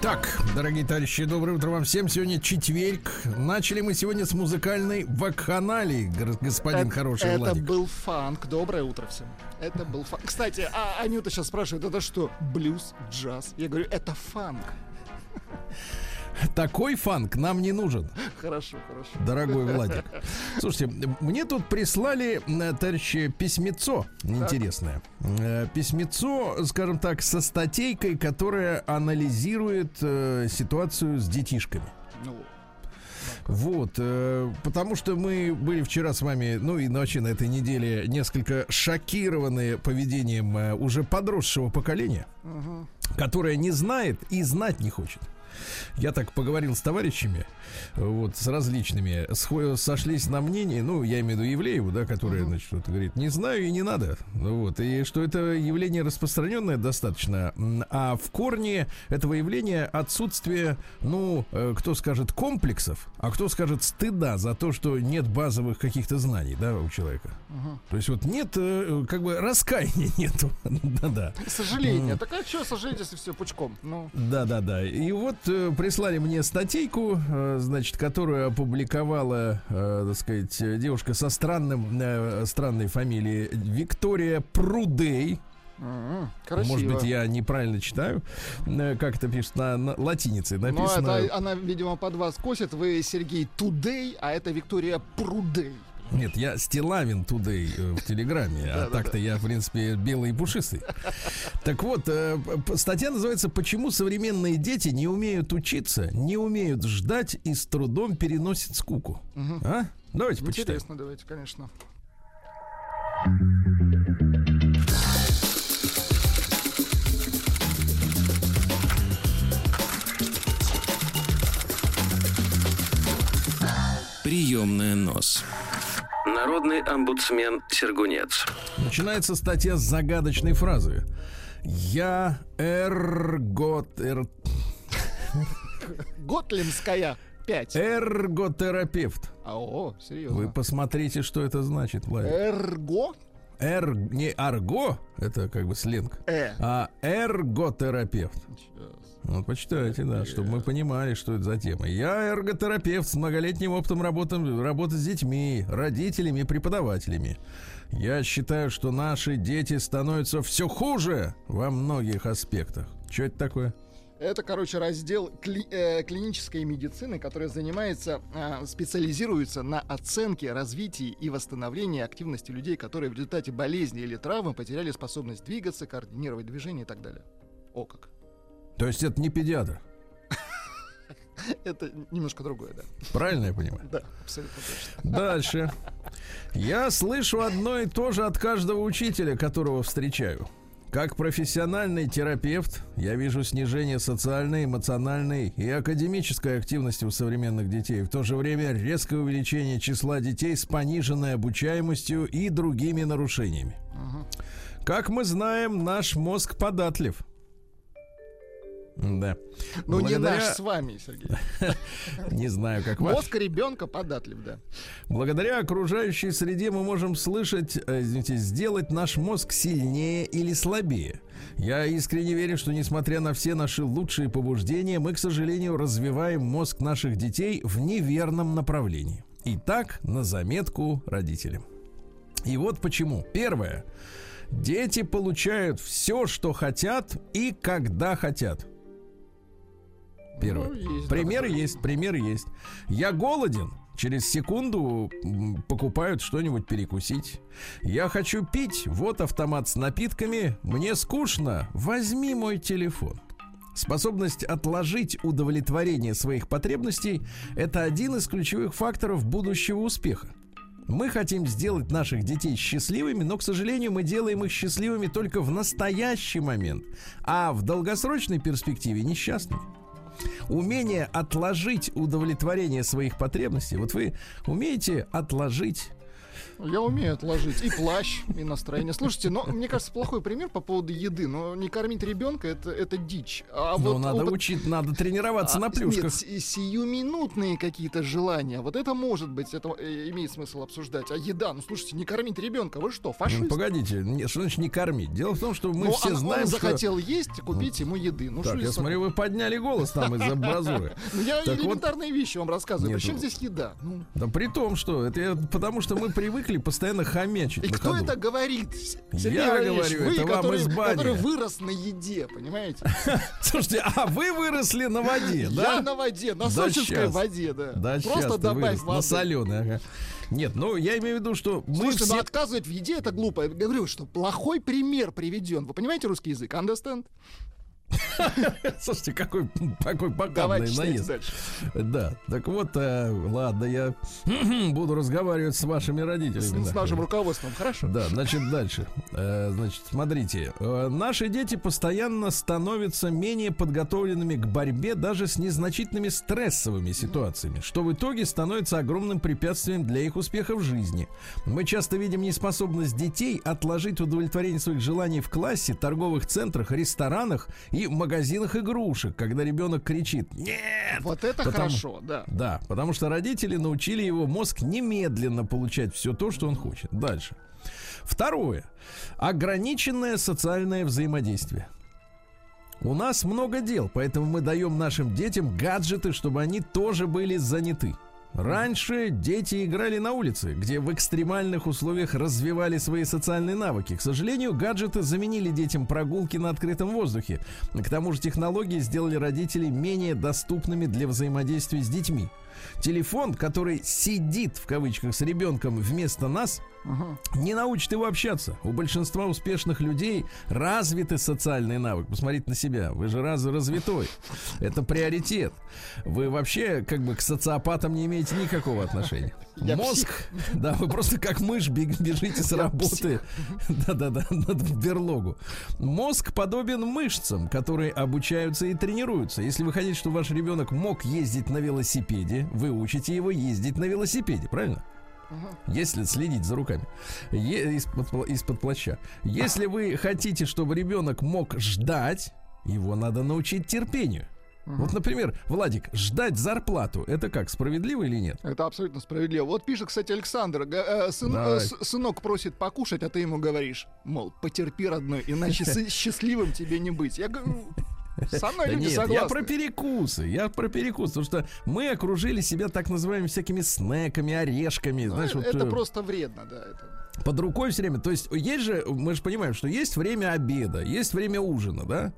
Так, дорогие товарищи, доброе утро вам всем. Сегодня четверг. Начали мы сегодня с музыкальной вакханалии, господин это, хороший это Владик. был фанк. Доброе утро всем. Это был фанк. Кстати, а Анюта сейчас спрашивает, это что, блюз, джаз? Я говорю, это фанк. Такой фанк нам не нужен, Хорошо, хорошо. дорогой Владик. Слушайте, мне тут прислали, э, товарищи, письмецо интересное. Э, Письмецо, скажем так, со статейкой, которая анализирует э, ситуацию с детишками. Ну, Вот, э, потому что мы были вчера с вами, ну и вообще на этой неделе несколько шокированы поведением э, уже подросшего поколения, которое не знает и знать не хочет. Я так поговорил с товарищами, вот, с различными, схо- сошлись на мнении, ну, я имею в виду Евлееву, да, которая, значит, вот, говорит, не знаю и не надо, вот, и что это явление распространенное достаточно, а в корне этого явления отсутствие, ну, э, кто скажет комплексов, а кто скажет стыда за то, что нет базовых каких-то знаний, да, у человека. То есть вот нет, э, как бы раскаяния нету, да-да. сожаление. Так а что сожалеть, если все пучком? Ну, Да, да, да. И вот прислали мне статейку, э, значит, которую опубликовала, э, так сказать, э, девушка со странным, э, странной фамилией Виктория Прудей. красиво. Может быть, я неправильно читаю, э, как это пишет на, на латинице Ну, написано. это она, видимо, под вас косит. Вы Сергей Тудей, а это Виктория Прудей. Нет, я Стилавин Тудей э, в Телеграме, а так-то я, в принципе, белый и пушистый. Так вот, э, статья называется «Почему современные дети не умеют учиться, не умеют ждать и с трудом переносят скуку». А? Давайте почитаем. Интересно, давайте, конечно. Приемная нос. Народный омбудсмен Сергунец. Начинается статья с загадочной фразы. Я эргот... эр- Готлинская 5. эрготерапевт. А, о, серьезно. Вы посмотрите, что это значит, Владик. Эрго? Эр... Не арго, это как бы сленг, Э. а эрготерапевт. Вот почитайте, да, чтобы мы понимали, что это за тема. Я эрготерапевт с многолетним опытом работы, работы с детьми, родителями и преподавателями. Я считаю, что наши дети становятся все хуже во многих аспектах. Что это такое? Это, короче, раздел кли- э, клинической медицины, который занимается, э, специализируется на оценке, развитии и восстановлении активности людей, которые в результате болезни или травмы потеряли способность двигаться, координировать движение и так далее. О как. То есть это не педиатр. Это немножко другое, да. Правильно я понимаю? Да, абсолютно точно. Дальше. Я слышу одно и то же от каждого учителя, которого встречаю. Как профессиональный терапевт, я вижу снижение социальной, эмоциональной и академической активности у современных детей. В то же время резкое увеличение числа детей с пониженной обучаемостью и другими нарушениями. Как мы знаем, наш мозг податлив. Да. Ну, не Благодаря- наш с вами, Сергей. Не знаю, как ваш. Мозг ребенка податлив, да. Благодаря окружающей среде мы можем слышать, э, извините, сделать наш мозг сильнее или слабее. Я искренне верю, что несмотря на все наши лучшие побуждения, мы, к сожалению, развиваем мозг наших детей в неверном направлении. Итак, на заметку родителям. И вот почему. Первое. Дети получают все, что хотят и когда хотят. Первое. Ну, есть, да, пример такое. есть, пример есть. Я голоден. Через секунду покупают что-нибудь перекусить. Я хочу пить. Вот автомат с напитками. Мне скучно. Возьми мой телефон. Способность отложить удовлетворение своих потребностей – это один из ключевых факторов будущего успеха. Мы хотим сделать наших детей счастливыми, но, к сожалению, мы делаем их счастливыми только в настоящий момент, а в долгосрочной перспективе несчастными. Умение отложить удовлетворение своих потребностей. Вот вы умеете отложить Я умею отложить и плащ, и настроение. Слушайте, но мне кажется, плохой пример по поводу еды. Но не кормить ребенка это, это дичь. А но вот надо опыт... учить, надо тренироваться а, на плюшках. Нет, сиюминутные какие-то желания. Вот это может быть, это э, имеет смысл обсуждать. А еда, ну слушайте, не кормить ребенка, вы что, фашист? Ну, погодите, не, что значит не кормить? Дело в том, что мы ну, все он, знаем, он что... захотел есть, купить ему еды. Ну, так, я смотрю, вы подняли голос там из-за бразуры. Ну, я элементарные вещи вам рассказываю. Причем здесь еда? Ну. Да при том, что это потому что мы привыкли постоянно хомячить. И кто это говорит? Я говорю, это вам из бани. Который вырос на еде, понимаете? Слушайте, а вы выросли на воде, да? Я на воде, на сочинской воде, да. Да, Просто добавь воды. На соленой, нет, ну я имею в виду, что мы Слушайте, все... но отказывать в еде это глупо. Я говорю, что плохой пример приведен. Вы понимаете русский язык? Understand? Слушайте, какой, какой богатный наезд. Дальше. Да, так вот, э, ладно, я буду разговаривать с вашими родителями. С, с нашим руководством, хорошо? Да, значит, дальше. Э, значит, смотрите, э, наши дети постоянно становятся менее подготовленными к борьбе даже с незначительными стрессовыми ситуациями, что в итоге становится огромным препятствием для их успеха в жизни. Мы часто видим неспособность детей отложить удовлетворение своих желаний в классе, торговых центрах, ресторанах и в магазинах игрушек, когда ребенок кричит «Нет!». Вот это потому, хорошо, да. Да, потому что родители научили его мозг немедленно получать все то, что он хочет. Дальше. Второе. Ограниченное социальное взаимодействие. У нас много дел, поэтому мы даем нашим детям гаджеты, чтобы они тоже были заняты. Раньше дети играли на улице, где в экстремальных условиях развивали свои социальные навыки. К сожалению, гаджеты заменили детям прогулки на открытом воздухе. К тому же технологии сделали родителей менее доступными для взаимодействия с детьми. Телефон, который сидит в кавычках с ребенком вместо нас, Ага. Не научит его общаться. У большинства успешных людей развиты социальные навыки. Посмотрите на себя. Вы же раз развитой. Это приоритет. Вы вообще как бы к социопатам не имеете никакого отношения. Я Мозг, псих. да, вы просто как мышь бежите с работы, да-да-да, в берлогу. Мозг подобен мышцам, которые обучаются и тренируются. Если вы хотите, чтобы ваш ребенок мог ездить на велосипеде, вы учите его ездить на велосипеде, правильно? Если следить за руками е- из-под, из-под плаща. Если вы хотите, чтобы ребенок мог ждать, его надо научить терпению. Вот, например, Владик, ждать зарплату, это как, справедливо или нет? Это абсолютно справедливо. Вот пишет, кстати, Александр, э, сын, э, сынок просит покушать, а ты ему говоришь, мол, потерпи, родной, иначе счастливым тебе не быть. Я говорю, со мной люди согласны. Я про перекусы. Я про перекусы. Потому что мы окружили себя так называемыми всякими снеками, орешками. Ну, знаешь, это вот, просто вредно, да. Под рукой все время. То есть есть же, мы же понимаем, что есть время обеда, есть время ужина, да?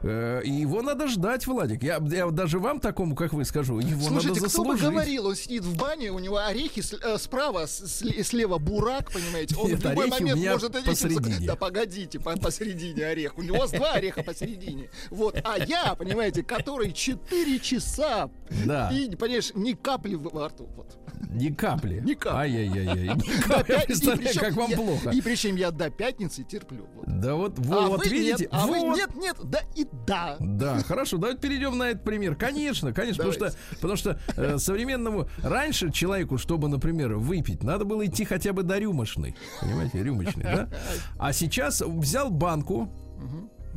Угу. И его надо ждать, Владик. Я, я даже вам такому, как вы, скажу, его Слушайте, надо заслужить. кто бы говорил, он сидит в бане, у него орехи э, справа, слева бурак, понимаете? Он Нет, в любой момент может посередине. Да погодите, по посередине орех. У него два ореха посередине. Вот. А я, понимаете, который 4 часа да. и, понимаешь, ни капли во рту. Вот. Ни капли. Ни капли. Ай-яй-яй. Представляю, как вам я, плохо. И причем я до пятницы терплю. Да вот, а вот, видите? Нет, а вы нет, нет, да и да. Да, хорошо, давайте перейдем на этот пример. Конечно, конечно, потому что, потому что э, современному раньше человеку, чтобы, например, выпить, надо было идти хотя бы до рюмочной. Понимаете, рюмочной, да? А сейчас взял банку,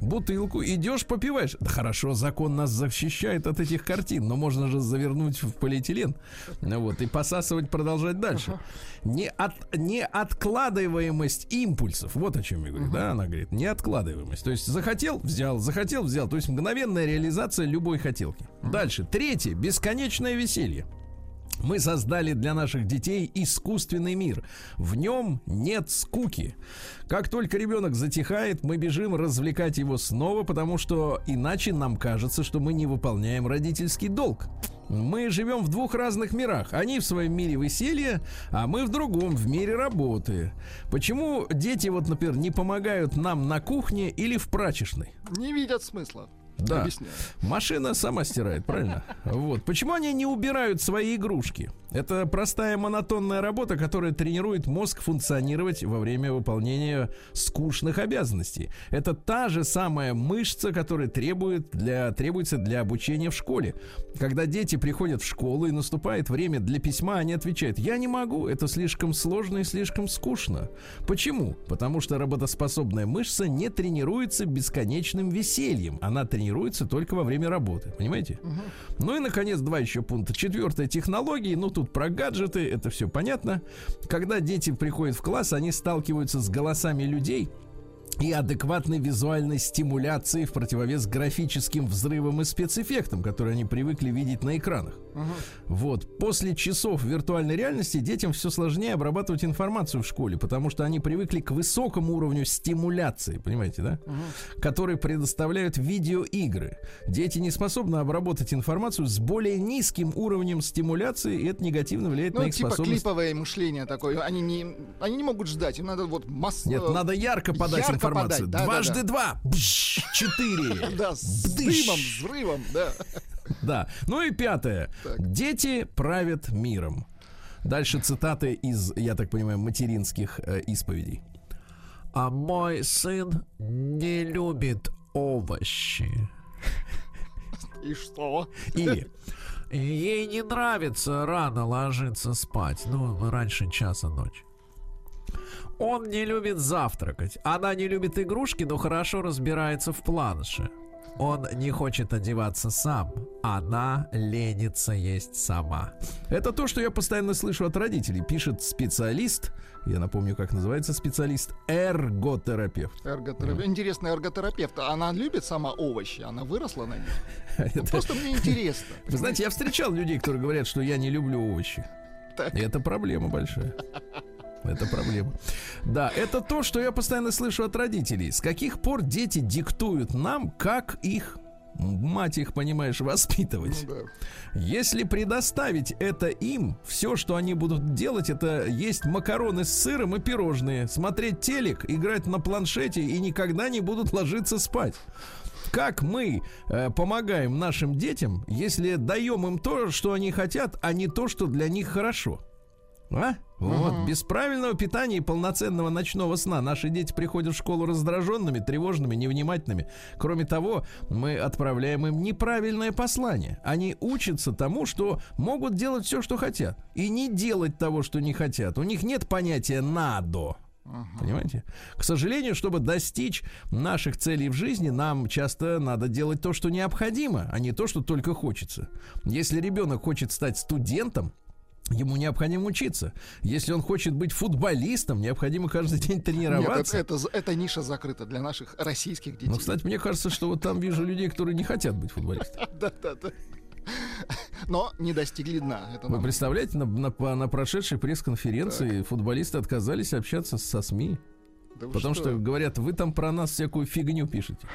бутылку, идешь, попиваешь. Да хорошо, закон нас защищает от этих картин, но можно же завернуть в полиэтилен. Вот, и посасывать, продолжать дальше. Не, от, не откладываемость импульсов. Вот о чем я говорю, да, она говорит. Не откладываемость. То есть захотел, взял, захотел, взял. То есть мгновенная реализация любой хотелки. Дальше. Третье. Бесконечное веселье. Мы создали для наших детей искусственный мир. В нем нет скуки. Как только ребенок затихает, мы бежим развлекать его снова, потому что иначе нам кажется, что мы не выполняем родительский долг. Мы живем в двух разных мирах. Они в своем мире веселья, а мы в другом, в мире работы. Почему дети, вот, например, не помогают нам на кухне или в прачечной? Не видят смысла. Да. Объясняю. Машина сама стирает, правильно? Вот. Почему они не убирают свои игрушки? Это простая монотонная работа, которая тренирует мозг функционировать во время выполнения скучных обязанностей. Это та же самая мышца, которая требует для, требуется для обучения в школе. Когда дети приходят в школу и наступает время для письма, они отвечают, я не могу, это слишком сложно и слишком скучно. Почему? Потому что работоспособная мышца не тренируется бесконечным весельем. Она тренируется только во время работы. Понимаете? Угу. Ну и, наконец, два еще пункта. Четвертое, технологии. Ну, тут про гаджеты, это все понятно. Когда дети приходят в класс, они сталкиваются с голосами людей, и адекватной визуальной стимуляции в противовес графическим взрывам и спецэффектам, которые они привыкли видеть на экранах. Угу. Вот. После часов виртуальной реальности детям все сложнее обрабатывать информацию в школе, потому что они привыкли к высокому уровню стимуляции, понимаете, да? Угу. Которые предоставляют видеоигры. Дети не способны обработать информацию с более низким уровнем стимуляции, и это негативно влияет ну, на их типа способность. клиповое мышление такое. Они не, они не могут ждать, им надо вот масс... Нет, надо ярко подать ярко информацию. Да, Дважды да, да. два. Бш, четыре. Да, с дымом, взрывом, да. Да. Ну и пятое. Дети правят миром. Дальше цитаты из, я так понимаю, материнских э, исповедей. А мой сын не любит овощи. И что? Или ей не нравится рано ложиться спать, ну, раньше часа ночи. Он не любит завтракать. Она не любит игрушки, но хорошо разбирается в планше. Он не хочет одеваться сам. Она ленится есть сама. Это то, что я постоянно слышу от родителей. Пишет специалист. Я напомню, как называется специалист. Эрготерапевт. Эрготерапевт. Mm. Интересный эрготерапевт. Она любит сама овощи. Она выросла на них. Ну, просто мне интересно. Вы знаете, я встречал людей, которые говорят, что я не люблю овощи. И это проблема большая. Это проблема. Да, это то, что я постоянно слышу от родителей. С каких пор дети диктуют нам, как их мать их, понимаешь, воспитывать. Ну, да. Если предоставить это им, все, что они будут делать, это есть макароны с сыром и пирожные, смотреть телек, играть на планшете и никогда не будут ложиться спать. Как мы э, помогаем нашим детям, если даем им то, что они хотят, а не то, что для них хорошо? А? Вот, угу. без правильного питания и полноценного ночного сна наши дети приходят в школу раздраженными, тревожными, невнимательными. Кроме того, мы отправляем им неправильное послание. Они учатся тому, что могут делать все, что хотят, и не делать того, что не хотят. У них нет понятия «надо». Понимаете? К сожалению, чтобы достичь наших целей в жизни, нам часто надо делать то, что необходимо, а не то, что только хочется. Если ребенок хочет стать студентом, Ему необходимо учиться. Если он хочет быть футболистом, необходимо каждый день тренироваться. Нет, это, это, это ниша закрыта для наших российских детей. Ну, кстати, мне кажется, что вот там вижу людей, которые не хотят быть футболистами. Да, да, да. Но не достигли дна. Это Вы представляете, на, на, на прошедшей пресс-конференции футболисты отказались общаться со СМИ. Да потому что? что говорят, вы там про нас всякую фигню пишете.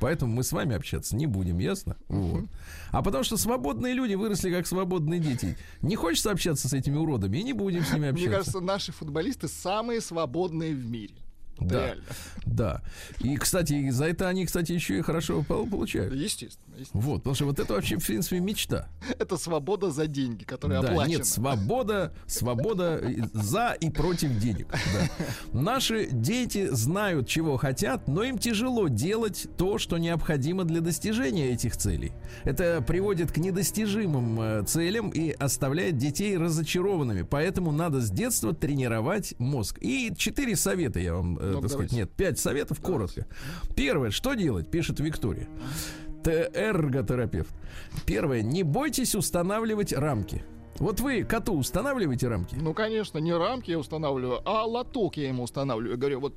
Поэтому мы с вами общаться не будем, ясно? Вот. А потому что свободные люди выросли как свободные дети. Не хочется общаться с этими уродами, и не будем с ними общаться. Мне кажется, наши футболисты самые свободные в мире. Да, Реально. да. И, кстати, за это они, кстати, еще и хорошо получают. Естественно, естественно. Вот, потому что вот это вообще, в принципе, мечта. Это свобода за деньги, которые да, оплачены. Нет, свобода, свобода за и против денег. Да. Наши дети знают, чего хотят, но им тяжело делать то, что необходимо для достижения этих целей. Это приводит к недостижимым э, целям и оставляет детей разочарованными. Поэтому надо с детства тренировать мозг. И четыре совета я вам э, ну, так сказать, нет, пять советов коротко. Первое, что делать, пишет Виктория. Эрготерапевт. Первое, не бойтесь устанавливать рамки. Вот вы коту устанавливаете рамки? Ну, конечно, не рамки я устанавливаю, а лоток я ему устанавливаю. Я говорю, вот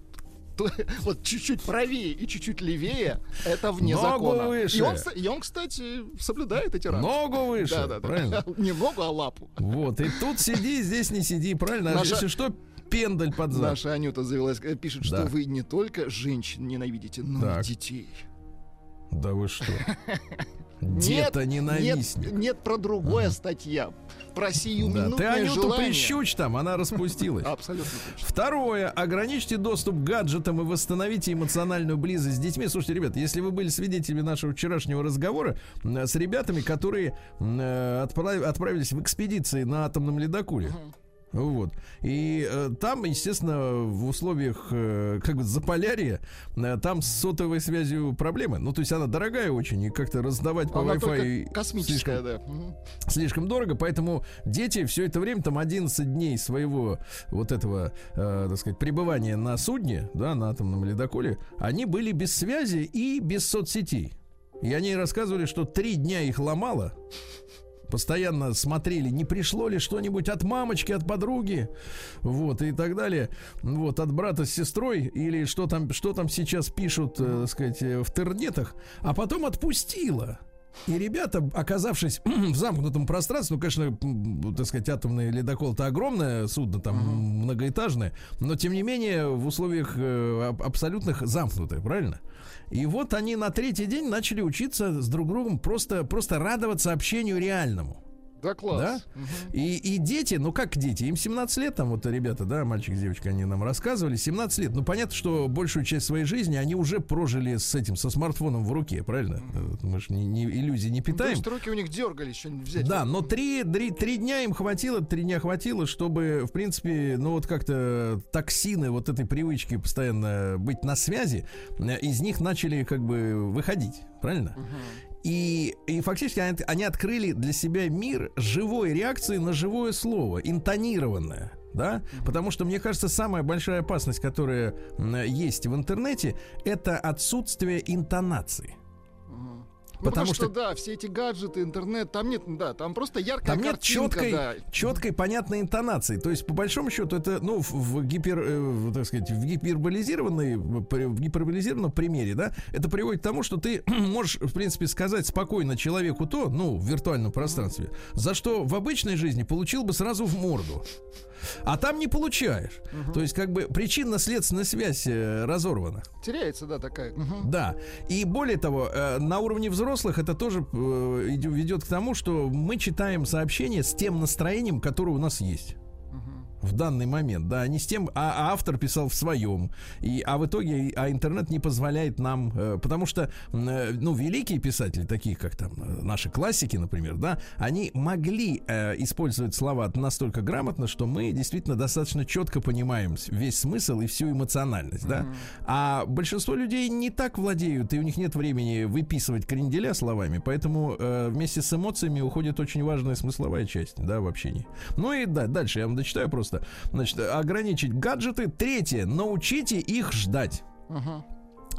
вот чуть-чуть правее и чуть-чуть левее, это вне Ногу закона. Выше. И он, и он, кстати, соблюдает эти рамки. Ногу выше. Да, да, да. Правильно? Не ногу, а лапу. Вот. И тут сиди, здесь не сиди, правильно? А Наша... если что, пендаль под зад. Наша Анюта завелась, э, пишет, что да. вы не только женщин ненавидите, но так. и детей. Да вы что? Дето-ненавистник. Нет, нет про другое статья. Про Да, сиюминутное ты Анюту желание. прищучь там, она распустилась. Абсолютно точно. Второе. Ограничьте доступ к гаджетам и восстановите эмоциональную близость с детьми. Слушайте, ребят, если вы были свидетелями нашего вчерашнего разговора м, с ребятами, которые э, отправ- отправились в экспедиции на атомном ледоколе. Вот. И э, там, естественно, в условиях э, как бы заполярья, э, там с сотовой связью проблемы. Ну, то есть она дорогая очень, и как-то раздавать по Она Wi-Fi только космическая, слишком- да. Слишком дорого, поэтому дети все это время, там 11 дней своего вот этого, э, так сказать, пребывания на судне, да, на атомном ледоколе, они были без связи и без соцсетей. И они рассказывали, что три дня их ломало. Постоянно смотрели, не пришло ли что-нибудь от мамочки, от подруги, вот, и так далее. Вот, от брата с сестрой, или что там, что там сейчас пишут, э, так сказать, э, в интернетах, а потом отпустила. И ребята, оказавшись в замкнутом пространстве, ну, конечно, так сказать, атомный ледокол это огромное судно, там многоэтажное, но тем не менее в условиях э, аб- абсолютных замкнутых, правильно? И вот они на третий день начали учиться с друг другом просто, просто радоваться общению реальному. Да, класс. Да? Мгм. И, и дети, ну как дети, им 17 лет, там вот ребята, да, мальчик, девочка, они нам рассказывали, 17 лет. Ну понятно, что большую часть своей жизни они уже прожили с этим, со смартфоном в руке, правильно? Э, Мы же не, не- иллюзий не Ну, То питаем. есть руки у них дергались что-нибудь взять. Да, но три, три, три дня им хватило, три дня хватило, чтобы, в принципе, ну вот как-то токсины вот этой привычки постоянно быть на связи, э, из них начали как бы выходить, правильно? И, и фактически они, они открыли для себя мир живой реакции на живое слово, интонированное. Да? Потому что, мне кажется, самая большая опасность, которая есть в интернете, это отсутствие интонации. Ну, Потому потому, что, что- да, все эти гаджеты, интернет, там нет, да, там просто яркая Там нет картинка, четкой, да. четкой, понятной интонации. То есть, по большому счету, это, ну, в, в гипер, э, так сказать, в гиперболизированной, в гиперболизированном примере, да, это приводит к тому, что ты можешь, в принципе, сказать спокойно человеку то, ну, в виртуальном пространстве, за что в обычной жизни получил бы сразу в морду. А там не получаешь. То есть, как бы причинно-следственная связь э, разорвана. Теряется, да, такая. Мгм. Да. И более того, э, на уровне взрослых это тоже э, ведет к тому, что мы читаем сообщения с тем настроением, которое у нас есть. В данный момент, да, не с тем, а, а автор писал в своем, и, а в итоге, а интернет не позволяет нам, э, потому что, э, ну, великие писатели, такие как там э, наши классики, например, да, они могли э, использовать слова настолько грамотно, что мы действительно достаточно четко понимаем весь смысл и всю эмоциональность, да. А большинство людей не так владеют, и у них нет времени выписывать кренделя словами, поэтому э, вместе с эмоциями уходит очень важная смысловая часть, да, в общении. Ну и да, дальше я вам дочитаю просто. Значит, ограничить гаджеты. Третье, научите их ждать. Мгм.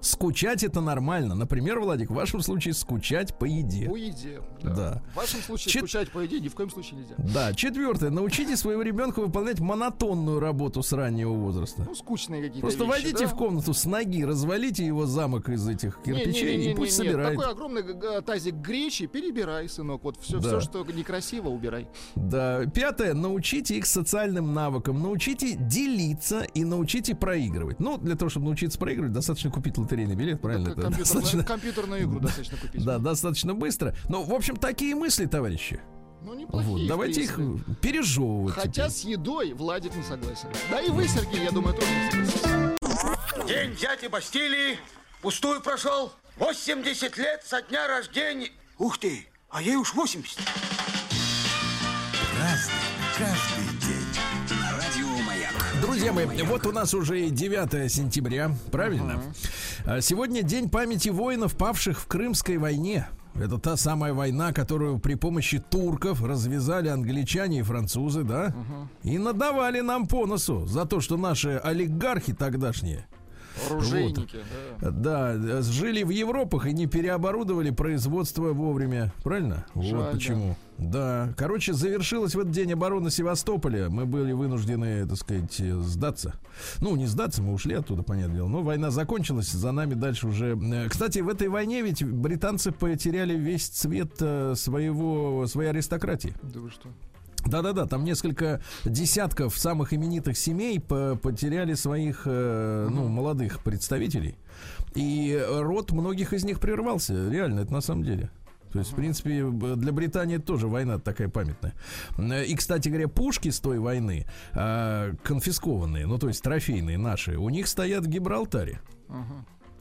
Скучать это нормально. Например, Владик, в вашем случае скучать по еде. По еде. Да. Да. В вашем случае Чет- скучать по еде ни в коем случае нельзя. Да, четвертое. Научите своего ребенка выполнять монотонную работу с раннего возраста. Ну, скучные какие-то Просто вещи, войдите да? в комнату с ноги, развалите его замок из этих кирпичей Не-не-не-не-не, и пусть нет, собирает. Такой огромный тазик гречи, перебирай, сынок. Вот все, Да. все, что некрасиво, убирай. Да. Пятое. Научите их социальным навыкам. Научите делиться и научите проигрывать. Ну, для того, чтобы научиться проигрывать, достаточно купить лотерейный билет, правильно? К- Это компьютерную, достаточно, компьютерную игру достаточно купить. да, достаточно быстро. Ну, в общем, такие мысли, товарищи. Ну, неплохие, Вот, давайте их принципе. пережевывать. Хотя теперь. с едой Владик не согласен. Да и вы, Сергей, я думаю, тоже не согласитесь. День дяди Бастилии пустую прошел. 80 лет со дня рождения. Ух ты, а ей уж 80. Друзья мои, вот у нас уже и 9 сентября, правильно? А Сегодня день памяти воинов, павших в Крымской войне. Это та самая война, которую при помощи турков развязали англичане и французы, да? И надавали нам по носу за то, что наши олигархи тогдашние Оружейники, да. Да, э, жили в Европах и не переоборудовали производство вовремя. Правильно? Жаль, вот да. почему. Да. Короче, завершилась в этот день оборона Севастополя. Мы были вынуждены, так сказать, э, сдаться. Ну, не сдаться, мы ушли оттуда, понятное дело. Но война закончилась, за нами дальше уже. э, Кстати, в этой войне ведь британцы потеряли весь цвет э, своего, своей аристократии. Да вы что? Да-да-да, там несколько десятков самых именитых семей по- потеряли своих, э, ну, молодых представителей. И род многих из них прервался. Реально, это на самом деле. То есть, в принципе, для Британии тоже война такая памятная. Э, И, кстати говоря, пушки с той войны, а, конфискованные, ну, то есть трофейные наши, у них стоят в Гибралтаре.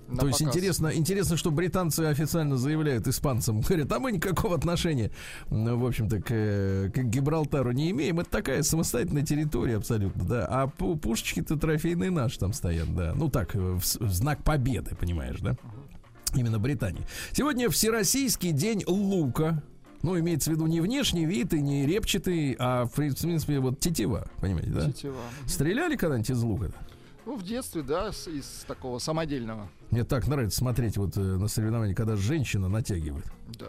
На То есть показ. интересно, интересно, что британцы официально заявляют испанцам, говорят, а мы никакого отношения, ну, в общем-то, к, к Гибралтару не имеем. Это такая самостоятельная территория абсолютно, да. А пу- пушечки-то трофейные наши там стоят, да. Ну так, э, в, в знак победы, понимаешь, да? Именно Британии. Сегодня Всероссийский день лука. Ну, имеется в виду не внешний вид и не репчатый, а, в принципе, вот тетива, понимаете, да? Тетива. Стреляли когда-нибудь из лука? Ну, в детстве, да, с- из такого самодельного. Мне так нравится смотреть вот э, на соревнования, когда женщина натягивает. Да.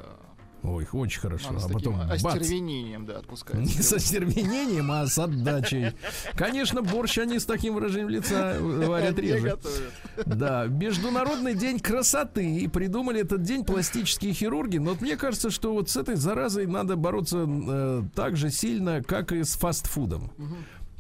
Ой, очень хорошо. Она с а потом бац. остервенением, да, отпускается. Не со стервенением, а с отдачей. Конечно, борщ они с таким выражением лица варят реже. Да, Международный день красоты. И придумали этот день пластические хирурги. Но вот мне кажется, что вот с этой заразой надо бороться э, так же сильно, как и с фастфудом.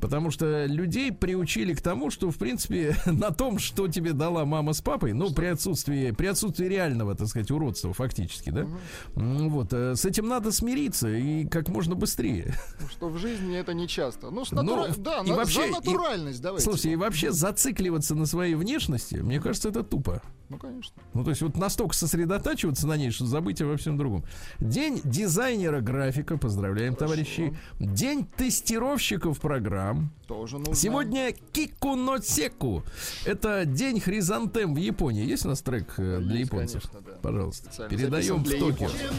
Потому что людей приучили к тому, что, в принципе, на том, что тебе дала мама с папой, ну, при отсутствии, при отсутствии реального, так сказать, уродства фактически, да, М, вот, э, с этим надо смириться и как можно быстрее. Ну, Что в жизни это не часто. Ну, с Ну, натура- да, и на- вообще, за и- натуральность, давайте. Слушайте, и вообще зацикливаться на своей внешности, мне кажется, это тупо. Ну, конечно. Ну, то есть вот настолько сосредотачиваться на ней, что забыть обо всем другом. День дизайнера графика, поздравляем, товарищи. День тестировщиков программ. Тоже нужно. Сегодня Кикуносеку. Это день хризантем в Японии. Есть у нас трек э, для Есть, японцев? конечно, да. Пожалуйста. Специально Передаем в записан для Токио. японцев.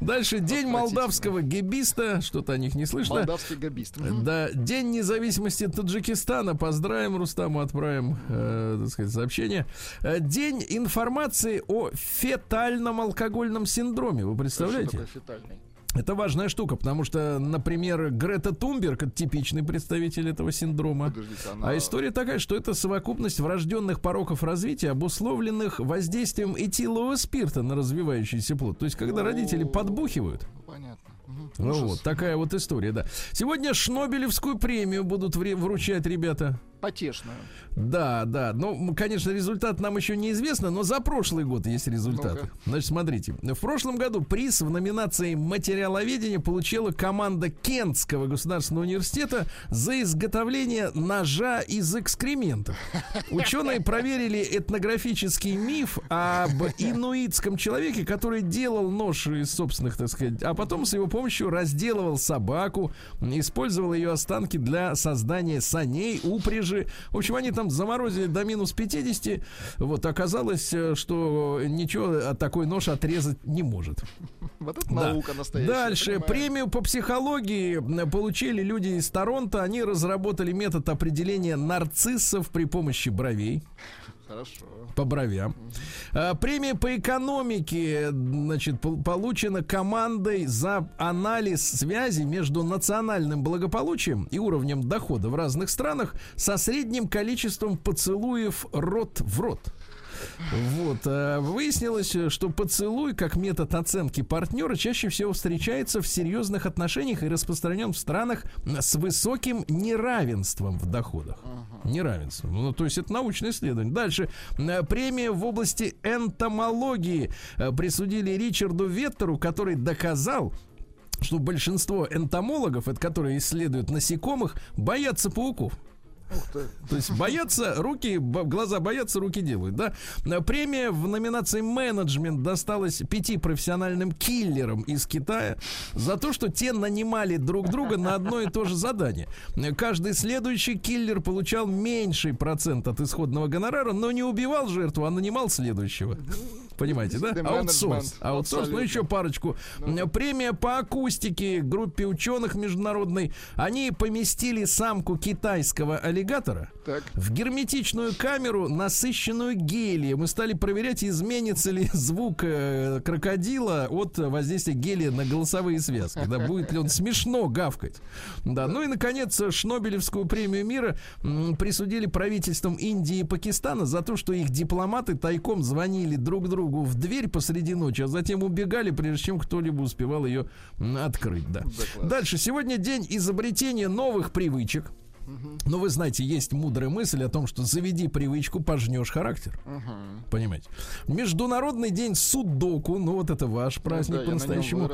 Дальше день молдавского гибиста. Что-то о них не слышно. Молдавский габист. Мгм. Да, День независимости Таджикистана. Поздравим Рустаму, отправим, э, так сказать, сообщение. Э, День информации о фетальном алкогольном синдроме. Вы Что представляете? такое фетальный? Это важная штука, потому что, например, Грета Тумберг это типичный представитель этого синдрома. Подождите, она... А история такая, что это совокупность врожденных пороков развития, обусловленных воздействием этилового спирта на развивающийся плод. То есть, когда О. родители подбухивают, Ну, Понятно. Мгм. ну Ужас. вот, такая вот история, да. Сегодня Шнобелевскую премию будут вручать ребята. Потешную. Да, да. Ну, конечно, результат нам еще неизвестно, но за прошлый год есть результаты. Ну-ка. Значит, смотрите. В прошлом году приз в номинации материаловедения получила команда Кентского государственного университета за изготовление ножа из экскрементов. Ученые проверили этнографический миф об инуитском человеке, который делал нож из собственных, так сказать, а потом с его помощью разделывал собаку, использовал ее останки для создания саней, упряжи. В общем, они там заморозили до минус 50. Вот оказалось, э, что ничего а такой нож отрезать не может. Вот это Да. наука настоящая. Дальше премию по психологии м, получили люди из Торонто. Они разработали метод определения нарциссов при помощи бровей Хорошо. по бровям. А, Премия по экономике, значит, пол- получена командой за анализ связи между национальным благополучием и уровнем дохода в разных странах со средним количеством поцелуев рот в рот. Вот. а, Выяснилось, что поцелуй как метод оценки партнера чаще всего встречается в серьезных отношениях и распространен в странах с высоким неравенством в доходах. Неравенством. Ну, то есть это научное исследование. Дальше. Э, Премия в области энтомологии э, присудили Ричарду Веттеру, который доказал, что большинство энтомологов, это которые исследуют насекомых, боятся пауков. То есть боятся руки, глаза боятся, руки делают, да? Премия в номинации менеджмент досталась пяти профессиональным киллерам из Китая за то, что те нанимали друг друга на одно и то же задание. Каждый следующий киллер получал меньший процент от исходного гонорара, но не убивал жертву, а нанимал следующего. Понимаете, да? Аутсорс. Аутсорс, ну еще парочку. Э, Премия по акустике группе ученых международной. Они поместили самку китайского аллигатора в герметичную камеру, насыщенную гелием. И стали проверять, изменится ли звук э, крокодила от воздействия гелия на голосовые связки. Да, будет ли он смешно гавкать. Да, ну и, наконец, Шнобелевскую премию мира присудили правительствам Индии и Пакистана за то, что их дипломаты тайком звонили друг другу в дверь посреди ночи, а затем убегали, прежде чем кто-либо успевал ее открыть. Да. класс. Дальше. Сегодня день изобретения новых привычек. Но вы знаете, есть мудрая мысль о том, что заведи привычку, пожнешь характер. Понимаете? Международный день судоку, ну вот это ваш праздник Ну да, по-настоящему.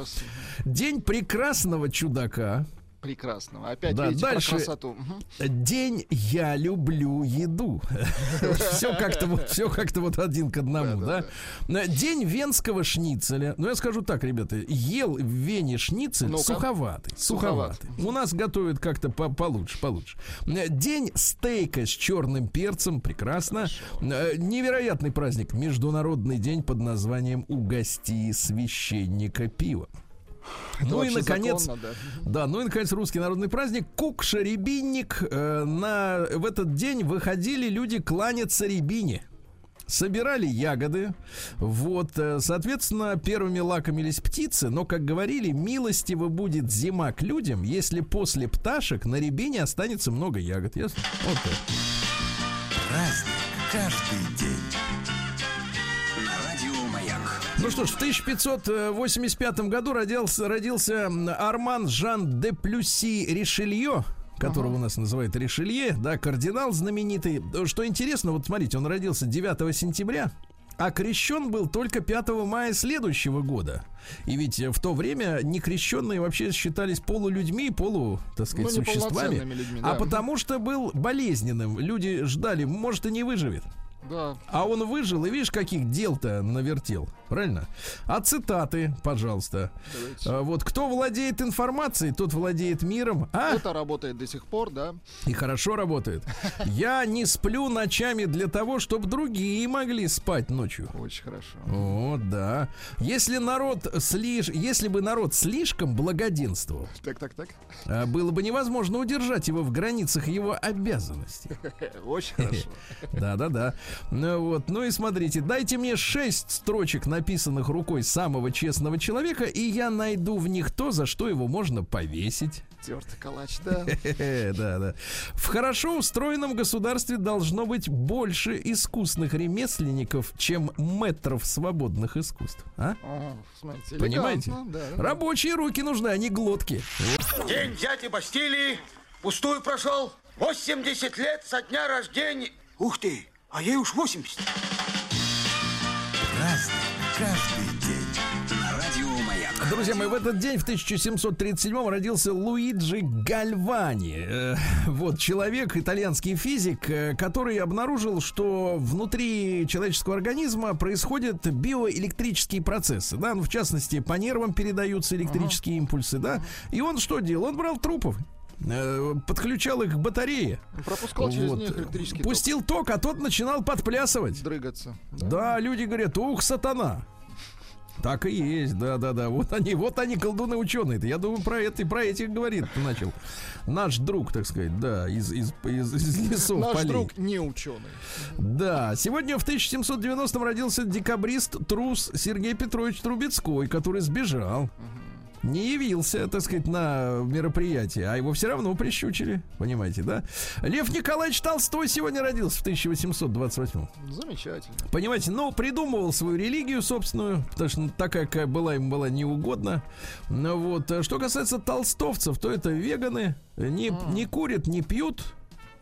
День прекрасного чудака. Прекрасного. Опять Да, видите, дальше- про красоту. День я люблю еду. Все как-то вот, все как-то вот один к одному, да? День венского шницеля. Ну, я скажу так, ребята, ел в Вене шницель суховатый, суховатый. У нас готовят как-то по- получше, получше. День стейка с черным перцем, прекрасно. Э, Невероятный праздник, международный день под названием «Угости священника пива». Это Ну и, наконец, законно, да. да, ну и, наконец, русский народный праздник. Кукша рябинник. Э, на, в этот день выходили люди кланяться рябине. Собирали ягоды. Вот, э, соответственно, первыми лакомились птицы, но, как говорили, милостиво будет зима к людям, если после пташек на рябине останется много ягод. Ясно? Вот так. Праздник каждый день. Ну что ж, в 1585 году родился, родился Арман Жан де Плюси Ришелье, которого у нас называют Ришелье, да, кардинал знаменитый. Что интересно, вот смотрите, он родился 9 сентября, а крещен был только 5 мая следующего года. И ведь в то время некрещенные вообще считались полулюдьми, полу, так сказать, Ну, существами. людьми, А да. потому что был болезненным. Люди ждали, может, и не выживет. Да. А он выжил, и видишь, каких дел-то навертел. Правильно? А цитаты, пожалуйста. Давайте. А, Вот кто владеет информацией, тот владеет миром. А? Это работает до сих пор, да. И хорошо работает. Я не сплю ночами для того, чтобы другие могли спать ночью. Очень хорошо. Вот, да. Если народ слиш... если бы народ слишком благоденствовал, Так, так, так. а, было бы невозможно удержать его в границах его обязанностей. Очень хорошо. Да-да-да. Ну вот, ну и смотрите, дайте мне шесть строчек, написанных рукой самого честного человека, и я найду в них то, за что его можно повесить. Тертый калач, да. Хе-хе, Да-да. В хорошо устроенном государстве должно быть больше искусных ремесленников, чем метров свободных искусств. А? Смотрите, Понимаете? да, да. Рабочие руки нужны, а не глотки. День взятия Бастилии пустую прошел. 80 лет со дня рождения. Ух ты, а ей уж 80. Праздник Друзья мои, в этот день, в 1737 родился Луиджи Гальвани. Э, Вот человек, итальянский физик, э, который обнаружил, что внутри человеческого организма происходят биоэлектрические процессы. Да? Ну, в частности, по нервам передаются электрические импульсы. Да? И он что делал? Он брал трупов, э, подключал их к батарее. Пропускал через Вот. них электрический ток. Пустил ток, а тот начинал подплясывать. Дрыгаться. Да, люди говорят, ух, сатана. Так и есть, да, да, да. Вот они, вот они, колдуны ученые-то. Я думаю, про это и про этих говорит начал. Наш друг, так сказать, да, из, из, из, из лесов Наш полей. друг не ученый. Да, сегодня в 1790-м родился декабрист трус Сергей Петрович Трубецкой, который сбежал. Не явился, так сказать, на мероприятие, а его все равно прищучили. Понимаете, да? Лев Николаевич Толстой сегодня родился в 1828 Замечательно. Понимаете, но придумывал свою религию собственную, потому что такая, какая была, им была неугодна. Ну вот. а Что касается толстовцев, то это веганы, не, не курят, не пьют,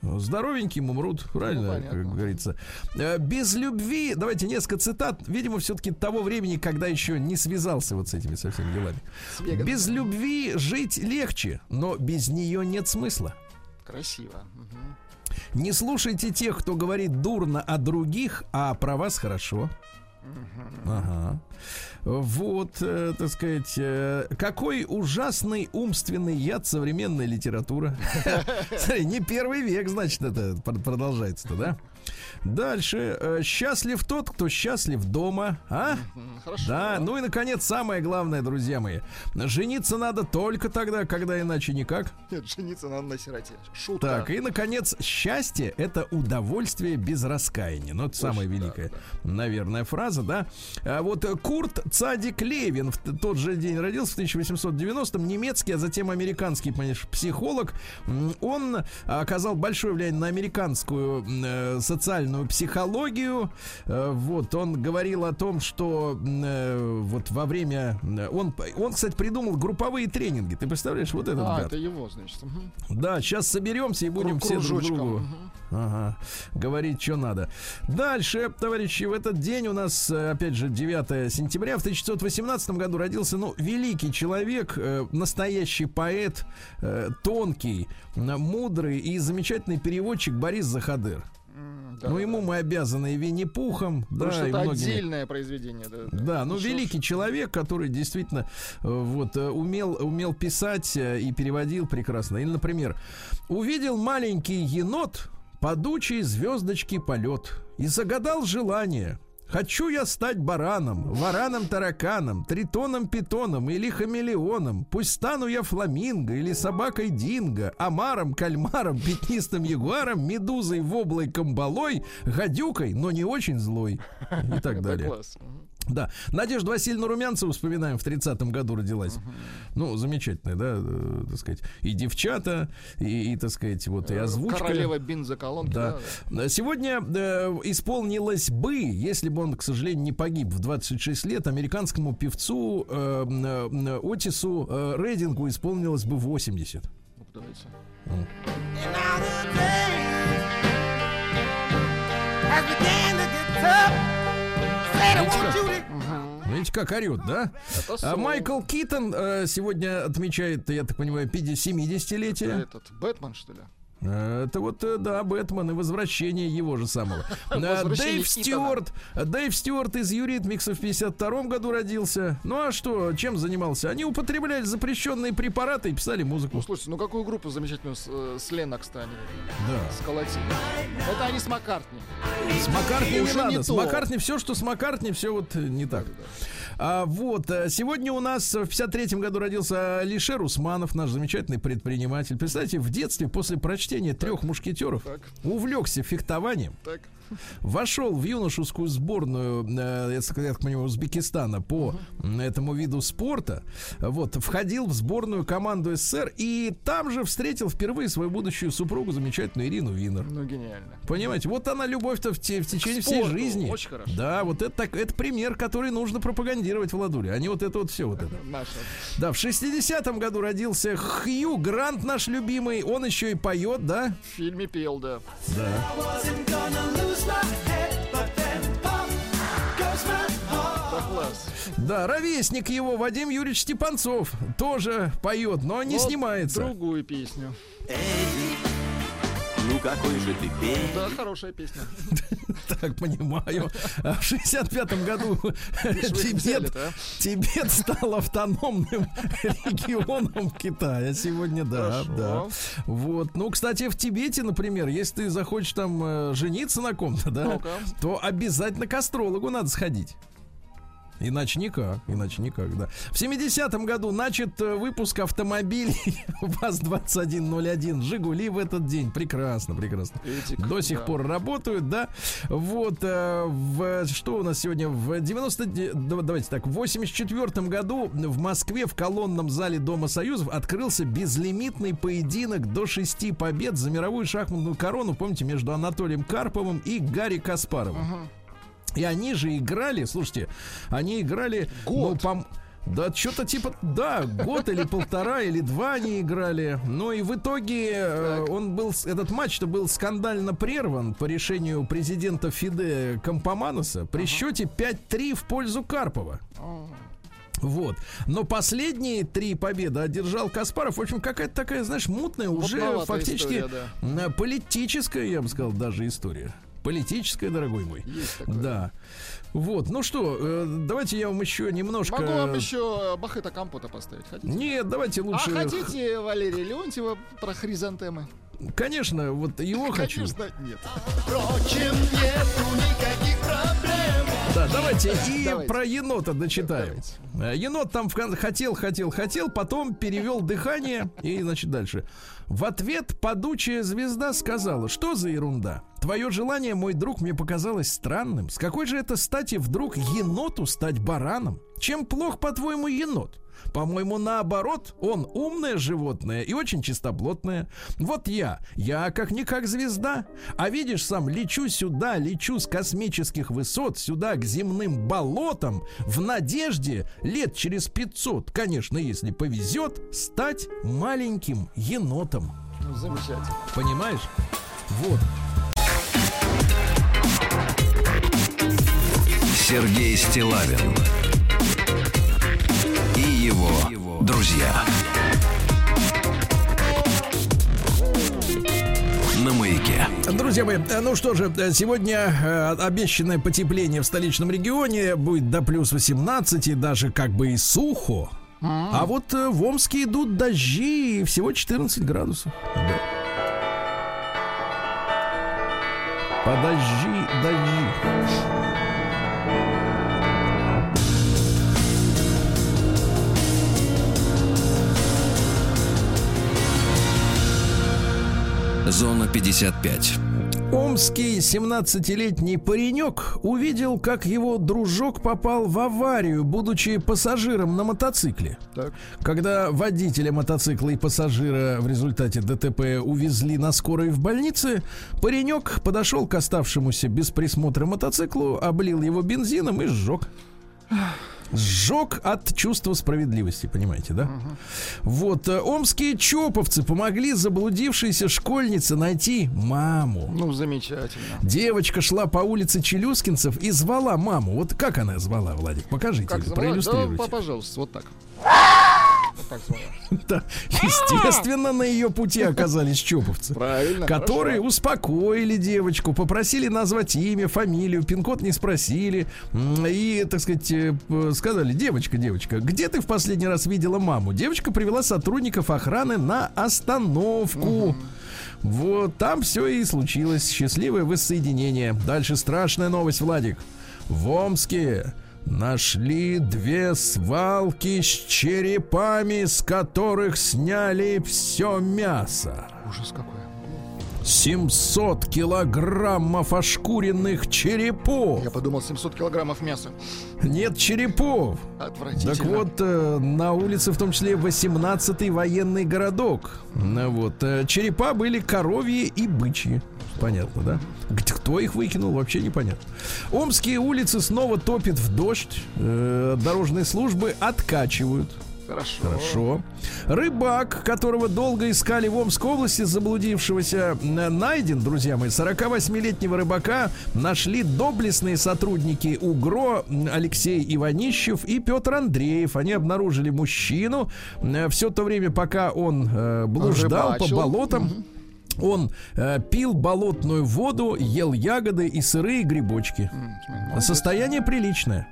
здоровеньким умрут, правильно, понятно. как говорится. Э, Без любви, давайте несколько цитат, видимо, все-таки того времени, когда еще не связался вот с этими со всеми делами. С веганами. Без любви жить легче, но без нее нет смысла. Красиво. Мгм. Не слушайте тех, кто говорит дурно о других, а про вас хорошо. Ага. Вот, э, так сказать, э, какой ужасный умственный яд современная литература. Смотри, не первый век, значит, это пр- продолжается-то, да? Дальше. э, Счастлив тот, кто счастлив дома. А? Хорошо. Да, ну и, наконец, самое главное, друзья мои. Жениться надо только тогда, когда иначе никак. Нет, жениться надо на сироте. Шутка. Так, и, наконец, счастье — это удовольствие без раскаяния. Ну, это самая да, великая, наверное, фраза. да. А вот э, Курт Цадик Левин в тот же день родился, в 1890-м, немецкий, а затем американский, понимаешь, психолог. Он оказал большое влияние на американскую э, социальную психологию. Э, Вот, он говорил о том, что э, вот во время... э, Он, он, кстати, придумал групповые тренинги. Ты представляешь, вот этот А, гад. это его, значит. Да, сейчас соберемся и будем все друг другу ага, говорить, что надо. Дальше, товарищи, в этот день у нас, опять же, 9 сентября, в 1918 году родился, ну, великий человек, настоящий поэт, тонкий, мудрый и замечательный переводчик Борис Заходыр. Да, ну, да, ему да. мы обязаны и Винни-Пухом, Потому да, что это многими. отдельное произведение. Да, Да, ну Слушай, великий человек, который действительно э, вот э, умел умел писать э, и переводил прекрасно. Или, например, увидел маленький енот падучий звездочки полет и загадал желание. Хочу я стать бараном, вараном-тараканом, тритоном-питоном или хамелеоном. Пусть стану я фламинго или собакой динго, омаром, кальмаром, пятнистым ягуаром, медузой, воблой, камбалой, гадюкой, но не очень злой. И так далее. Да. Надежда Васильевна Румянцева, вспоминаем, в 30-м году родилась. Ну, замечательная, да, э, так сказать. И девчата, и, и, так сказать, вот, и озвучка. Королева бензоколонки. Да. да. Сегодня э, исполнилось бы, если бы он, к сожалению, не погиб в 26 лет, американскому певцу э, э, Отису э, Рейдингу исполнилось бы 80. Ну, давайте. Видите, как орет, да? А. Майкл Китон э, сегодня отмечает, я так понимаю, 50 70-летие. Этот Бэтмен, что ли? Э, Это вот, э, да, Бэтмен и возвращение его же самого. Э, Возвращение Дэйв. Стюарт. Дэйв Стюарт из Юритмикса в 52 году родился. Ну а что, чем занимался? Они употребляли запрещенные препараты и писали Ну, музыку. слушайте, ну какую группу замечательную с, с Ленокс-то они Да. сколотили? Это они с Маккартни. С Маккартни не Уже не надо. С. Маккартни все, что с Маккартни, все вот не так. А, вот, э, сегодня у нас в 53-м году родился Алишер Усманов, наш замечательный предприниматель. Представьте, в детстве после прочтения трех мушкетеров Так. увлекся фехтованием. Так. Вошел в юношескую сборную, э, я так понимаю, Узбекистана по этому виду спорта. Вот, входил в сборную команду СССР и там же встретил впервые свою будущую супругу, замечательную Ирину Винер. Ну, гениально. Понимаете, вот она любовь-то в, те- в течение К всей спорту. жизни. Очень хорошо. Да, вот это, так, это пример, который нужно пропагандировать Владуле, а не вот это вот все вот это. Да, в 60-м году родился Хью Грант, наш любимый. Он еще и поет, да? В фильме пел, да. Да. Да, ровесник его, Вадим Юрьевич Степанцов, тоже поет, но не Вот снимается. Другую песню. Ну какой же ты пей? Да, хорошая песня. Так понимаю. А В 65 году Тибет? Тибет стал автономным регионом Китая. Сегодня, да, Хорошо. да. Вот. Ну, кстати, в Тибете, например, если ты захочешь там э, жениться на ком-то, да, Ну-ка. то обязательно к астрологу надо сходить. Иначе никак, иначе никак, да. В 70-м году начат э, выпуск автомобилей ВАЗ-2101 «Жигули» в этот день. Прекрасно, прекрасно. Эдик, До сих да. пор работают, да. Вот, э, в, что у нас сегодня? В 90... де- да, Давайте так, в 84 году в Москве в колонном зале Дома Союзов открылся безлимитный поединок до шести побед за мировую шахматную корону, помните, между Анатолием Карповым и Гарри Каспаровым. И они же играли, слушайте, они играли... Ну, пом- да, что-то типа, да, год или полтора, или два они играли. Ну и в итоге э, он был, этот матч-то был скандально прерван по решению президента Фиде Компоманоса при счете 5-3 в пользу Карпова. Вот. Но последние три победы одержал Каспаров. В общем, какая-то такая, знаешь, мутная, уже Мутноватая фактически история, э, политическая, я бы сказал, даже история. Политическая, дорогой мой. Есть такое. Да. Вот, ну что, э, давайте я вам еще немножко... Могу вам еще Бахета Компота поставить. Хотите? Нет, давайте А лучше... хотите Валерия Леонтьева про хризантемы? Конечно, вот его хочу. Конечно, нет. Впрочем, нету никаких проблем. Да, давайте и Давайте. про енота дочитаем. Э, Енот там в кон- хотел, хотел, хотел, потом перевел дыхание и, значит, дальше. В ответ падучая звезда сказала, что за ерунда? Твое желание, мой друг, мне показалось странным. С какой же это стати вдруг еноту стать бараном? Чем плох, по-твоему, енот? По-моему, наоборот, он умное животное и очень чистоплотное. Вот я, я как-никак звезда. А видишь сам, лечу сюда, лечу с космических высот, сюда к земным болотам, в надежде лет через 500, конечно, если повезет, стать маленьким енотом. Ну, замечательно. Понимаешь? Вот. Сергей Стилавин его друзья. На маяке. Друзья мои, ну что же, сегодня э, обещанное потепление в столичном регионе будет до плюс 18, и даже как бы и сухо. А вот э, в Омске идут дожди и всего 14 градусов. Да. Подожди, дожди. Зона 55. Омский 17-летний паренек увидел, как его дружок попал в аварию, будучи пассажиром на мотоцикле. Так. Когда водителя мотоцикла и пассажира в результате ДТП увезли на скорой в больнице, паренек подошел к оставшемуся без присмотра мотоциклу, облил его бензином и сжег. Сжег от чувства справедливости, понимаете, да? Вот, э, омские чоповцы помогли заблудившейся школьнице найти маму. Ну, замечательно. Девочка шла по улице Челюскинцев и звала маму. Вот как она звала, Владик? Покажите, Как проиллюстрируйте. Да, пожалуйста, вот так. Вот так звала. Да, естественно, на ее пути оказались чоповцы. Правильно. Которые хорошо. успокоили девочку, попросили назвать имя, фамилию, пин-код не спросили. И, так сказать, э, сказали, девочка, девочка, где ты в последний раз видела маму? Девочка привела сотрудников охраны на остановку. Вот там все и случилось. Счастливое воссоединение. Дальше страшная новость, Владик. В Омске нашли две свалки с черепами, с которых сняли все мясо. Ужас какой. 700 килограммов ошкуренных черепов. Я подумал, 700 килограммов мяса. Нет черепов. Отвратительно. Так вот, э, на улице в том числе 18-й военный городок. Ну Вот, э, черепа были коровьи и бычьи. Понятно, да? Кто их выкинул, вообще непонятно. Омские улицы снова топит в дождь. Э, Дорожные службы откачивают. Хорошо. Хорошо. Рыбак, которого долго искали в Омской области, заблудившегося, н- найден, друзья мои. 48-летнего рыбака нашли доблестные сотрудники УГРО Алексей Иванищев и Петр Андреев. Они обнаружили мужчину. Все то время, пока он э, блуждал Рыбачил. по болотам, он э, пил болотную воду, ел ягоды и сырые грибочки. Молодец. Состояние приличное.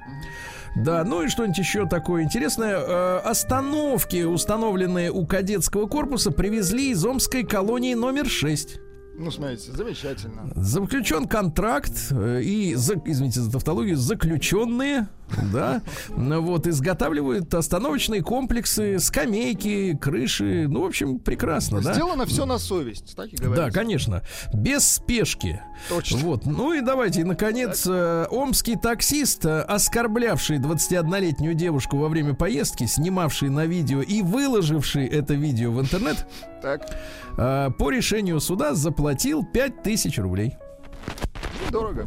Да, ну и что-нибудь еще такое интересное. Э, остановки, установленные у кадетского корпуса, привезли из Омской колонии номер 6. Ну, смотрите, замечательно. Заключен контракт э, и, за- извините за тавтологию, заключенные, да, ну вот, изготавливают остановочные комплексы, скамейки, крыши, ну, в общем, прекрасно, да? Сделано все на совесть, так и говорится. Да, конечно. Без спешки. Точно. Вот. Ну и давайте, наконец, э, омский таксист, э, оскорблявший 21-летнюю девушку во время поездки, снимавший на видео и выложивший это видео в интернет, Так, э, по решению суда заплатил 5000 рублей. дорого.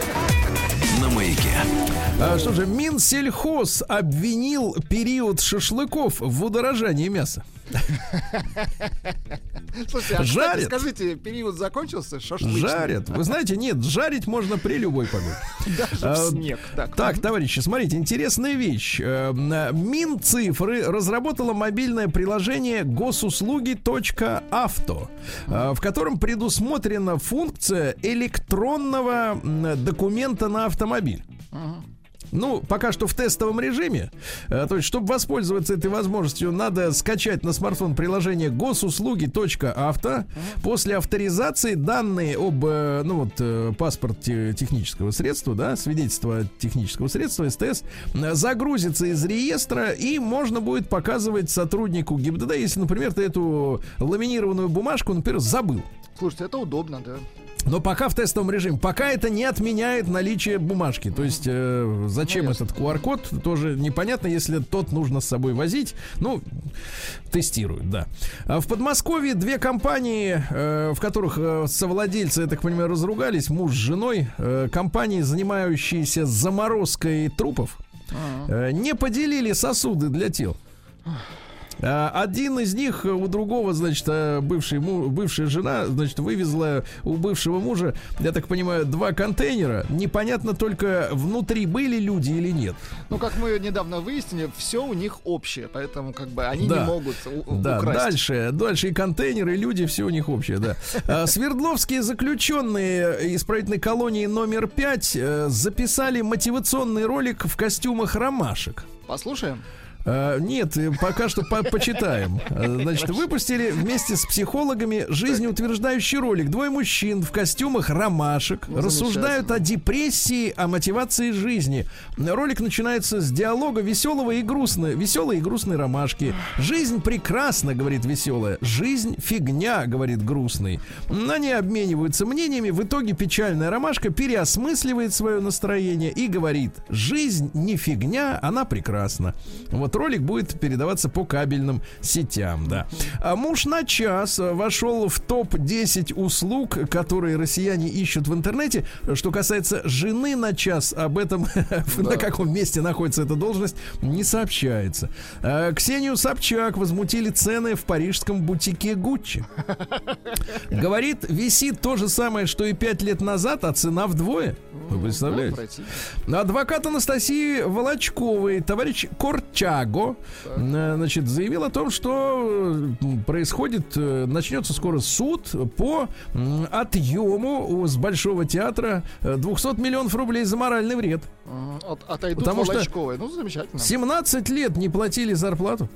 А что же, Минсельхоз обвинил период шашлыков в удорожании мяса. Слушайте, а Жарят. кстати, скажите, период закончился? Шашлычный. Жарят. Вы знаете, нет, жарить можно при любой погоде. Даже А, в снег. Так, Так, товарищи, смотрите, интересная вещь. Э, э, Минцифры разработала мобильное приложение госуслуги.авто, э, в котором предусмотрена функция электронного документа на автомобиль. Ну, пока что в тестовом режиме. Э, То есть, чтобы воспользоваться этой возможностью, надо скачать на смартфон приложение госуслуги.авто. После авторизации данные об, э, ну вот, э, паспорте технического средства, да, свидетельство технического средства, СТС, загрузится из реестра, и можно будет показывать сотруднику ГИБДД, если, например, ты эту ламинированную бумажку, например, забыл. Слушайте, это удобно, да. Но пока в тестовом режиме, пока это не отменяет наличие бумажки. То есть э, зачем Ну, этот QR-код, тоже непонятно, если тот нужно с собой возить. Ну, тестируют, да. А в Подмосковье две компании, э, в которых э, совладельцы, я так понимаю, разругались, муж с женой, э, компании, занимающиеся заморозкой трупов, э, не поделили сосуды для тел. А, Один из них у другого, значит, э, бывший, бывшая жена, значит, вывезла у бывшего мужа, я так понимаю, два контейнера. Непонятно только, внутри были люди или нет. Ну, как мы недавно выяснили, все у них общее, поэтому как бы они Да. не могут Да, украсть. дальше, дальше и контейнеры, и люди, все у них общее, да. А, Свердловские заключенные исправительной колонии номер 5 записали мотивационный ролик в костюмах ромашек. Послушаем. А, Нет, э, пока что по- почитаем. А, Значит, выпустили вместе с психологами жизнеутверждающий ролик. Двое мужчин в костюмах ромашек Ну, рассуждают о депрессии, о мотивации жизни. Ролик начинается с диалога веселого и грустного. Веселой и грустной ромашки. Жизнь прекрасна, говорит веселая. Жизнь фигня, говорит грустный. Они обмениваются мнениями. В итоге печальная ромашка переосмысливает свое настроение и говорит: жизнь не фигня, она прекрасна. Вот ролик будет передаваться по кабельным сетям, да. А муж на час э, вошел в топ-10 услуг, которые россияне ищут в интернете. Что касается жены на час, об этом на каком месте находится эта должность, не сообщается. А, Ксению Собчак возмутили цены в парижском бутике Гуччи. Говорит, висит то же самое, что и пять лет назад, а цена вдвое. Вы представляете? Отвратительно. Адвокат Анастасии Волочковой, товарищ Корчаго, э, значит, заявил о том, что э, происходит, э, начнется скоро суд по отъему с Большого театра э, 200 миллионов рублей за моральный вред. От- отойдут Потому что. Ну, замечательно. 17 лет не платили зарплату.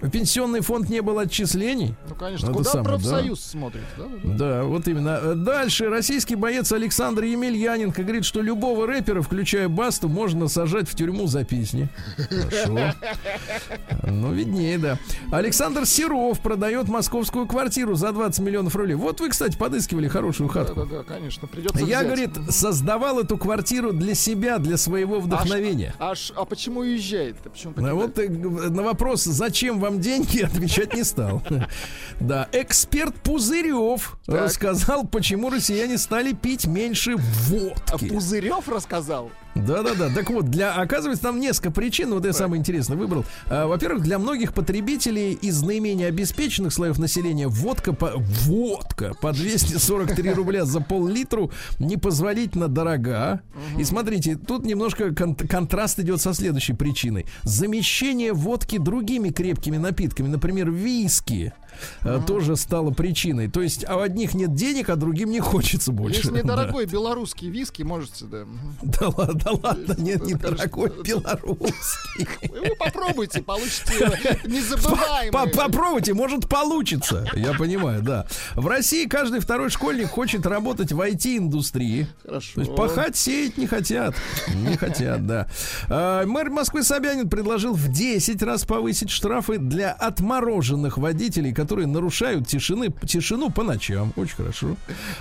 В пенсионный фонд не было отчислений. Ну, конечно. Это Куда самое, профсоюз смотрит? Да, да, да. Да, вот именно. Дальше российский боец Александр Емельяненко говорит, что любого рэпера, включая Басту, можно сажать в тюрьму за песни. Хорошо. Ну, виднее, да. Александр Серов продает московскую квартиру за 20 миллионов рублей. Вот вы, кстати, подыскивали хорошую Да, хатку. да, да, конечно. Придется Я, взять. говорит, создавал эту квартиру для себя, для своего вдохновения. А, ш- а почему уезжает? Почему А Вот э, на вопрос, зачем вам деньги, отвечать не стал. Да, эксперт Пузырев рассказал, почему россияне стали пить меньше А водки. Пузырев рассказал? Да-да-да. Так вот, для, оказывается, там несколько причин. Вот я самое интересное выбрал. А, во-первых, для многих потребителей из наименее обеспеченных слоев населения водка по, водка по 243 рубля за пол-литру непозволительно дорога. И смотрите, тут немножко кон- контраст идет со следующей причиной. Замещение водки другими крепкими напитками, например, виски. А, Тоже стало причиной. То есть, а у одних нет денег, а другим не хочется больше. Если Да. недорогой белорусский виски, можете, да. Да ладно, да ладно, нет, недорогой белорусский. Вы попробуйте, получите незабываемый. По- Попробуйте, может получится. Я понимаю, да. В России каждый второй школьник хочет работать в IT-индустрии. Хорошо. То есть пахать, сеять не хотят. Не хотят, да. А, Мэр Москвы Собянин предложил в 10 раз повысить штрафы для отмороженных водителей, которые нарушают тишины, тишину по ночам. Очень хорошо.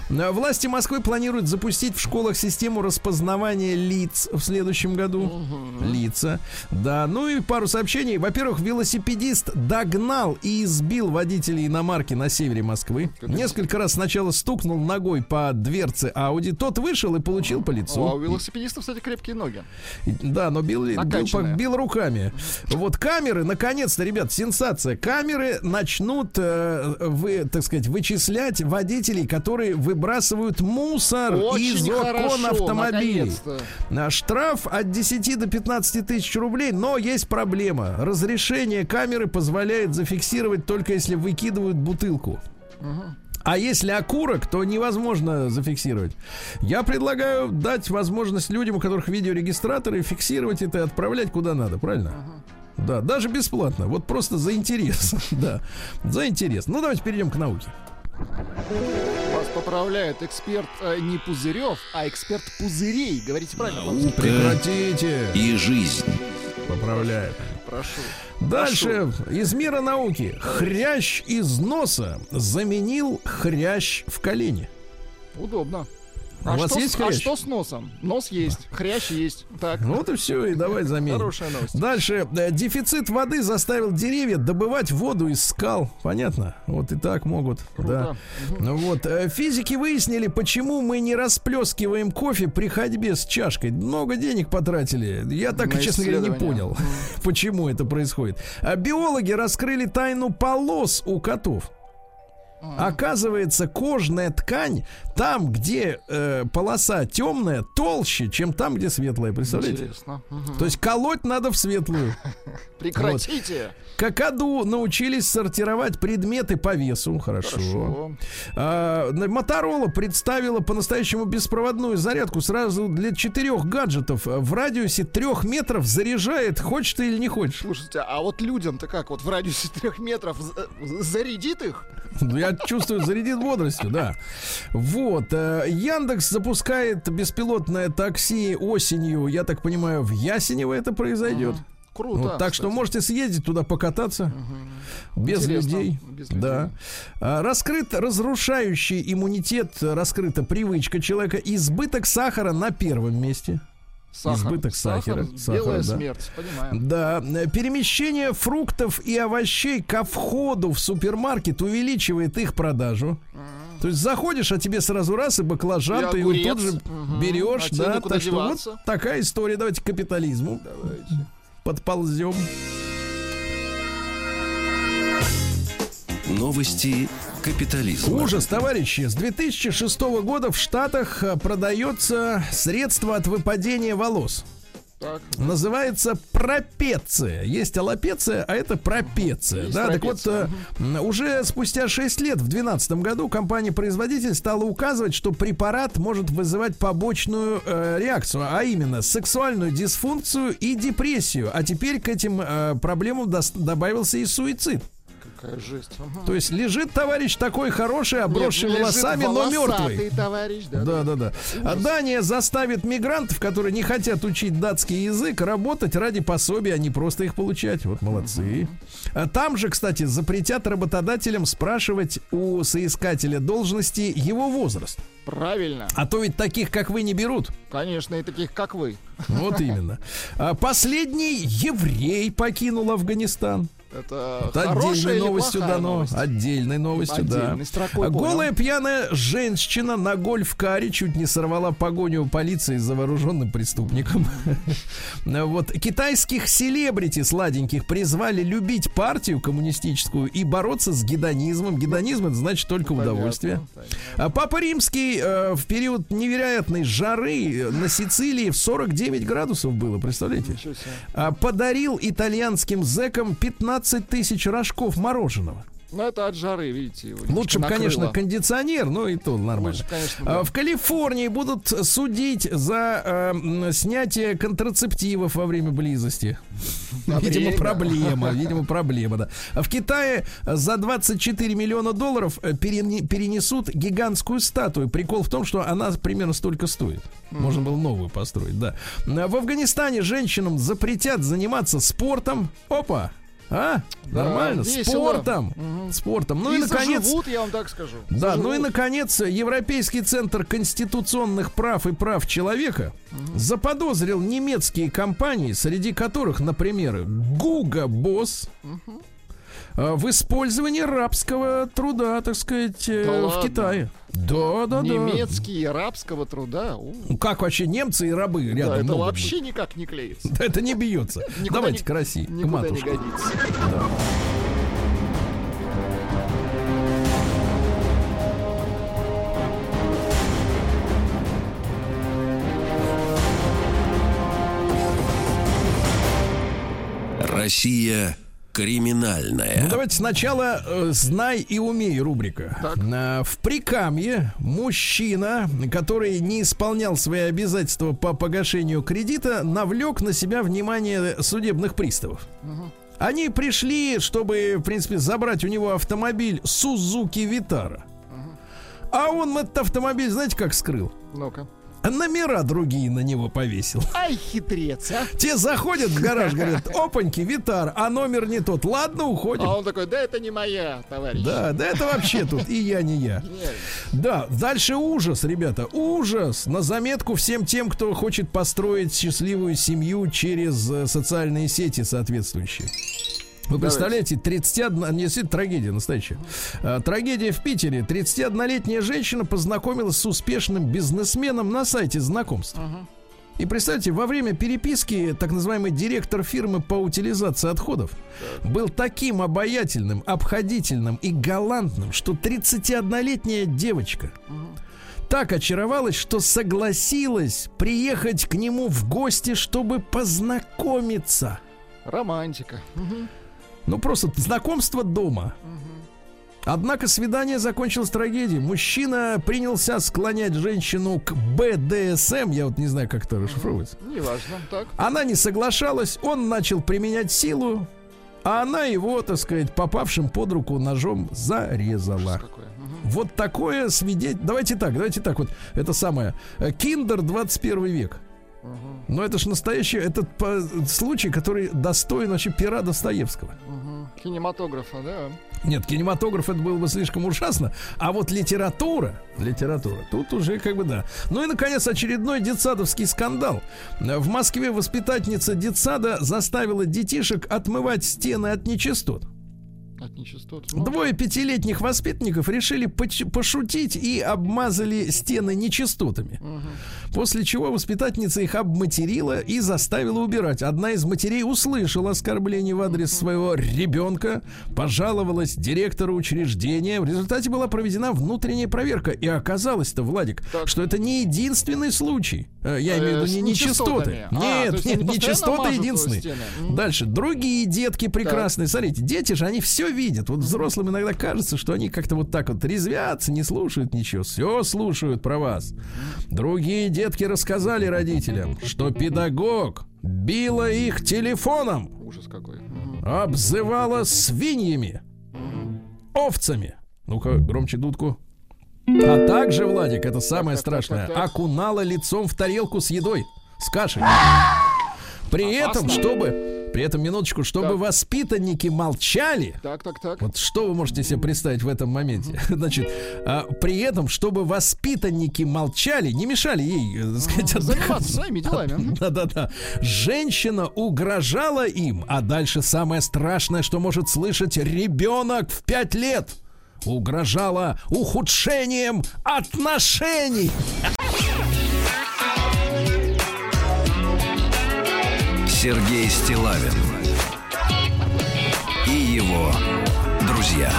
А, Власти Москвы планируют запустить в школах систему распознавания лиц в следующем году. Лица. Да, ну и пару сообщений. Во-первых, велосипедист догнал и избил водителя иномарки на севере Москвы. Несколько раз сначала стукнул ногой по дверце Ауди. Тот вышел и получил по лицу. О, а у велосипедистов, кстати, крепкие ноги. Да, но бил, бил, бил руками. Вот камеры, наконец-то, ребят, сенсация. Камеры начнут, э, вы, так сказать, вычислять водителей, которые выбрасывают мусор из Очень окон хорошо, автомобилей. А Штраф от 10 до 15 тысяч рублей, но есть проблема. Разрешение камеры позволяет зафиксировать только если выкидывают бутылку. А если окурок, то невозможно зафиксировать. Я предлагаю дать возможность людям, у которых видеорегистраторы, фиксировать это и отправлять куда надо, правильно? Да, даже бесплатно. Вот просто за интерес. Да, за интерес. Ну, давайте перейдем к науке. Вас поправляет эксперт э, не Пузырев, а эксперт Пузырей. Говорите правильно. вам Наука Прекратите. и жизнь. Поправляет. Прошу. Дальше из мира науки. Хрящ из носа заменил хрящ в колене. Удобно. А у вас что, есть а хрящ? что с носом? Нос есть, хрящ есть. Так, Ну вот и все, и давай заменим. хорошая новость. Дальше. Э, Дефицит воды заставил деревья добывать воду из скал. Понятно? Вот и так могут. Да. Круто. Ну вот. э, Физики выяснили, почему мы не расплескиваем кофе при ходьбе с чашкой. Много денег потратили. Я так, На честно говоря, не понял, почему это происходит. А биологи раскрыли тайну полос у котов. Оказывается, кожная ткань там, где э, полоса темная, толще, чем там, где светлая. Представляете? Интересно. То есть колоть надо в светлую. Прекратите. Какаду научились сортировать предметы по весу. Хорошо. Хорошо. А, Моторола представила по-настоящему беспроводную зарядку сразу для четырех гаджетов. В радиусе трех метров заряжает, хочешь ты или не хочешь. Слушайте, а вот людям-то как? Вот в радиусе трех метров за- зарядит их? Ну, Я чувствую, зарядит бодростью, да. Вот. Э, Яндекс запускает беспилотное такси осенью. Я так понимаю, в Ясенево это произойдет. Круто. Вот, так что кстати. можете съездить туда покататься без Интересно, людей. без людей. Да. А, раскрыт разрушающий иммунитет, раскрыта привычка человека. Избыток сахара на первом месте. Сахар. избыток сахара, Сахар, сахара, белая да. смерть, понимаем. Да, э, перемещение фруктов и овощей ко входу в супермаркет увеличивает их продажу. То есть заходишь, а тебе сразу раз и баклажан, И ты его тут же берешь, А тебе да. Так что вот такая история. Давайте к капитализму. Давайте. Подползем. Новости капитализма. Ужас, товарищи. С 2006 года в Штатах э, продается средство от выпадения волос. Так. Называется пропеция. Есть аллопеция, а это пропеция. Есть да, так вот, пропеция, э, уже спустя 6 лет, в 2012 году, компания-производитель стала указывать, что препарат может вызывать побочную э, реакцию, а именно сексуальную дисфункцию и депрессию. А теперь к этим э, проблемам добавился и суицид. Какая жесть. Ага. То есть лежит товарищ такой хороший, обросший волосами, но мертвый. товарищ, да. Да, да, да. А Дания заставит мигрантов, которые не хотят учить датский язык, работать ради пособия, а не просто их получать. Вот молодцы. А Там же, кстати, запретят работодателям спрашивать у соискателя должности его возраст. Правильно. А то ведь таких, как вы, не берут. Конечно, и таких, как вы. Вот именно. А Последний еврей покинул Афганистан. Это Это отдельной новостью дано. новость? Отдельной новостью, да. Строкой А понял. Голая пьяная женщина на гольф-каре чуть не сорвала погоню у полиции за вооруженным преступником. Вот. Китайских селебрити сладеньких призвали любить партию коммунистическую и бороться с гедонизмом. Гедонизм это значит только Понятно, удовольствие. А Папа Римский э, в период невероятной жары э, на Сицилии в 49 градусов было, представляете? А, подарил итальянским зэкам 15 тысяч рожков мороженого. Ну, это от жары, видите. его Лучше бы, конечно, кондиционер, но и то нормально. Лучше, конечно, А, да. В Калифорнии будут судить за э, снятие контрацептивов во время близости. Во Видимо, время. проблема. Видимо, проблема, да. А в Китае за 24 миллиона долларов э, перене- перенесут гигантскую статую. Прикол в том, что она примерно столько стоит. Можно было новую построить, да. А В Афганистане женщинам запретят заниматься спортом. Опа! А? Да, Нормально. весело. Спортом. Спортом. Ну и, и наконец. заживут, я вам так скажу. Да, ну и Заживут. наконец, Европейский центр конституционных прав и прав человека заподозрил немецкие компании, среди которых, например, Гуга Босс, э, в использовании рабского труда, так сказать, э, Да в ладно? Китае. Да, да, да. Немецкий и арабского труда. у, Ну, Как вообще немцы и рабы рядом да, это могут вообще быть? никак не клеится. Да Это не бьется. Давайте к России, к не матушке. годится. Россия Криминальное. Ну, давайте сначала э, знай и умей рубрика. Так. Э, в Прикамье мужчина, который не исполнял свои обязательства по погашению кредита, навлек на себя внимание судебных приставов. Они пришли, чтобы, в принципе, забрать у него автомобиль Сузуки Витара. А он этот автомобиль, знаете, как скрыл? Ну-ка. Номера другие на него повесил. Ай, хитрец, а. Те заходят в гараж, говорят, опаньки, Витар, а номер не тот. Ладно, уходим. А он такой, да это не моя, товарищ. Да, да, это вообще тут и я, не я. Да, дальше ужас, ребята, ужас. На заметку всем тем, кто хочет построить счастливую семью через э, социальные сети соответствующие. Вы представляете, 31, не это трагедия настоящая. А, трагедия в Питере. 31-летняя женщина познакомилась с успешным бизнесменом на сайте знакомств. И представьте, во время переписки так называемый директор фирмы по утилизации отходов был таким обаятельным, обходительным и галантным, что 31-летняя девочка так очаровалась, что согласилась приехать к нему в гости, чтобы познакомиться. Романтика. Мгм. Ну, просто знакомство дома. Однако свидание закончилось трагедией. Мужчина принялся склонять женщину к БДСМ. Я вот не знаю, как это расшифровывается. Неважно. Так. Она не соглашалась, он начал применять силу, а она его, так сказать, попавшим под руку ножом зарезала. Вот такое свидетель. Давайте так, давайте так. Вот это самое. Э, Киндер 21 век. Но это же настоящий, этот по- случай, который достоин вообще пера Достоевского. Мгм. Кинематографа, да. Нет, кинематограф это было бы слишком ужасно. А вот литература, литература, тут уже как бы да. Ну и, наконец, очередной детсадовский скандал. В Москве воспитательница детсада заставила детишек отмывать стены от нечистот. От нечистот. Ну, Двое пятилетних воспитанников решили пошутить и обмазали стены нечистотами. После чего воспитательница их обматерила и заставила убирать. Одна из матерей услышала оскорбление в адрес своего ребенка, пожаловалась директору учреждения. В результате была проведена внутренняя проверка. И оказалось-то, Владик, Так. что это не единственный случай. Э, Я Э, имею в виду не нечистоты. А, Нет, постоянно нечистоты. Мгм. Дальше. Другие детки прекрасные. Смотрите, дети же, они все видят. Вот взрослым иногда кажется, что они как-то вот так вот резвятся, не слушают ничего. Все слушают про вас. Другие детки рассказали родителям, что педагог била их телефоном, Ужас какой. Обзывала свиньями, овцами. Ну-ка, громче дудку. А также, Владик, это самое страшное, окунала лицом в тарелку с едой, с кашей. При этом, чтобы, при этом, минуточку, чтобы Так. воспитанники молчали, Так, так, так. вот что вы можете себе представить в этом моменте? Значит, а, при этом, чтобы воспитанники молчали, не мешали ей, э, так сказать, отдыхать. Заниматься своими делами. Да-да-да. Женщина угрожала им, а дальше самое страшное, что может слышать ребенок в 5 лет. Угрожала ухудшением отношений. Сергей Стилавин и его друзья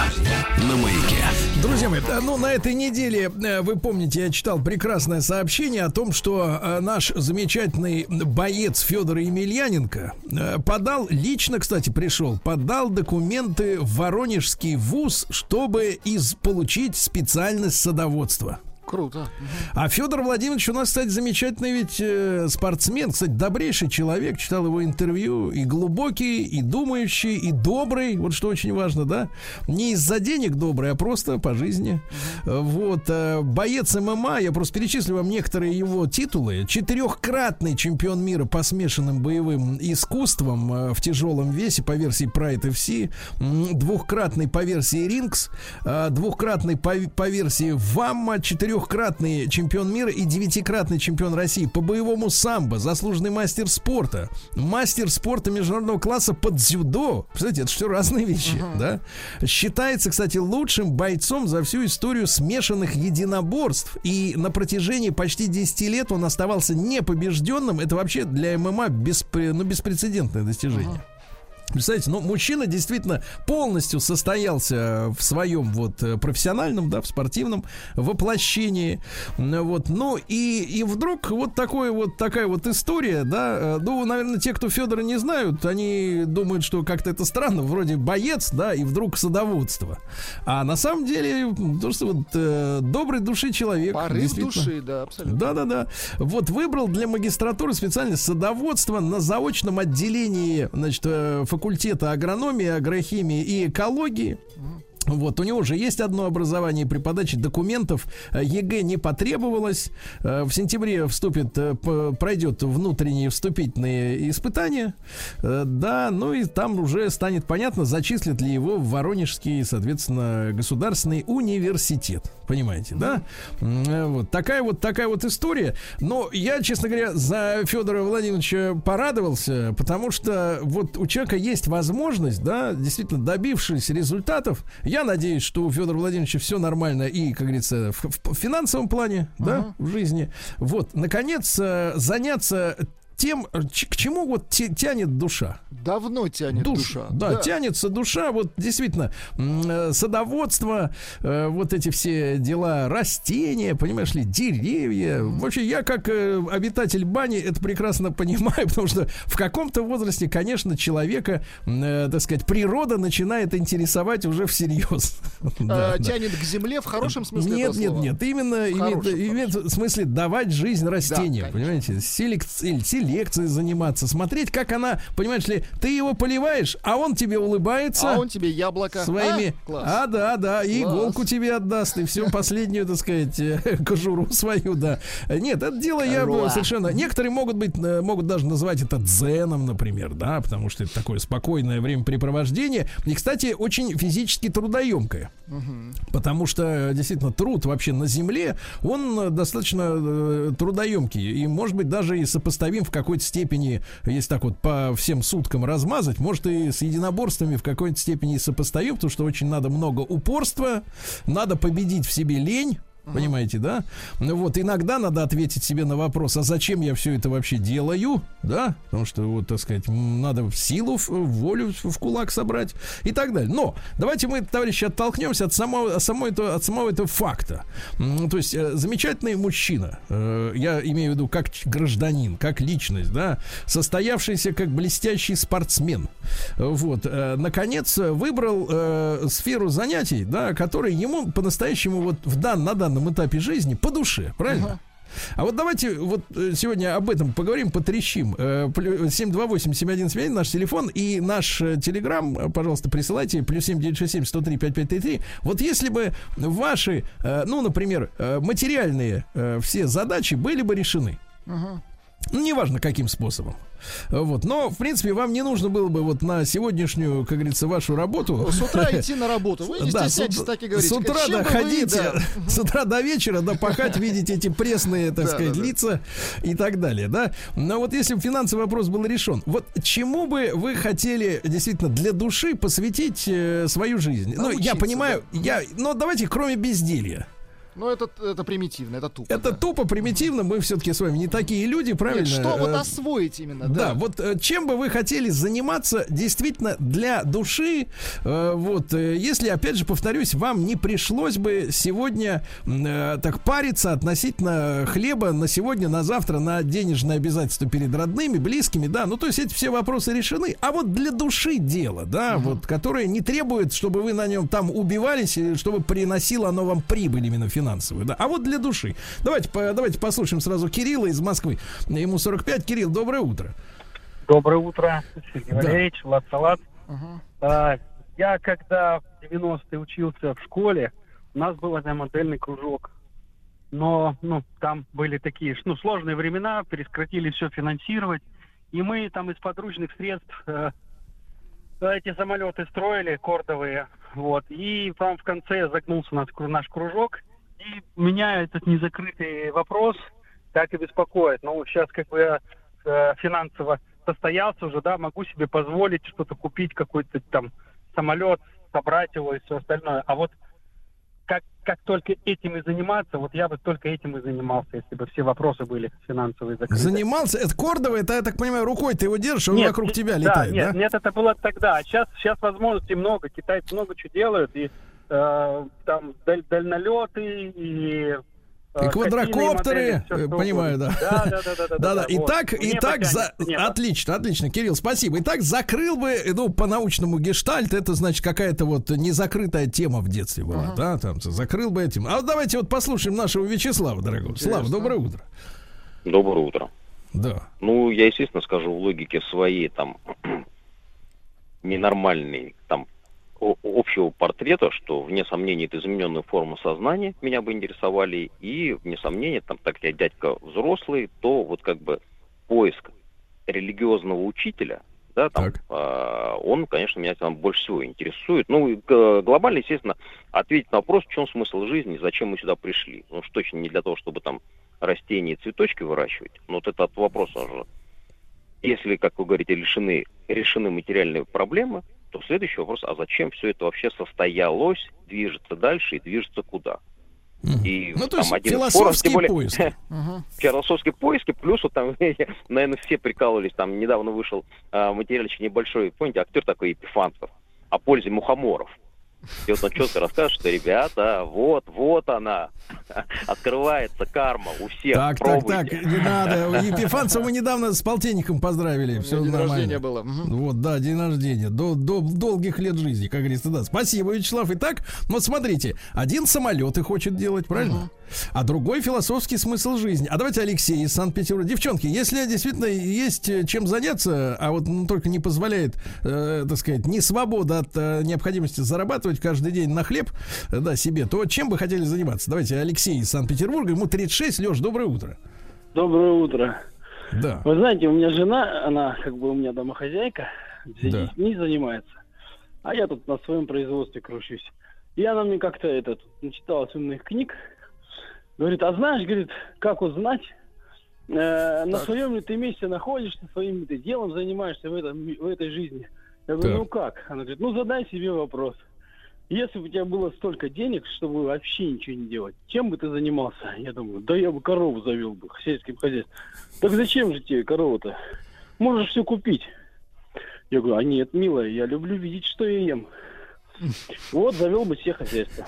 на маяке. Друзья мои, ну на этой неделе, э, вы помните, я читал прекрасное сообщение о том, что э, наш замечательный боец Федор Емельяненко э, подал, лично, кстати, пришел, подал документы в Воронежский вуз, чтобы из, получить специальность садоводства. Круто. А Федор Владимирович у нас, кстати, замечательный ведь э, спортсмен, кстати, добрейший человек. Читал его интервью. И глубокий, и думающий, и добрый. Вот что очень важно, да? Не из-за денег добрый, а просто по жизни. Э, Вот. э, боец ММА, я просто перечислю вам некоторые его титулы. Четырехкратный чемпион мира по смешанным боевым искусствам э, в тяжелом весе по версии Pride FC. Двухкратный по версии Рингс. э, Двухкратный по, по версии Вамма. Четырехкратный чемпион мира и девятикратный чемпион России по боевому самбо. Заслуженный мастер спорта. Мастер спорта международного класса под дзюдо. Представляете, это все разные вещи, да? Считается, кстати, лучшим бойцом за всю историю смешанных единоборств. И на протяжении почти 10 лет он оставался непобежденным. Это вообще для ММА беспре- ну, беспрецедентное достижение. Представляете, ну, мужчина действительно полностью состоялся в своем вот э, профессиональном, да, в спортивном воплощении. Вот, ну и, и вдруг вот такой вот такая вот история, да, э, ну, наверное, те, кто Федора не знают, они думают, что как-то это странно, вроде боец, да, и вдруг садоводство. А на самом деле, то, что вот э, доброй души человек. Порыв души, да, абсолютно. Да-да-да. Вот выбрал для магистратуры специально садоводство на заочном отделении, значит, э, факультета агрономии, агрохимии и экологии. Вот, у него уже есть одно образование при подаче документов. э, ЕГЭ не потребовалось. Э, В сентябре вступит, э, пройдет внутренние вступительные испытания. Да, ну и там уже станет понятно, зачислят ли его в Воронежский, соответственно, государственный университет. Понимаете, да? Вот такая вот такая вот история. Но я, честно говоря, за Федора Владимировича порадовался, потому что вот у человека есть возможность, да, действительно добившись результатов. Я надеюсь, что у Федора Владимировича все нормально и, как говорится, в, в финансовом плане, да, в жизни. Вот, наконец, э, заняться тем, э, к чему вот тянет душа. Давно тянет Душ- душа. Да, тянется душа. Вот действительно, э, садоводство, э, вот эти все дела, растения, понимаешь ли, деревья. Вообще, я как обитатель бани это прекрасно понимаю, потому что в каком-то возрасте, конечно, человека, так сказать, природа начинает интересовать уже всерьез. Да, А, да. Тянет к земле в хорошем смысле Нет, нет, нет. Именно имеет, хорошем, имеет в смысле давать жизнь растениям, конечно. понимаете? Селек- или селекцией заниматься, смотреть, как она, понимаешь ли, ты его поливаешь, а он тебе улыбается. А он тебе яблоко. Своими. А? Класс. А, да, да, и Класс. иголку тебе отдаст, и всю последнюю, так сказать, э, кожуру свою, да. Нет, это дело я бы совершенно. Некоторые могут быть, э, могут даже называть это дзеном, например, да, потому что это такое спокойное времяпрепровождение. И, кстати, очень физически трудоемкое. Потому что э, действительно труд вообще на земле, он достаточно трудоемкий. И, может быть, даже и сопоставим в какой-то степени, если так вот по всем суткам размазать, может и с единоборствами в какой-то степени сопоставим, потому что очень надо много упорства, надо победить в себе лень. Понимаете, да? Ну вот, иногда надо ответить себе на вопрос, а зачем я все это вообще делаю, да? Потому что, вот, так сказать, надо в силу, в- волю в кулак собрать и так далее. Но давайте мы, товарищи, оттолкнемся от самого, самого этого, от самого этого факта. То есть, э, замечательный мужчина, э, я имею в виду как гражданин, как личность, да, состоявшийся как блестящий спортсмен, вот, э, наконец выбрал сферу занятий, да, которая ему по-настоящему вот в дан, на данном этапе жизни по душе, правильно? А вот давайте вот э, сегодня об этом поговорим, потрещим. Э, плю- 728-7171 наш телефон и наш э, телеграм, э, пожалуйста, присылайте. Плюс 7967 103 5533. Вот если бы ваши, э, ну, например, э, материальные э, все задачи были бы решены. Ну, неважно, каким способом. Вот. Но, в принципе, вам не нужно было бы вот на сегодняшнюю, как говорится, вашу работу. С утра идти на работу. Вы не Да, стесняйтесь с так и говорить. С утра бы вы, да. с утра до вечера, да, пахать, видеть эти пресные, так Да, сказать, да, лица и так далее, да. Но вот если бы финансовый вопрос был решен, вот чему бы вы хотели действительно для души посвятить э, свою жизнь? ну, я Научиться, понимаю, я, но давайте кроме безделья. Ну, это, это примитивно, это тупо. Это да. тупо, примитивно, мы все-таки с вами не такие люди, правильно? Нет, что вот Э, освоить именно, Да, да. вот э, чем бы вы хотели заниматься действительно для души, э, вот, если, опять же, повторюсь, вам не пришлось бы сегодня так париться относительно хлеба на сегодня, на завтра, на денежные обязательства перед родными, близкими, да, ну, то есть эти все вопросы решены, а вот для души дело, да, вот, которое не требует, чтобы вы на нем там убивались, чтобы приносило оно вам прибыль именно финансовую, да, а вот для души. Давайте, по- давайте послушаем сразу Кирилла из Москвы, ему 45. Кирилл, доброе утро. Доброе утро, Сергей Да. Валерьевич, Влад Салат. Ага. А, я когда в 90-е учился в школе, у нас был один модельный кружок. Но ну, там были такие ну, сложные времена, перескратили все финансировать. И мы там из подручных средств э, эти самолеты строили, кордовые. Вот. И там в конце загнулся наш, наш кружок. И меня этот незакрытый вопрос так и беспокоит. Ну, сейчас как бы я э, финансово состоялся уже, да, могу себе позволить что-то купить, какой-то там самолет, собрать его и все остальное. А вот как, как только этим и заниматься, вот я бы только этим и занимался, если бы все вопросы были финансовые закрыты. Занимался? Это Кордова, это, я так понимаю, рукой ты его держишь, он Нет, вокруг тебя да, летает, нет, да? нет, это было тогда. А сейчас, сейчас возможностей много. Китайцы много чего делают. И э, там даль- дальнолеты, и... э, И квадрокоптеры, катийные модели, э, понимаю, угодно. да. Да, да, да, да, да. Да-да, вот. итак, итак, за... отлично, отлично, Кирилл, спасибо. Итак, закрыл бы, ну, по-научному гештальт, это, значит, какая-то вот незакрытая тема в детстве была, да, там, закрыл бы этим. А вот давайте вот послушаем нашего Вячеслава, дорогого. Слава, доброе утро. Доброе утро. Да. Ну, я, естественно, скажу в логике своей, там, ненормальной, там, общего портрета, что, вне сомнения, это измененная форма сознания меня бы интересовали, и, вне сомнения, там, так как я дядька взрослый, то вот как бы поиск религиозного учителя, да, там, Так. а, он, конечно, меня там больше всего интересует. Ну, г- глобально, естественно, ответить на вопрос, в чем смысл жизни, зачем мы сюда пришли. Ну, уж точно не для того, чтобы там растения и цветочки выращивать. Но вот этот вопрос уже. Если, как вы говорите, решены, решены материальные проблемы, то следующий вопрос, а зачем все это вообще состоялось, движется дальше и движется куда? И Ну, то там есть один философские более, поиски. Мгм. философские поиски, плюс вот там, наверное, все прикалывались, там недавно вышел а, материальчик небольшой, помните, актер такой Епифанцев, о пользе мухоморов. И вот он четко расскажет, что, ребята, вот, вот она, открывается карма у всех, Так, так, пробуйте. так, не надо. Епифанцева мы недавно с полтинником поздравили. Все день нормально. рождения было. Вот, да, день рождения. До, до долгих лет жизни, как говорится, да. Спасибо, Вячеслав. Итак, вот смотрите, один самолеты хочет делать, правильно? А другой философский смысл жизни. А давайте Алексей из Санкт-Петербурга. Девчонки, если действительно есть э, чем заняться, а вот ну, только не позволяет, э, так сказать, не свобода от э, необходимости зарабатывать каждый день на хлеб, э, да, себе, то чем бы хотели заниматься? Давайте Алексей из Санкт-Петербурга, ему 36. Леш, доброе утро. Доброе утро. Да. Вы знаете, у меня жена, она как бы у меня домохозяйка, Да. детьми занимается, а я тут на своем производстве кручусь. И она мне как-то этот, начиталась умных книг, говорит, а знаешь, говорит, как узнать, э, на своем ли ты месте находишься, своим ли ты делом занимаешься в, этом, в этой жизни. Я говорю, Так. ну как? Она говорит, ну задай себе вопрос. Если бы у тебя было столько денег, чтобы вообще ничего не делать, чем бы ты занимался? Я думаю, да я бы корову завел бы, сельским хозяйством. Так зачем же тебе корова-то? Можешь все купить. Я говорю, а нет, милая, я люблю видеть, что я ем. Вот завел бы все хозяйства.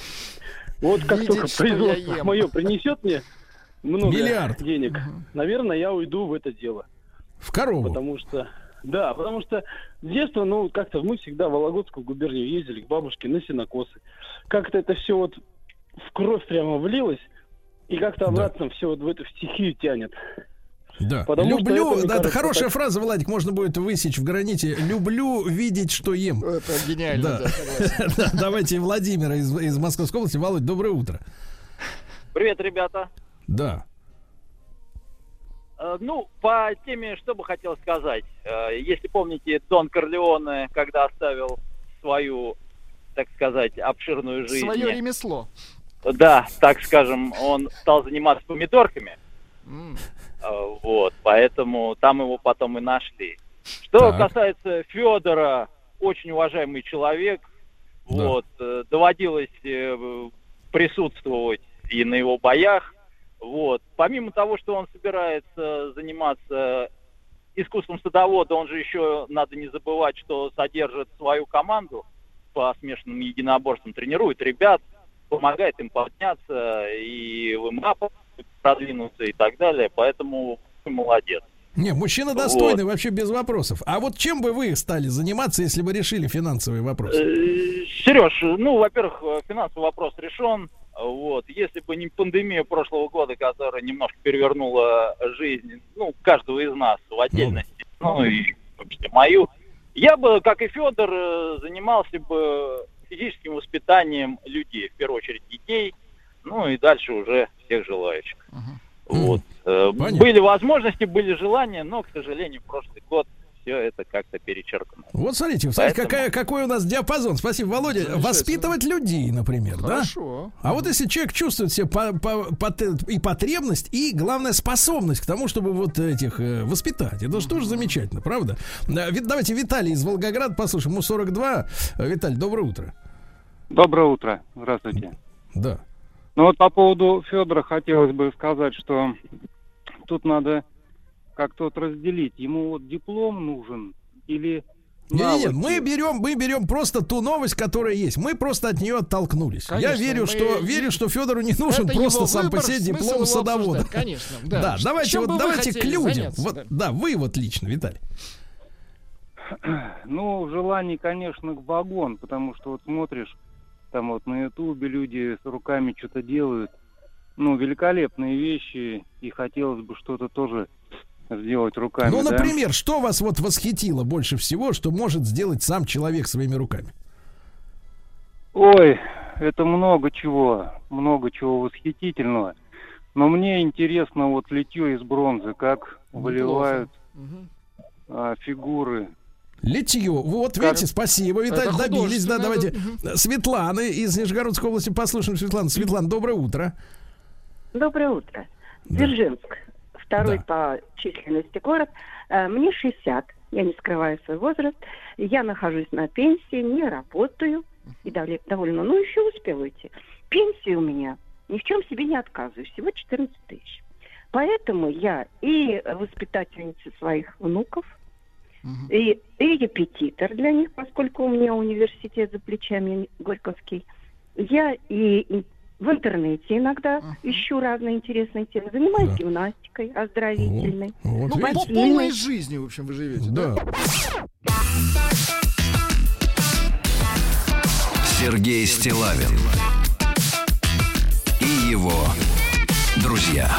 Вот как Видеть, только производство мое принесет мне много Миллиард. денег, наверное, я уйду в это дело. В корову. Потому что, да, потому что с детства, ну, как-то мы всегда в Вологодскую губернию ездили к бабушке на сенокосы. Как-то это все вот в кровь прямо влилось, и как-то Да. обратно все вот в эту стихию тянет. Да. Потому что Люблю, это, да, это кажется, хорошая так- фраза, Владик, можно будет высечь в граните. Люблю видеть, что ем. Это гениально, Да. да. Да, Давайте Владимира из, из Московской области. Володь, доброе утро. Привет, ребята. Да. Э, Ну, по теме, что бы хотел сказать. Э, Если помните, Дон Корлеоне, когда оставил свою, так сказать, обширную жизнь, Свое ремесло. да, так скажем, он стал заниматься помидорками. Э, вот, поэтому там его потом и нашли. Что Так. касается Федора, очень уважаемый человек, Да. вот, доводилось присутствовать и на его боях, вот. Помимо того, что он собирается заниматься искусством садовода, он же еще, надо не забывать, что содержит свою команду по смешанным единоборствам, тренирует ребят, помогает им подняться и в МА продвинуться и так далее, поэтому молодец. Не, мужчина достойный, вообще без вопросов. А вот чем бы вы стали заниматься, если бы решили финансовые вопросы? Э, Сереж, ну, во-первых, э, финансовый вопрос решен. Вот. Если бы не пандемия прошлого года, которая немножко перевернула жизнь, ну, каждого из нас в отдельности, ну, и, в том числе, мою, я бы, как и Федор, э, занимался бы физическим воспитанием людей, в первую очередь детей, ну, и дальше уже всех желающих. Вот. Э, Понятно. Были возможности, были желания, но, к сожалению, прошлый год все это как-то перечеркнуто. Вот смотрите, смотрите Поэтому- какая, какой у нас диапазон. Спасибо, Володя. Воспитывать людей, например, да? Хорошо. А вот если человек чувствует себе по- по- поте- и потребность, и, главное, способность к тому, чтобы вот этих э, воспитать. Это же тоже замечательно, правда? Да, Давайте Виталий из Волгограда послушаем. Ему 42. Э, Виталий, доброе утро. Доброе утро. Здравствуйте. Да. Ну вот по поводу Федора хотелось бы сказать, что тут надо как-то вот разделить. Ему вот диплом нужен или Нет, навыки? нет, мы берем, мы берем просто ту новость, которая есть. Мы просто от нее оттолкнулись. Я Конечно, верю, мы- что верю, что Федору не нужен Это просто сам по выбор, себе смысл диплом садовода. Конечно, да. Да, давайте чем вот давайте к людям. заняться, Вот, да. да, вы вот лично, Виталий. Ну, желание, конечно, в вагон, потому что вот смотришь, там вот на Ютубе люди с руками что-то делают. Ну, великолепные вещи, и хотелось бы что-то тоже сделать руками. Ну, да. например, что вас вот восхитило больше всего, что может сделать сам человек своими руками? Ой, это много чего, много чего восхитительного. Но мне интересно вот литье из бронзы, как выливают а, фигуры. Литье. Вот, Как- видите, спасибо, Виталий, Это добились. Да, давайте. Светланы из Нижегородской области послушаем. Светлана, Светлана, доброе утро. Доброе утро. Да. Дзержинск, второй Да. по численности город. Э, Мне 60, я не скрываю свой возраст. Я нахожусь на пенсии, не работаю и довольно, ну, еще успел уйти. Пенсия у меня ни в чем себе не отказываю, всего 14 тысяч. Поэтому я и воспитательница своих внуков, Мгм. и, и репетитор для них, поскольку у меня университет за плечами Горьковский. Я и, и в интернете иногда ищу разные интересные темы. Занимаюсь Да. гимнастикой оздоровительной. Вот, Ну, по- видите? полной жизнью, в общем, вы живете, да? Да. Сергей Стилавин и его друзья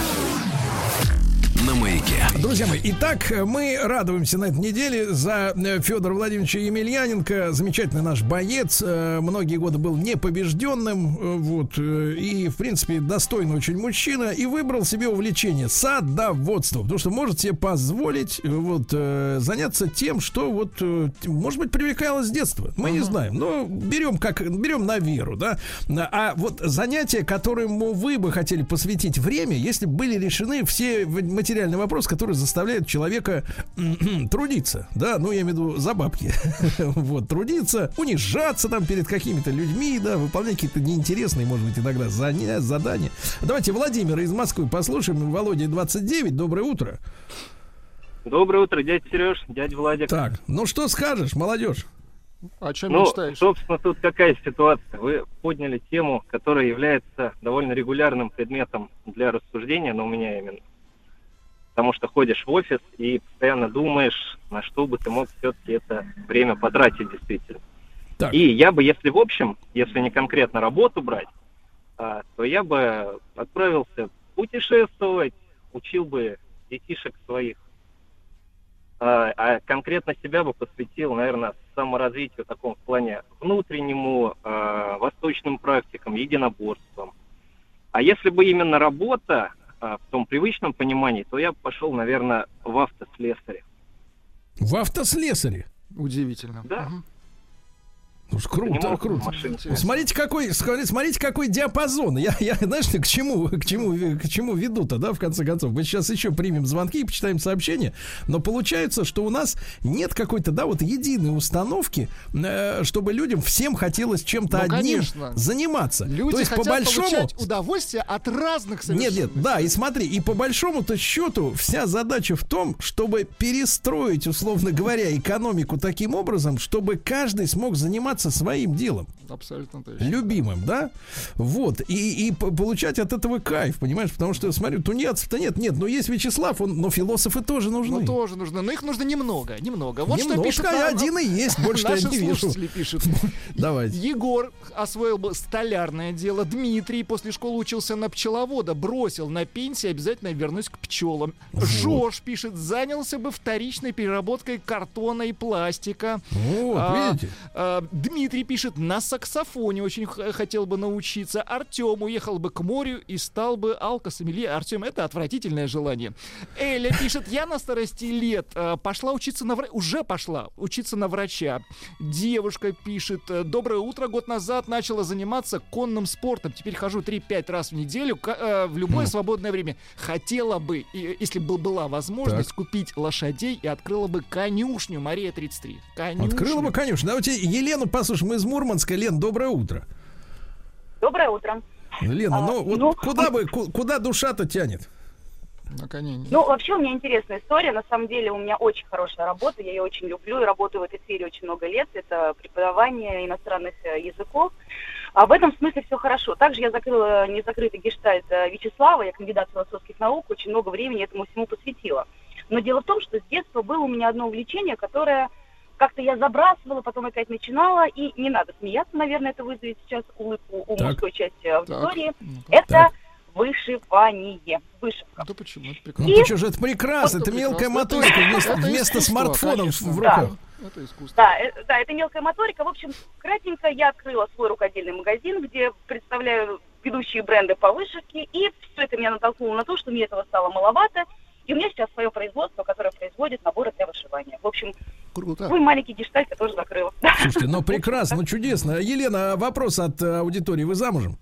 на маяке. Друзья мои, итак, мы радуемся на этой неделе за э, Федора Владимировича Емельяненко, замечательный наш боец, э, многие годы был непобежденным, э, вот, и, в принципе, достойный очень мужчина, и выбрал себе увлечение садоводством, потому что может себе позволить, вот, заняться тем, что, вот, может быть, привлекало с детства, мы не знаем, но берем как, берем на веру, да, а вот занятия, которому вы бы хотели посвятить время, если бы были решены все материальные вопросы, которые заставляют человека м, трудиться, да, ну, я имею в виду за бабки, вот, трудиться, унижаться там перед какими-то людьми, да, выполнять какие-то неинтересные, может быть, иногда заня- задания. Давайте Владимира из Москвы послушаем, Володя 29, доброе утро. Доброе утро, дядя Сереж, дядя Владик. Так, ну что скажешь, молодежь? О чем ну, мечтаешь? собственно, тут какая ситуация? Вы подняли тему, которая является довольно регулярным предметом для рассуждения, но у меня именно. Потому что ходишь в офис и постоянно думаешь, на что бы ты мог все-таки это время потратить действительно. Так. И я бы, если в общем, если не конкретно работу брать, а, то я бы отправился путешествовать, учил бы детишек своих а, а конкретно себя бы посвятил, наверное, саморазвитию таком в плане внутреннему, а, восточным практикам, единоборствам. А если бы именно работа в том привычном понимании, то я пошел, наверное, в автослесаре. В автослесаре. Удивительно. Да. Мгм. Ну, ж круто, круто. машинами. Смотрите, какой, смотрите, смотрите, какой диапазон. Я, я, знаешь, к чему, к чему, к чему веду-то, да, в конце концов. Мы сейчас еще примем звонки и почитаем сообщения. Но получается, что у нас нет какой-то, да, вот единой установки, э, чтобы людям всем хотелось чем-то Ну, одним конечно. заниматься. Люди То есть, по хотят большому... получать удовольствие от разных Нет, нет, да, и смотри, и по большому-то счету вся задача в том, чтобы перестроить, условно говоря, экономику таким образом, чтобы каждый смог заниматься своим делом Абсолютно точно. любимым, да? Вот, и, и получать от этого кайф, понимаешь? Потому что, смотрю, тунецов-то нет, нет, но есть Вячеслав, он, но философы тоже нужны. Ну, тоже нужно. Но их нужно немного, немного. Вот что Немножко, пишут а нам- один и есть, больше я Наши не вижу. слушатели пишут. Давайте. Егор освоил бы столярное дело. Дмитрий после школы учился на пчеловода. Бросил на пенсии, обязательно вернусь к пчелам. Жош пишет, занялся бы вторичной переработкой картона и пластика. Вот, А, видите? а, Дмитрий пишет, на саксофоне очень хотел бы научиться. Артем уехал бы к морю и стал бы алкосомелье. Артем, это отвратительное желание. Эля пишет, я на старости лет э, пошла учиться на врача. Уже пошла учиться на врача. Девушка пишет, э, доброе утро, год назад начала заниматься конным спортом. Теперь хожу 3-5 раз в неделю э, в любое свободное время. Хотела бы, если бы была возможность, купить лошадей и открыла бы конюшню. Мария 33. Конюшню. Открыла бы, конечно. Давайте Елену послушаем из Мурманска. Лен, доброе утро. Доброе утро. Лена, А, ну вот ну, куда бы, ку- куда душа-то тянет? На коне не- Ну, вообще у меня интересная история. На самом деле у меня очень хорошая работа, я ее очень люблю и работаю в этой сфере очень много лет. Это преподавание иностранных э, языков. А в этом смысле все хорошо. Также я закрыла незакрытый гештальт э, Вячеслава, я кандидат философских наук, очень много времени этому всему посвятила. Но дело в том, что с детства было у меня одно увлечение, которое как-то я забрасывала, потом опять начинала, и не надо смеяться, наверное, это вызовет сейчас улыбку у Так. мужской части аудитории. ну-ка. это Так. вышивание, вышивка. Да почему? Это Ну прекрасно. ты что же, это прекрасно, это Это мелкая моторика вместо, вместо смартфонов в руках. Это искусство. Да, э, да, это мелкая моторика. В общем, кратенько я открыла свой рукодельный магазин, где представляю ведущие бренды по вышивке, и все это меня натолкнуло на то, что мне этого стало маловато, и у меня сейчас свое производство, которое производит наборы для вышивания. В общем, Круто. свой маленький гештальт я тоже закрыла. Слушайте, ну прекрасно, чудесно. Елена, вопрос от э, аудитории. Вы замужем?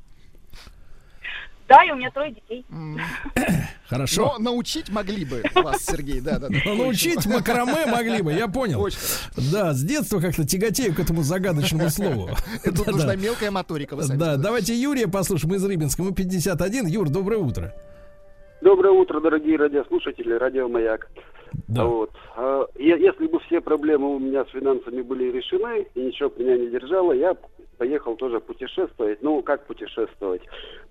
Да, и у меня трое детей. Хорошо. Но научить могли бы вас, Сергей, да, да. да. Ну, научить макраме могли бы, я понял. Очень. Да, с детства как-то тяготею к этому загадочному слову. Тут Да, нужна да. мелкая моторика, вы сами Да, сказали. давайте Юрия послушаем из Рыбинска. Мы 51. Юр, доброе утро. Доброе утро, дорогие радиослушатели, радио Маяк. Да. Вот. А, Если бы все проблемы у меня с финансами были решены и ничего меня не держало, я поехал тоже путешествовать. Ну, как путешествовать?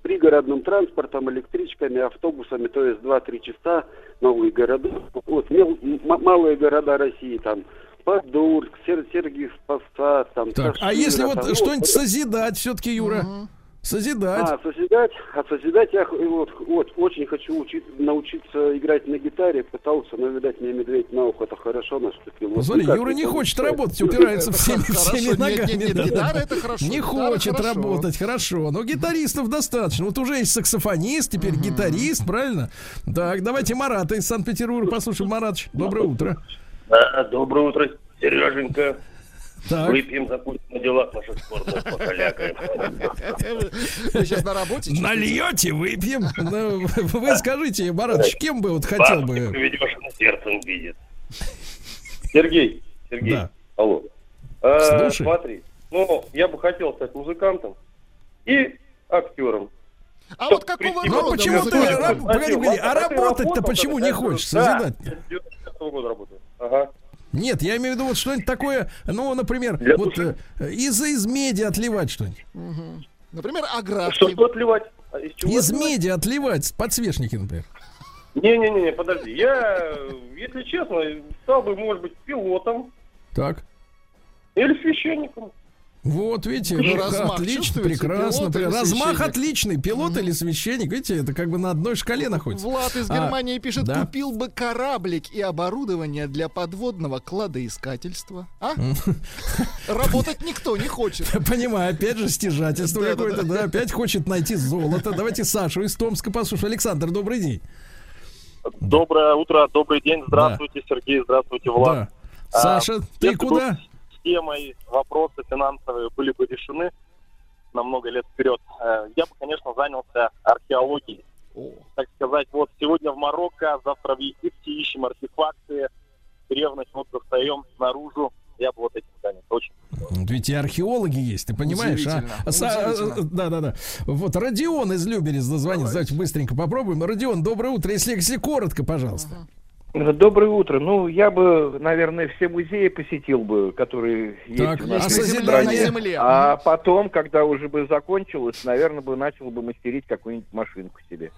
Пригородным транспортом, электричками, автобусами, то есть 2-3 часа новые города. Вот, мел- малые города России, там, Подольск, Сер- Сергиев Посад, там, Так, а Кашира, если там, вот ну, что-нибудь созидать все-таки, Юра? Созидать. а, созидать, а созидать я вот, вот очень хочу учить, научиться играть на гитаре, пытался, но, видать, мне медведь на ухо это хорошо наступил. Вот смотри, Юра не хочет получается. работать, упирается всеми, всеми Нет, ногами. нет, нет, да, гитара это хорошо, Не хочет хорошо. работать, хорошо. Но гитаристов достаточно. Вот уже есть саксофонист, теперь гитарист, правильно? Так, давайте Марата из Санкт-Петербурга послушаем. Маратович, доброе утро. Доброе утро, Сереженька. Так. Выпьем за путь на делах наших спортных покалякаем. Вы сейчас на работе? Нальете, выпьем. Ну, Вы скажите, Маратович, кем бы вот хотел бы... проведешь, на сердцем видит. Сергей, Сергей, Да. алло. А, Слушай. смотри, ну, я бы хотел стать музыкантом и актером. А Чтоб вот какого прийти Ну, рода почему ты... Погоди, погоди, а ты работать-то почему не хочешь? Созидать? Да, я с 95 года работаю. Ага. Нет, я имею в виду вот что-нибудь такое, ну, например, Для вот э, из, из меди отливать что-нибудь. Мгм. Например, оградки. Что, что отливать? А из чего Из отливать? меди отливать подсвечники, например. Не-не-не, подожди. Я, если честно, стал бы, может быть, пилотом Так. или священником. Вот, видите, Ну, размах отлично, прекрасно. Пилот размах отличный. Пилот или священник, видите, это как бы на одной шкале находится. Влад из А, Германии пишет, да. купил бы кораблик и оборудование для подводного кладоискательства. А? Работать никто не хочет. Понимаю, опять же стяжательство какое-то, да, опять хочет найти золото. Давайте Сашу из Томска послушаем. Александр, добрый день. Доброе утро, добрый день, здравствуйте, Сергей, здравствуйте, Влад. Да. Саша, ты куда? Все мои вопросы финансовые были бы решены на много лет вперед. э, Я бы, конечно, занялся археологией. Так сказать, вот сегодня в Марокко, завтра в Египте ищем артефакты, древность вот достаем наружу. Я бы вот этим занялся. Очень Вот Ведь и археологи есть, ты понимаешь, а? Удивительно. Да, да, да. Вот Родион из Люберец дозвонит. Давайте быстренько попробуем. Родион, доброе утро. Если, если коротко, пожалуйста. Доброе утро. Ну, я бы, наверное, все музеи посетил бы, которые Так, есть у нас а на созидание? стране. А потом, когда уже бы закончилось, наверное, бы начал бы мастерить какую-нибудь машинку себе.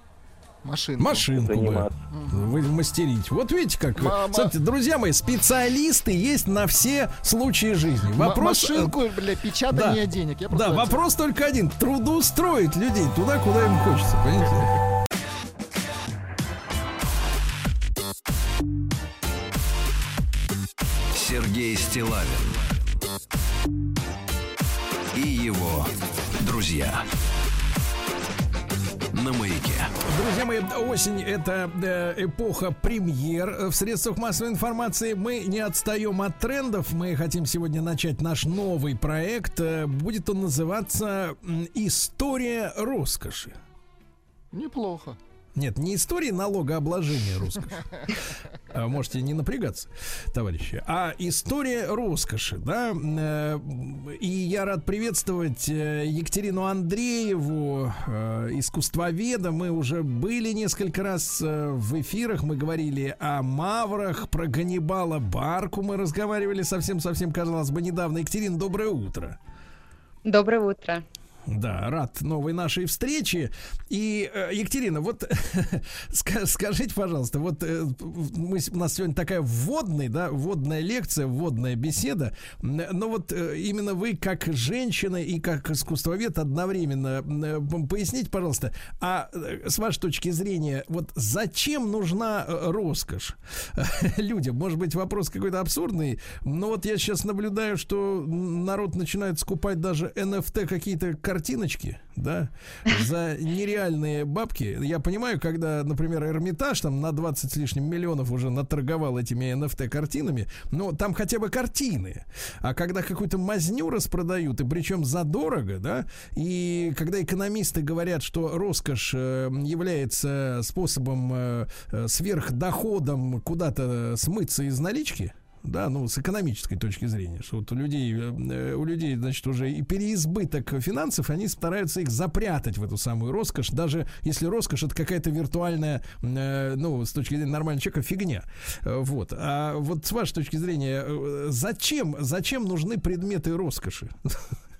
Машинку. Машинку бы вы мастерить. Вот видите, как. Мама. Кстати, друзья мои, специалисты есть на все случаи жизни. Вопрос. э, Машинку для печатания Да. денег. Я Да, вопрос только один. Трудоустроить людей туда, куда им хочется. Понимаете? Сергей Стилавин и его друзья на маяке. Друзья мои, осень это э, эпоха премьер э, в средствах массовой информации. Мы не отстаем от трендов. Мы хотим сегодня начать наш новый проект. Э, Будет он называться История роскоши. Неплохо. Нет, не истории налогообложения роскоши. А, Можете не напрягаться, товарищи. А история роскоши, да. Э, И я рад приветствовать э, Екатерину Андрееву, э, искусствоведа. Мы уже были несколько раз в эфирах. Мы говорили о маврах, про Ганнибала Барку. Мы разговаривали совсем-совсем, казалось бы, недавно. Екатерина, доброе утро. Доброе утро. Да, рад новой нашей встрече. И, э, Екатерина, вот ска- скажите, пожалуйста, вот э, мы, у нас сегодня такая вводная, да, вводная лекция, вводная беседа, но вот э, именно вы как женщина и как искусствовед одновременно поясните, пожалуйста, а с вашей точки зрения, вот зачем нужна роскошь людям? Может быть, вопрос какой-то абсурдный, но вот я сейчас наблюдаю, что народ начинает скупать даже NFT какие-то картиночки, да, за нереальные бабки. Я понимаю, когда, например, Эрмитаж там на 20 с лишним миллионов уже наторговал этими NFT картинами, но там хотя бы картины. А когда какую-то мазню распродают, и причем задорого, да, и когда экономисты говорят, что роскошь э, является способом э, э, сверхдоходом куда-то смыться из налички, да, ну, с экономической точки зрения, что вот у людей, э, у людей, значит, уже и переизбыток финансов, они стараются их запрятать в эту самую роскошь, даже если роскошь это какая-то виртуальная, э, ну, с точки зрения нормального человека, фигня. Э, Вот. А вот с вашей точки зрения, зачем, зачем нужны предметы роскоши?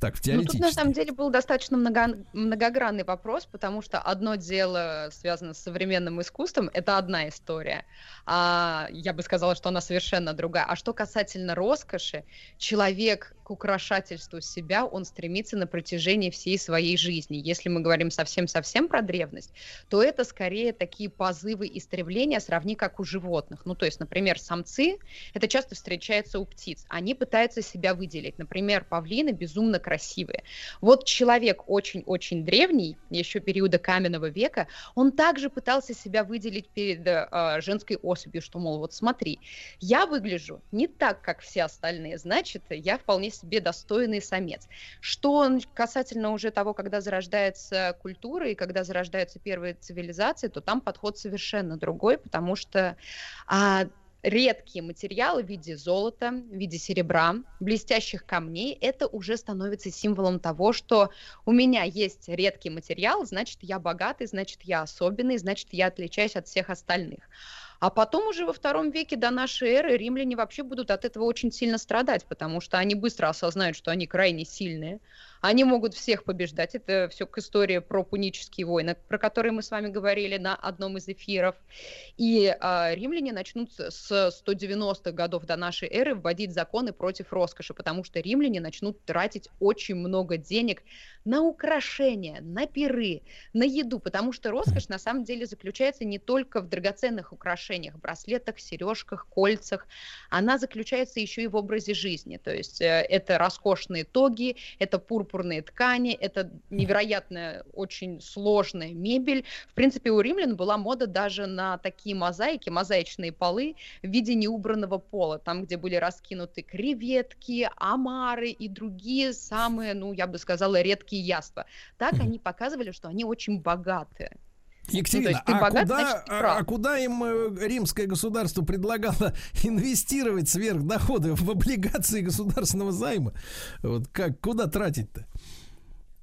Так, Ну, тут теоретически. на самом деле был достаточно много- многогранный вопрос, потому что одно дело связано с современным искусством, это одна история. А я бы сказала, что она совершенно другая. А что касательно роскоши, человек к украшательству себя, он стремится на протяжении всей своей жизни. Если мы говорим совсем-совсем про древность, то это скорее такие позывы истребления, сравни как у животных. Ну, то есть, например, самцы, это часто встречается у птиц, они пытаются себя выделить. Например, павлины безумно красивые. Вот человек очень-очень древний, еще периода каменного века, он также пытался себя выделить перед э, женской особью, что, мол, вот смотри, я выгляжу не так, как все остальные, значит, я вполне себе достойный самец. Что касательно уже того, когда зарождается культура и когда зарождаются первые цивилизации, то там подход совершенно другой, потому что а, редкие материалы в виде золота, в виде серебра, блестящих камней, это уже становится символом того, что у меня есть редкий материал, значит, я богатый, значит, я особенный, значит, я отличаюсь от всех остальных. А потом уже во втором веке до нашей эры римляне вообще будут от этого очень сильно страдать, потому что они быстро осознают, что они крайне сильные, они могут всех побеждать. Это все к истории про пунические войны, про которые мы с вами говорили на одном из эфиров. И а, римляне начнут с- с 190-х годов до нашей эры вводить законы против роскоши, потому что римляне начнут тратить очень много денег на украшения, на пиры, на еду, потому что роскошь на самом деле заключается не только в драгоценных украшениях, браслетах, сережках, кольцах, она заключается еще и в образе жизни, то есть э, это роскошные тоги, это пурпурные ткани, это невероятная, очень сложная мебель. В принципе, у римлян была мода даже на такие мозаики, мозаичные полы в виде неубранного пола, там, где были раскинуты креветки, омары и другие самые, ну, я бы сказала, редкие яства. Так они показывали, что они очень богатые. Екатерина, Ну, есть а, богат, куда, значит, а- а куда им э, римское государство предлагало инвестировать сверхдоходы в облигации государственного займа? Вот как, куда тратить-то?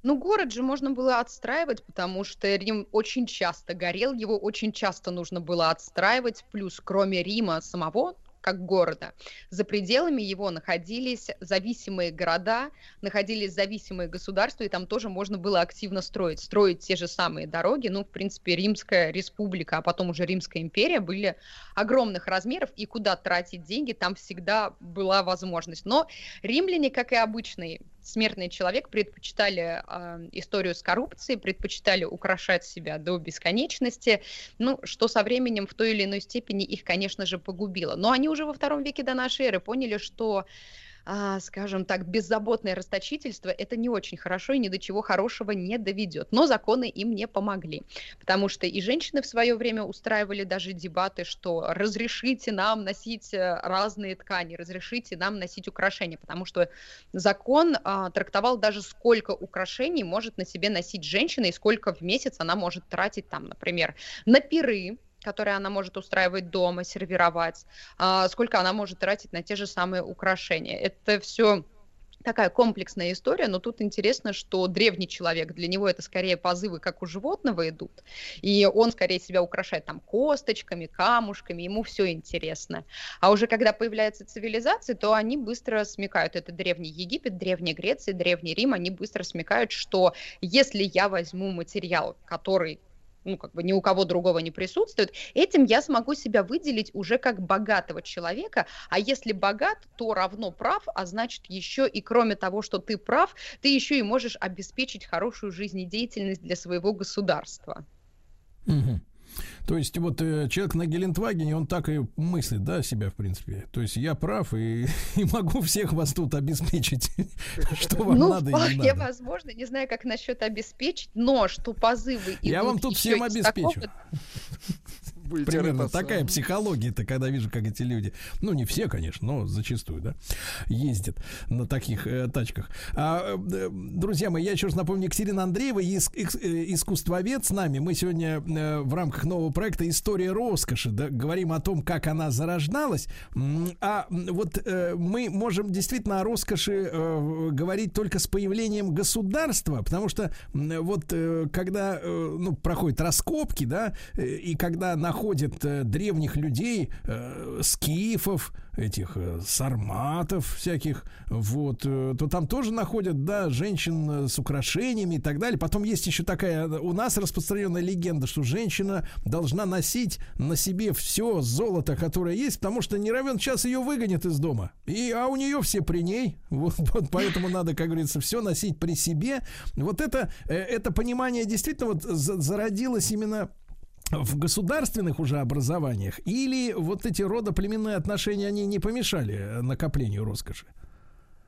Ну, город же можно было отстраивать, потому что Рим очень часто горел, его очень часто нужно было отстраивать, плюс кроме Рима самого, как города, за пределами его находились зависимые города, находились зависимые государства, и там тоже можно было активно строить. Строить те же самые дороги, ну, в принципе, Римская республика, а потом уже Римская империя были огромных размеров, и куда тратить деньги, там всегда была возможность. Но римляне, как и обычный смертный человек, предпочитали э, историю с коррупцией, предпочитали украшать себя до бесконечности, ну, что со временем в той или иной степени их, конечно же, погубило. Но они уже во втором веке до нашей эры поняли, что а, скажем так, беззаботное расточительство, это не очень хорошо и ни до чего хорошего не доведет. Но законы им не помогли, потому что и женщины в свое время устраивали даже дебаты, что разрешите нам носить э, разные ткани, разрешите нам носить украшения, потому что закон а, трактовал даже сколько украшений может на себе носить женщина и сколько в месяц она может тратить там, например, на пиры, которые она может устраивать дома, сервировать, а, сколько она может тратить на те же самые украшения. Это все такая комплексная история, но тут интересно, что древний человек, для него это скорее позывы, как у животного идут, и он скорее себя украшает там косточками, камушками, ему все интересно. А уже когда появляется цивилизация, то они быстро смекают, это древний Египет, древняя Греция, древний Рим, они быстро смекают, что если я возьму материал, который ну, как бы ни у кого другого не присутствует, этим я смогу себя выделить уже как богатого человека, а если богат, то равно прав, а значит еще и кроме того, что ты прав, ты еще и можешь обеспечить хорошую жизнедеятельность для своего государства. Угу. То есть вот э, человек на Гелендвагене, он так и мыслит, да, себя, в принципе. То есть я прав и, и могу всех вас тут обеспечить, что вам ну, надо и не надо. возможно, не знаю, как насчет обеспечить, но что позывы Я вам тут всем обеспечу. Будете Примерно такая сам. психология-то, когда вижу, как эти люди, ну, не все, конечно, но зачастую, да, ездят на таких э, тачках. А, э, друзья мои, я еще раз напомню, Екатерина Андреева, ис, ис, э, искусствовед с нами. Мы сегодня э, в рамках нового проекта «История роскоши» да, говорим о том, как она зарождалась. А вот э, мы можем действительно о роскоши э, говорить только с появлением государства, потому что э, вот э, когда э, ну, проходят раскопки, да, э, и когда находят находят э, древних людей, э, скифов, этих э, сарматов всяких, вот, э, то там тоже находят, да, женщин э, с украшениями и так далее. Потом есть еще такая у нас распространенная легенда, что женщина должна носить на себе все золото, которое есть, потому что не равен час ее выгонят из дома. И, а у нее все при ней. Вот, вот поэтому надо, как говорится, все носить при себе. Вот это, это понимание действительно вот зародилось именно в государственных уже образованиях или вот эти родоплеменные отношения, они не помешали накоплению роскоши?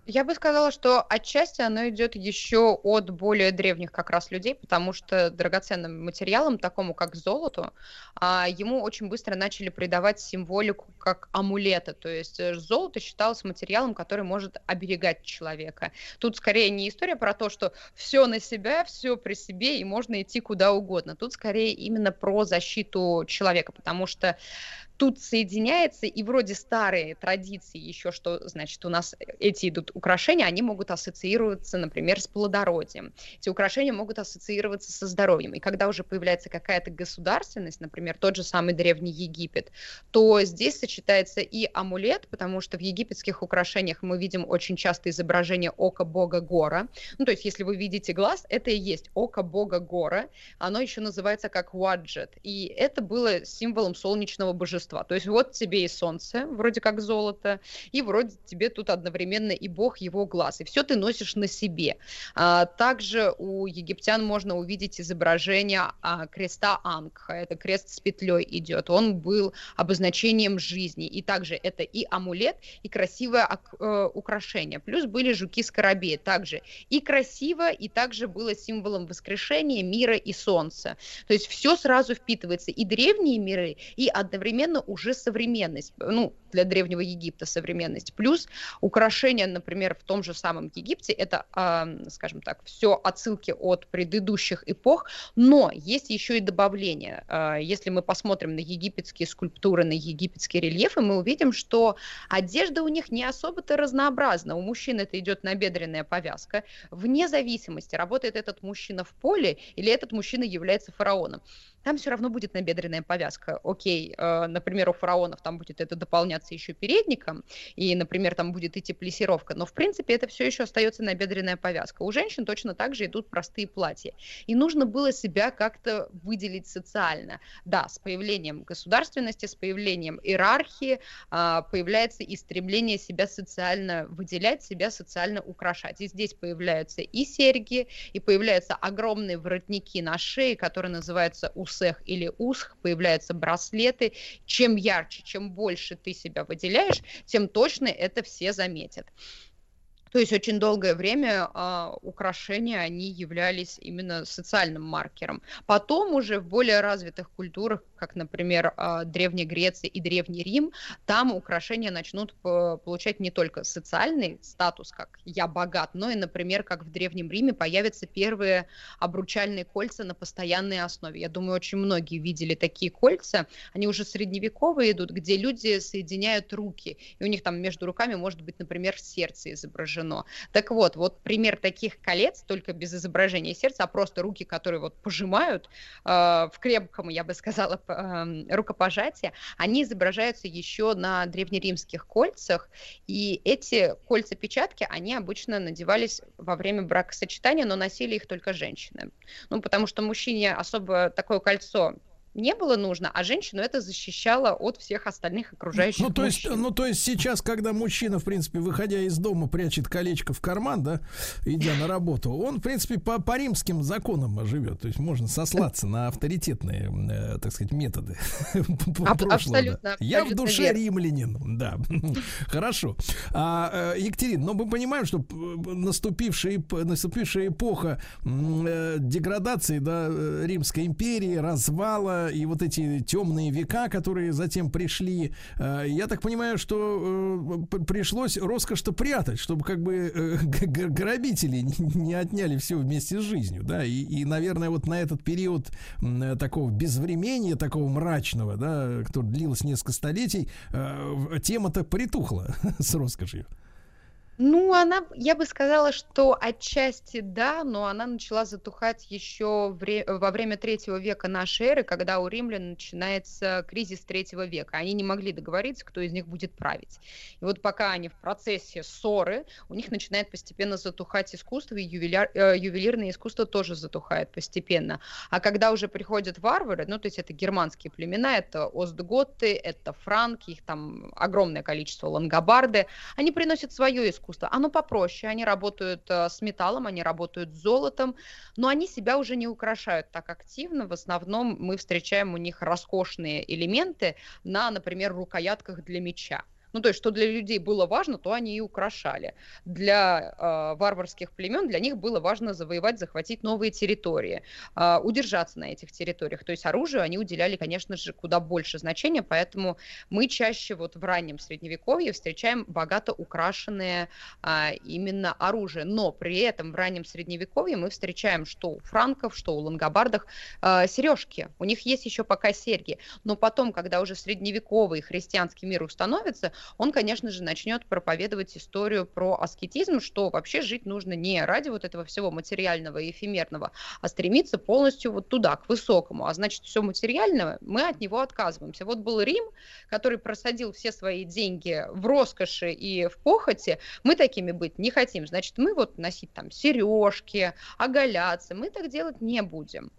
Я бы сказала, что отчасти оно идет еще от более древних как раз людей, потому что драгоценным материалом, такому как золото, а, ему очень быстро начали придавать символику как амулета. То есть э, золото считалось материалом, который может оберегать человека. Тут скорее не история про то, что все на себя, все при себе, и можно идти куда угодно. Тут скорее именно про защиту человека, потому что тут соединяется, и вроде старые традиции еще, что, значит, у нас эти идут украшения, они могут ассоциироваться, например, с плодородием. Эти украшения могут ассоциироваться со здоровьем. И когда уже появляется какая-то государственность, например, тот же самый Древний Египет, то здесь сочетается и амулет, потому что в египетских украшениях мы видим очень часто изображение ока бога Гора. Ну, то есть, если вы видите глаз, это и есть око бога Гора. Оно еще называется как Ваджет. И это было символом солнечного божества божества. То есть вот тебе и солнце, вроде как золото, и вроде тебе тут одновременно и бог его глаз. И все ты носишь на себе. А, также у египтян можно увидеть изображение а, креста Ангха. Это крест с петлей идет. Он был обозначением жизни. И также это и амулет, и красивое э, украшение. Плюс были жуки-скоробеи. Также и красиво, и также было символом воскрешения, мира и солнца. То есть все сразу впитывается. И древние миры, и одновременно совершенно уже современность, ну, для Древнего Египта современность. Плюс украшения, например, в том же самом Египте, это, э, скажем так, все отсылки от предыдущих эпох, но есть еще и добавление. Э, если мы посмотрим на египетские скульптуры, на египетские рельефы, мы увидим, что одежда у них не особо-то разнообразна. У мужчин это идет набедренная повязка. Вне зависимости, работает этот мужчина в поле или этот мужчина является фараоном там все равно будет набедренная повязка. Окей, э, например, у фараонов там будет это дополняться еще передником, и, например, там будет идти плесировка, но, в принципе, это все еще остается набедренная повязка. У женщин точно так же идут простые платья. И нужно было себя как-то выделить социально. Да, с появлением государственности, с появлением иерархии э, появляется и стремление себя социально выделять, себя социально украшать. И здесь появляются и серьги, и появляются огромные воротники на шее, которые называются ус усех или усх появляются браслеты. Чем ярче, чем больше ты себя выделяешь, тем точно это все заметят. То есть очень долгое время а, украшения, они являлись именно социальным маркером. Потом уже в более развитых культурах, как, например, а, Древняя Греция и Древний Рим, там украшения начнут получать не только социальный статус, как «я богат», но и, например, как в Древнем Риме появятся первые обручальные кольца на постоянной основе. Я думаю, очень многие видели такие кольца. Они уже средневековые идут, где люди соединяют руки, и у них там между руками может быть, например, сердце изображено. Так вот, вот пример таких колец, только без изображения сердца, а просто руки, которые вот пожимают э, в крепком, я бы сказала, эм, рукопожатии, они изображаются еще на древнеримских кольцах, и эти кольца-печатки, они обычно надевались во время бракосочетания, но носили их только женщины. Ну, потому что мужчине особо такое кольцо не было нужно, а женщину это защищало от всех остальных окружающих Ну, то есть, мужчин. ну, то есть сейчас, когда мужчина, в принципе, выходя из дома, прячет колечко в карман, да, идя на работу, он, в принципе, по, по римским законам живет. То есть можно сослаться на авторитетные, э, так сказать, методы прошлого, абсолютно, Я в душе римлянин, да. Хорошо. А, э, Екатерина, но мы понимаем, что наступившая, наступившая эпоха э, деградации да, э, Римской империи, развала и вот эти темные века, которые затем пришли, э, я так понимаю, что э, пришлось роскошь-то прятать, чтобы как бы э, грабители не- отняли все вместе с жизнью, да, и, и, наверное, вот на этот период э, такого безвременья, такого мрачного, да, который длился несколько столетий, э, тема-то притухла с роскошью. Ну, она, я бы сказала, что отчасти да, но она начала затухать еще вре- во время третьего века нашей эры, когда у римлян начинается кризис третьего века. Они не могли договориться, кто из них будет править. И вот пока они в процессе ссоры, у них начинает постепенно затухать искусство, и ювеляр- э, ювелирное искусство тоже затухает постепенно. А когда уже приходят варвары, ну, то есть это германские племена, это остготы, это франки, их там огромное количество, лангобарды, они приносят свое искусство. Оно попроще, они работают э, с металлом, они работают с золотом, но они себя уже не украшают так активно. В основном мы встречаем у них роскошные элементы на, например, рукоятках для меча. Ну, то есть, что для людей было важно, то они и украшали. Для э, варварских племен, для них было важно завоевать, захватить новые территории, э, удержаться на этих территориях. То есть, оружию они уделяли, конечно же, куда больше значения, поэтому мы чаще вот в раннем средневековье встречаем богато украшенное а, именно оружие. Но при этом в раннем средневековье мы встречаем что у франков, что у лангобардах а, сережки. У них есть еще пока серьги. Но потом, когда уже средневековый христианский мир установится, он, конечно же, начнет проповедовать историю про аскетизм, что вообще жить нужно не ради вот этого всего материального и эфемерного, а стремиться полностью вот туда, к высокому. А значит, все материальное, мы от него отказываемся. Вот был Рим, который просадил все свои деньги в роскоши и в похоти, мы такими быть не хотим. Значит, мы вот носить там сережки, оголяться, мы так делать не будем.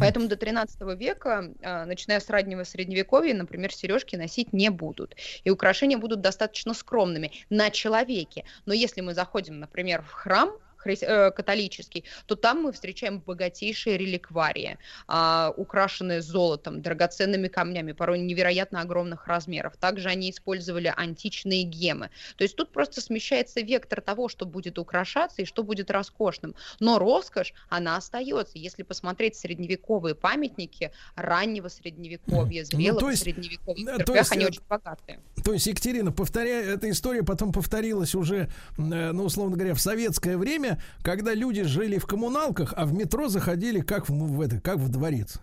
Поэтому до 13 века, а, начиная с раннего средневековья, например, сережки носить не будут. И украшения будут достаточно скромными на человеке. Но если мы заходим, например, в храм, хри- э, католический, то там мы встречаем богатейшие реликварии, а, украшенные золотом, драгоценными камнями, порой невероятно огромных размеров. Также они использовали античные гемы. То есть тут просто смещается вектор того, что будет украшаться и что будет роскошным. Но роскошь, она остается. Если посмотреть средневековые памятники раннего средневековья, зрелого то есть, средневековья, то церквях есть, они э, очень богатые. То есть, Екатерина, повторяя, эта история потом повторилась уже, э, ну, условно говоря, в советское время, когда люди жили в коммуналках, а в метро заходили как в, в это, как в дворец.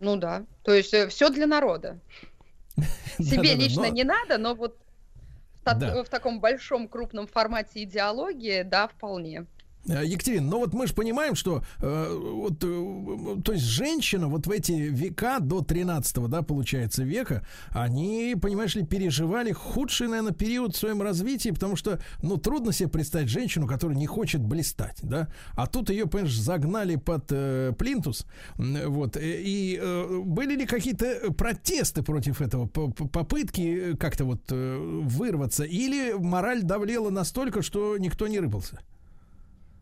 Ну да. То есть все для народа. Себе лично но- не надо, но вот в таком большом крупном формате идеологии, да, вполне. Э, Екатерина, ну вот мы же понимаем, что э, вот, э, то есть женщина вот в эти века до 13 да, получается, века, они, понимаешь ли, переживали худший, наверное, период в своем развитии, потому что, ну, трудно себе представить женщину, которая не хочет блистать, да, а тут ее, понимаешь, загнали под э, плинтус, вот, э, и э, были ли какие-то протесты против этого, попытки э, как-то вот э, вырваться, или мораль давлела настолько, что никто не рыпался?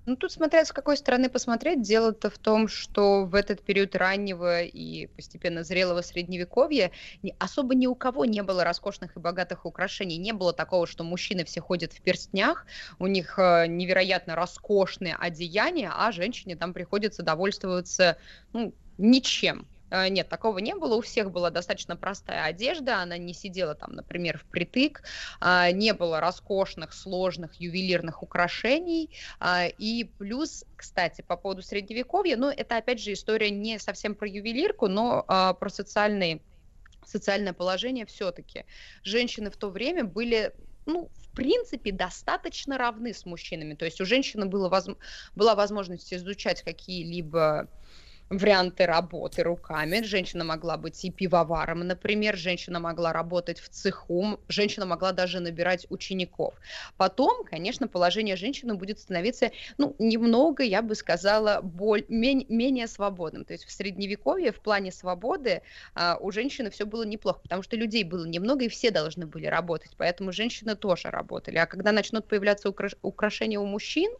Ну, тут смотря с какой стороны посмотреть. Дело-то в том, что в этот период раннего и постепенно зрелого средневековья особо ни у кого не было роскошных и богатых украшений. Не было такого, что мужчины все ходят в перстнях, у них э, невероятно роскошные одеяния, а женщине там приходится довольствоваться ну, ничем. Э, Нет, такого не было. У всех была достаточно простая одежда. Она не сидела там, например, впритык. а, Не было роскошных, сложных ювелирных украшений. а, И плюс, кстати, по поводу средневековья, ну, это опять же история не совсем про ювелирку, но а, про социальные социальное положение все-таки. Женщины в то время были ну, в принципе, достаточно равны с мужчинами. То есть у женщины было возм- была возможность изучать какие-либо варианты работы руками. Женщина могла быть и пивоваром, например, женщина могла работать в цеху, женщина могла даже набирать учеников. Потом, конечно, положение женщины будет становиться, ну, немного, я бы сказала, боль, мен- менее свободным. То есть в средневековье в плане свободы а, у женщины все было неплохо, потому что людей было немного, и все должны были работать, поэтому женщины тоже работали. А когда начнут появляться украш- украшения у мужчин,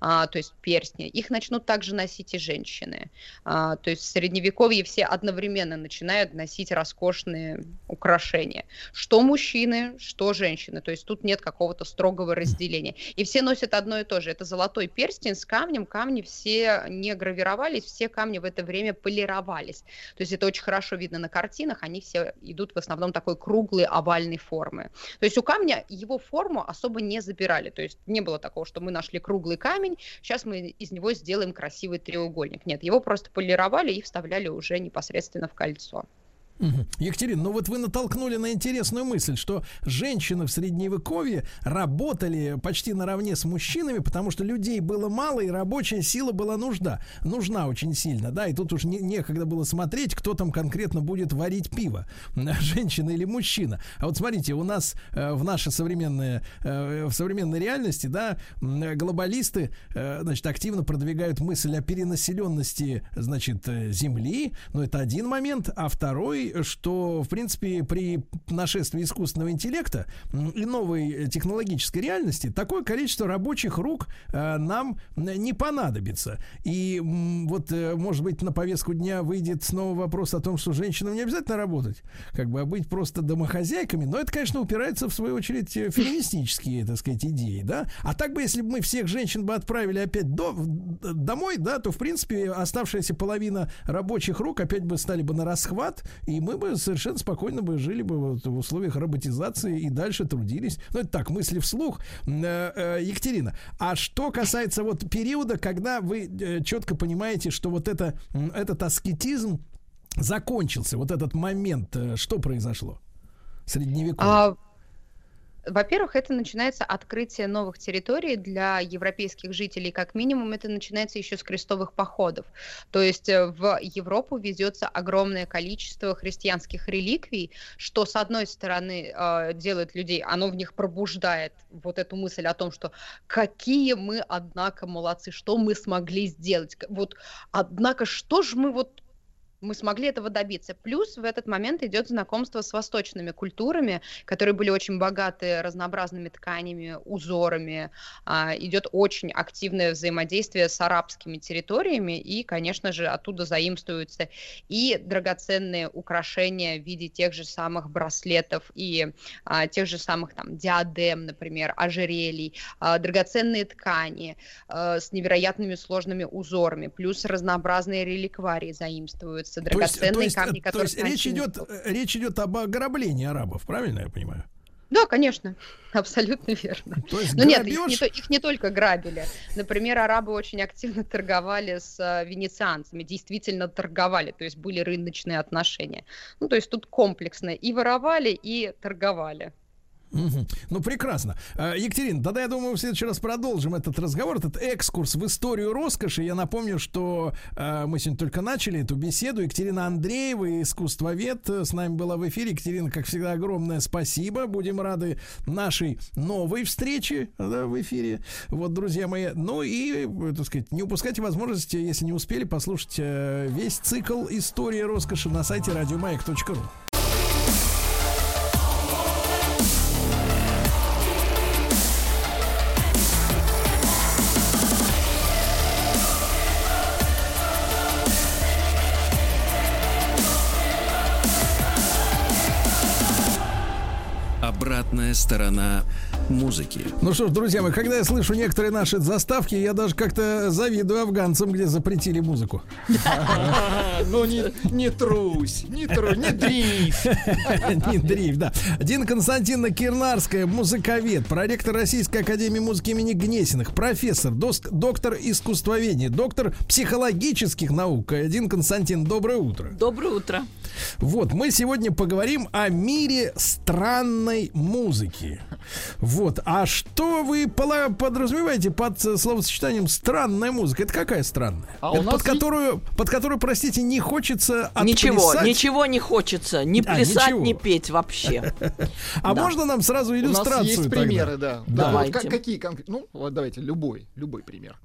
а, то есть перстни, их начнут также носить и женщины. А, то есть в средневековье все одновременно начинают носить роскошные украшения. Что мужчины, что женщины. То есть тут нет какого-то строгого разделения. И все носят одно и то же. Это золотой перстень с камнем. Камни все не гравировались, все камни в это время полировались. То есть это очень хорошо видно на картинах. Они все идут в основном такой круглой овальной формы. То есть у камня его форму особо не забирали. То есть не было такого, что мы нашли круглый камень, сейчас мы из него сделаем красивый треугольник. Нет, его просто полировали и вставляли уже непосредственно в кольцо. Мгм. Екатерина, ну вот вы натолкнули на интересную мысль, что женщины в средневековье работали почти наравне с мужчинами, потому что людей было мало и рабочая сила была нужда, нужна очень сильно, да, и тут уж не, некогда было смотреть, кто там конкретно будет варить пиво, женщина или мужчина. А вот смотрите, у нас э, в нашей современной, э, в современной реальности, да, глобалисты, э, значит, активно продвигают мысль о перенаселенности, значит, э, Земли, но это один момент, а второй, что, в принципе, при нашествии искусственного интеллекта и новой технологической реальности такое количество рабочих рук э, нам не понадобится. И вот, э, может быть, на повестку дня выйдет снова вопрос о том, что женщинам не обязательно работать, как бы, а быть просто домохозяйками, но это, конечно, упирается, в свою очередь, э, феминистические, так сказать, идеи, да. А так бы, если бы мы всех женщин бы отправили опять до, в- домой, да, то, в принципе, оставшаяся половина рабочих рук опять бы стали бы на расхват, и мы бы совершенно спокойно бы жили бы вот в условиях роботизации и дальше трудились. Ну, это так, мысли вслух. Э, э, Екатерина, а что касается вот периода, когда вы э, четко понимаете, что вот это, этот аскетизм закончился, вот этот момент, что произошло? Средневековье. А, Во-первых, это начинается открытие новых территорий для европейских жителей. Как минимум, это начинается еще с крестовых походов. То есть э, в Европу везется огромное количество христианских реликвий, что, с одной стороны, э, делает людей, оно в них пробуждает вот эту мысль о том, что какие мы, однако, молодцы, что мы смогли сделать. Вот, однако, что же мы вот мы смогли этого добиться. Плюс в этот момент идет знакомство с восточными культурами, которые были очень богаты разнообразными тканями, узорами. А, идет очень активное взаимодействие с арабскими территориями, и, конечно же, оттуда заимствуются и драгоценные украшения в виде тех же самых браслетов и а, тех же самых там диадем, например, ожерелий, а, драгоценные ткани с невероятными сложными узорами, плюс разнообразные реликварии заимствуются, То есть- драгоценные то есть, камни, э, которые то есть речь идет, э, речь идет об ограблении арабов, правильно я понимаю? Да, конечно, абсолютно верно. То есть Но нет, их не, грабеж- то- их не только грабили. Например, арабы очень активно торговали с э, венецианцами, действительно торговали, то есть были рыночные отношения. Ну, то есть тут комплексно и воровали, и торговали. Ну, прекрасно. А, Екатерина, тогда я думаю, в следующий раз продолжим этот разговор, этот экскурс в историю роскоши. Я напомню, что а, мы сегодня только начали эту беседу. Екатерина Андреева, искусствовед, э, с нами была в эфире. Екатерина, как всегда, огромное спасибо. Будем рады нашей новой встрече да, в эфире. Вот, друзья мои. Ну и, э, так сказать, не упускайте возможности, если не успели, послушать э, весь цикл «История роскоши» на сайте радиомаяк.ру. сторона музыки. Ну что ж, друзья мои, когда я слышу некоторые наши заставки, я даже как-то завидую афганцам, где запретили музыку. Ну не, не трусь, не трусь, не дрейф. Не дрейф, да. Дина Константиновна Кирнарская, музыковед, проректор Российской Академии музыки имени Гнесиных, профессор, доктор искусствоведения, доктор психологических наук. Дин Константин, доброе утро. Доброе утро. Вот, мы сегодня поговорим о мире странной музыки. Вот, а что вы подразумеваете под э, словосочетанием странная музыка? Это какая странная? А у Это нас под которую, под которую, простите, не хочется Ничего, отплясать? ничего не хочется. Ни А, плясать, ничего. ни петь вообще. А Да. можно нам сразу У нас иллюстрацию? есть тогда? примеры, да. Да. Вот Давайте. как- какие конкретно? Ну, вот давайте, любой, любой пример.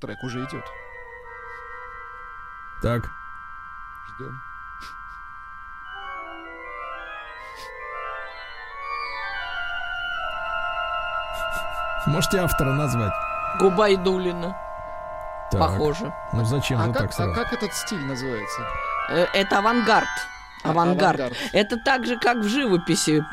Трек уже идет. Так. Ждем. Можете автора назвать? Губайдулина. Так. Похоже. Ну зачем А же как, так а сразу? как этот стиль называется? Э, Это авангард. Авангард. авангард. Это так же, как в живописи.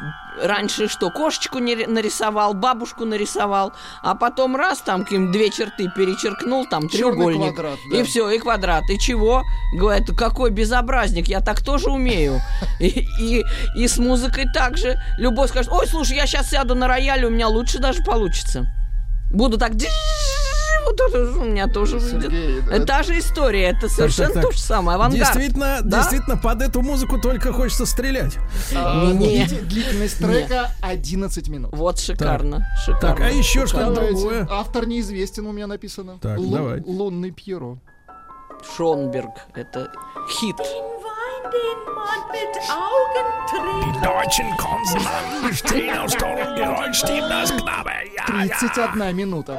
Раньше что, кошечку не- нарисовал, бабушку нарисовал, а потом раз там каким две черты перечеркнул, там Чёрный треугольник. квадрат, да. И все, и квадрат. И чего? Говорят, какой безобразник, я так тоже умею. И, и, и с музыкой также. Любой скажет, ой, слушай, я сейчас сяду на рояле, у меня лучше даже получится. Буду так... Вот это у меня тоже выйдет. Это та же история, это совершенно так. то же самое. Авангард. Действительно, Да? действительно, под эту музыку только хочется стрелять. А, видите, длительность трека 11 минут. Вот шикарно, шикарно. Так, а еще что-то другое? Автор неизвестен, у меня написано. Так, Лу- давай. Лунный Пьеро. Шонберг, это хит. Die deutschen Konsonanten stehen aus Ton Geräusch, stimmt das Knabe. Ja, ja. 31 минута.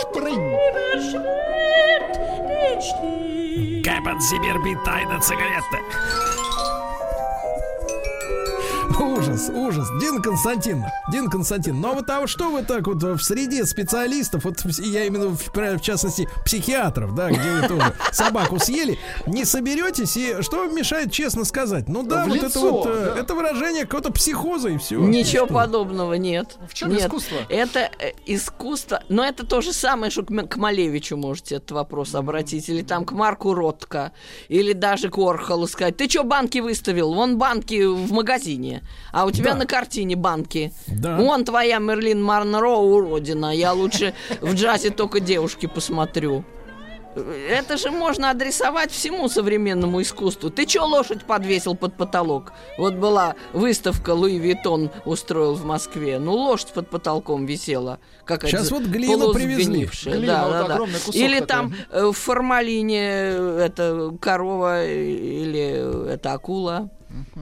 Шпринг. Geben Sie mir bitte eine Zigarette. Ужас, ужас. Дин Константин, Дин Константин, ну а вот а что вы так вот в среде специалистов, вот я именно в, в частности психиатров, да, где вы тоже собаку съели, не соберетесь и что вам мешает честно сказать? Ну да, В вот это лицо, вот, э, да. это выражение какого-то психоза и все. Ничего подобного нет. В чем Нет. искусство? Это э, искусство. Но это то же самое, что к Малевичу можете этот вопрос обратить. Или там к Марку Ротко. Или даже Уорхолу сказать. Ты что банки выставил? Вон банки в магазине. А у тебя Да. на картине банки. Да. Вон твоя Мерлин Монро уродина. Я лучше в джазе только девушки посмотрю. Это же можно адресовать всему современному искусству. Ты чё лошадь подвесил под потолок? Вот была выставка Louis Vuitton устроил в Москве. Ну, лошадь под потолком висела. Какая Сейчас вот глину привезли. Глина, Да, вот да, да. огромный кусок Или такой. там э, в формалине э, это корова или э, это акула.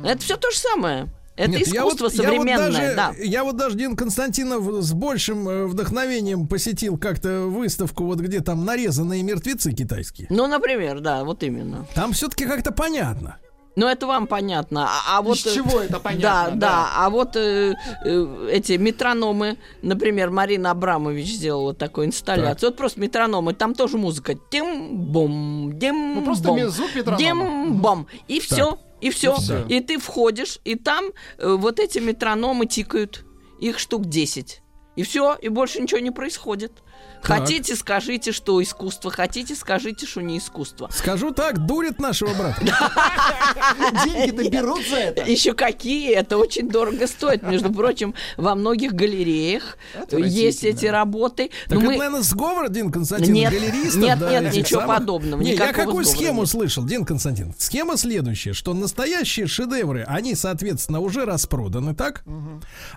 Это все то же самое. Это Нет, я вот- искусство я вот современное, даже- да. Я вот даже Дин Константинов с большим э, вдохновением посетил как-то выставку, вот где там нарезанные мертвецы китайские. Ну, например, да, вот именно. Там все-таки как-то понятно. Ну, это вам понятно. А, а вот, Из э, чего это понятно, Да, да. да. А вот э, э, эти метрономы, например, Марина Абрамович сделала такую инсталляцию. Вот просто метрономы, там тоже музыка. Тем-бом, дем Ну, просто ми- звук метронома. Дем-бом. И все. И все. И. И ты входишь, и там э, вот эти метрономы тикают. Их штук 10. И все, и больше ничего не происходит. Так. Хотите, скажите, что искусство. Хотите, скажите, что не искусство. Скажу так, дурит нашего брата. Деньги-то берут за это. Еще какие? Это очень дорого стоит. Между прочим, во многих галереях есть эти работы. Так Но это, мы- наверное, сговор, Дин Константин, галеристов, нет, да, нет, ничего подобного, Не, я какую схему слышал, Дин Константин? Схема следующая, что настоящие шедевры, они, соответственно, уже распроданы, так?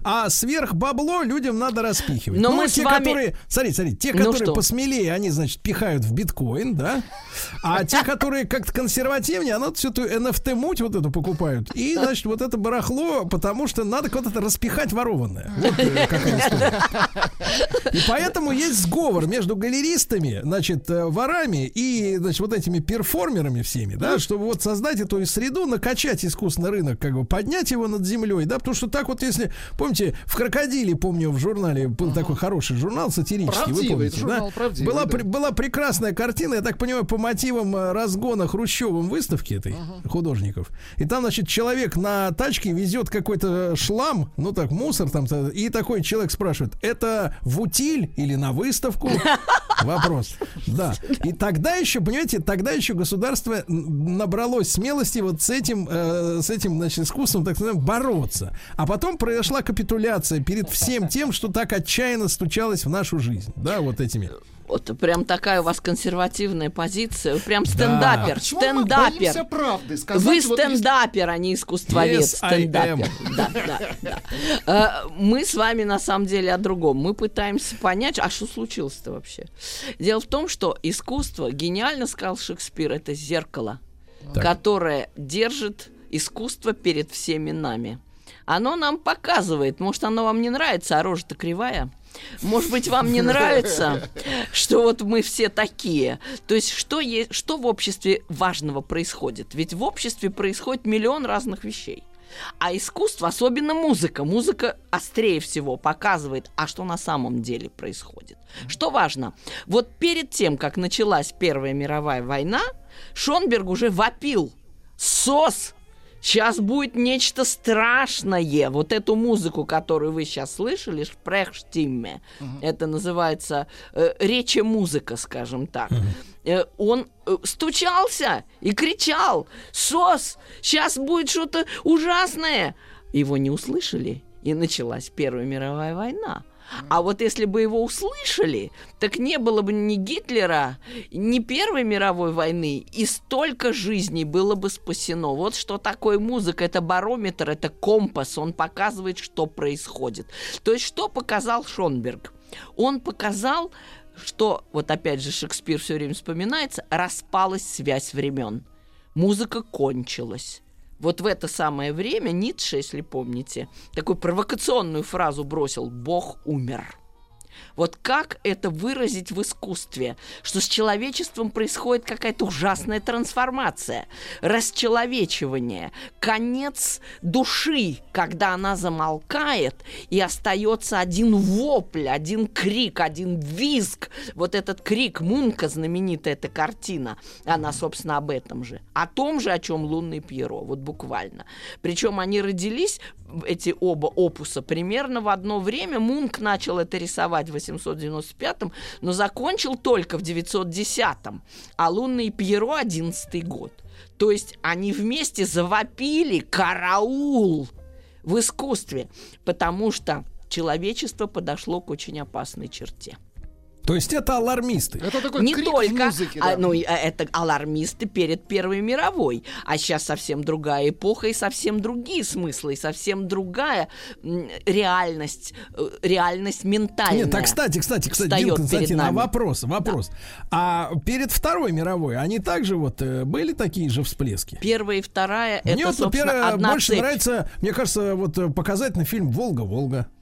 А сверх бабло людям надо распихивать. Но ну, мы с те, вами- которые, смотрите, смотрите, те, Ну которые что? посмелее, они, значит, пихают в биткоин, да? А те, которые как-то консервативнее, оно всю эту NFT-муть вот эту покупают. И, значит, вот это барахло, потому что надо куда-то распихать ворованное. Вот э, какая история. И поэтому есть сговор между галеристами, значит, э, ворами и, значит, вот этими перформерами всеми, да, чтобы вот создать эту среду, накачать искусственный рынок, как бы поднять его над землей, да, потому что так вот, если, помните, в «Крокодиле», помню, в журнале был такой хороший журнал сатирический, вы Помните, журнал да? правдивый, была, да. пр- была прекрасная картина, я так понимаю, по мотивам э, разгона Хрущевым выставки этой художников. И там, значит, человек на тачке везет какой-то шлам, ну так, мусор там, и такой человек спрашивает, это в утиль или на выставку? Вопрос. Да. И тогда еще, понимаете, тогда еще государство набралось смелости вот с этим, э, с этим, значит, искусством, так сказать, бороться. А потом произошла капитуляция перед всем тем, что так отчаянно стучалось в нашу жизнь. Да, вот этими. Вот прям такая у вас консервативная позиция. Вы прям стендапер. Мы стендапер. боимся правды сказать? Вы вот стендапер, а не искусствовед. Yes, стендапер. Да, да, да. Э, Мы с вами на самом деле о другом. Мы пытаемся понять, а что случилось-то вообще? Дело в том, что искусство, гениально сказал Шекспир, это зеркало, которое держит искусство перед всеми нами. Оно нам показывает, может, оно вам не нравится, а рожа-то кривая. Может быть, вам не нравится, что вот мы все такие. То есть, что, есть, что в обществе важного происходит? Ведь в обществе происходит миллион разных вещей. А искусство, особенно музыка, музыка острее всего показывает, а что на самом деле происходит. Что важно, вот перед тем, как началась Первая мировая война, Шонберг уже вопил. СОС! Сейчас будет нечто страшное. Вот эту музыку, которую вы сейчас слышали, Шпрехштимме, это называется э, речи музыка, скажем так. Э, он э, стучался и кричал, СОС, сейчас будет что-то ужасное. Его не услышали, и началась Первая мировая война. А вот если бы его услышали, так не было бы ни Гитлера, ни Первой мировой войны, и столько жизней было бы спасено. Вот что такое музыка. Это барометр, это компас. Он показывает, что происходит. То есть, что показал Шонберг? Он показал, что, вот опять же Шекспир все время вспоминается, распалась связь времен. Музыка кончилась. Вот в это самое время Ницше, если помните, такую провокационную фразу бросил «Бог умер». Вот как это выразить в искусстве, что с человечеством происходит какая-то ужасная трансформация, расчеловечивание, конец души, когда она замолкает и остается один вопль, один крик, один визг. Вот этот крик Мунка, знаменитая эта картина, она, собственно, об этом же. О том же, о чем Лунный Пьеро, вот буквально. Причем они родились, эти оба опуса, примерно в одно время. Мунк начал это рисовать в 895-м, но закончил только в 910-м, а Лунный Пьеро 11 год. То есть они вместе завопили «Караул!» в искусстве, потому что человечество подошло к очень опасной черте. То есть это алармисты. Это такой Не крик только, музыке, а, да. ну, и, а, это алармисты перед Первой мировой, а сейчас совсем другая эпоха и совсем другие смыслы, и совсем другая реальность, э, реальность ментальная. Нет, так, кстати, кстати, кстати, перед Константиновна, нами. вопрос, вопрос. А перед Второй мировой они также вот э, были такие же всплески? Первая и вторая, Мне это, вот, собственно, первое, одна больше цепь. нравится, мне кажется, вот э, показательный фильм «Волга-Волга». Э,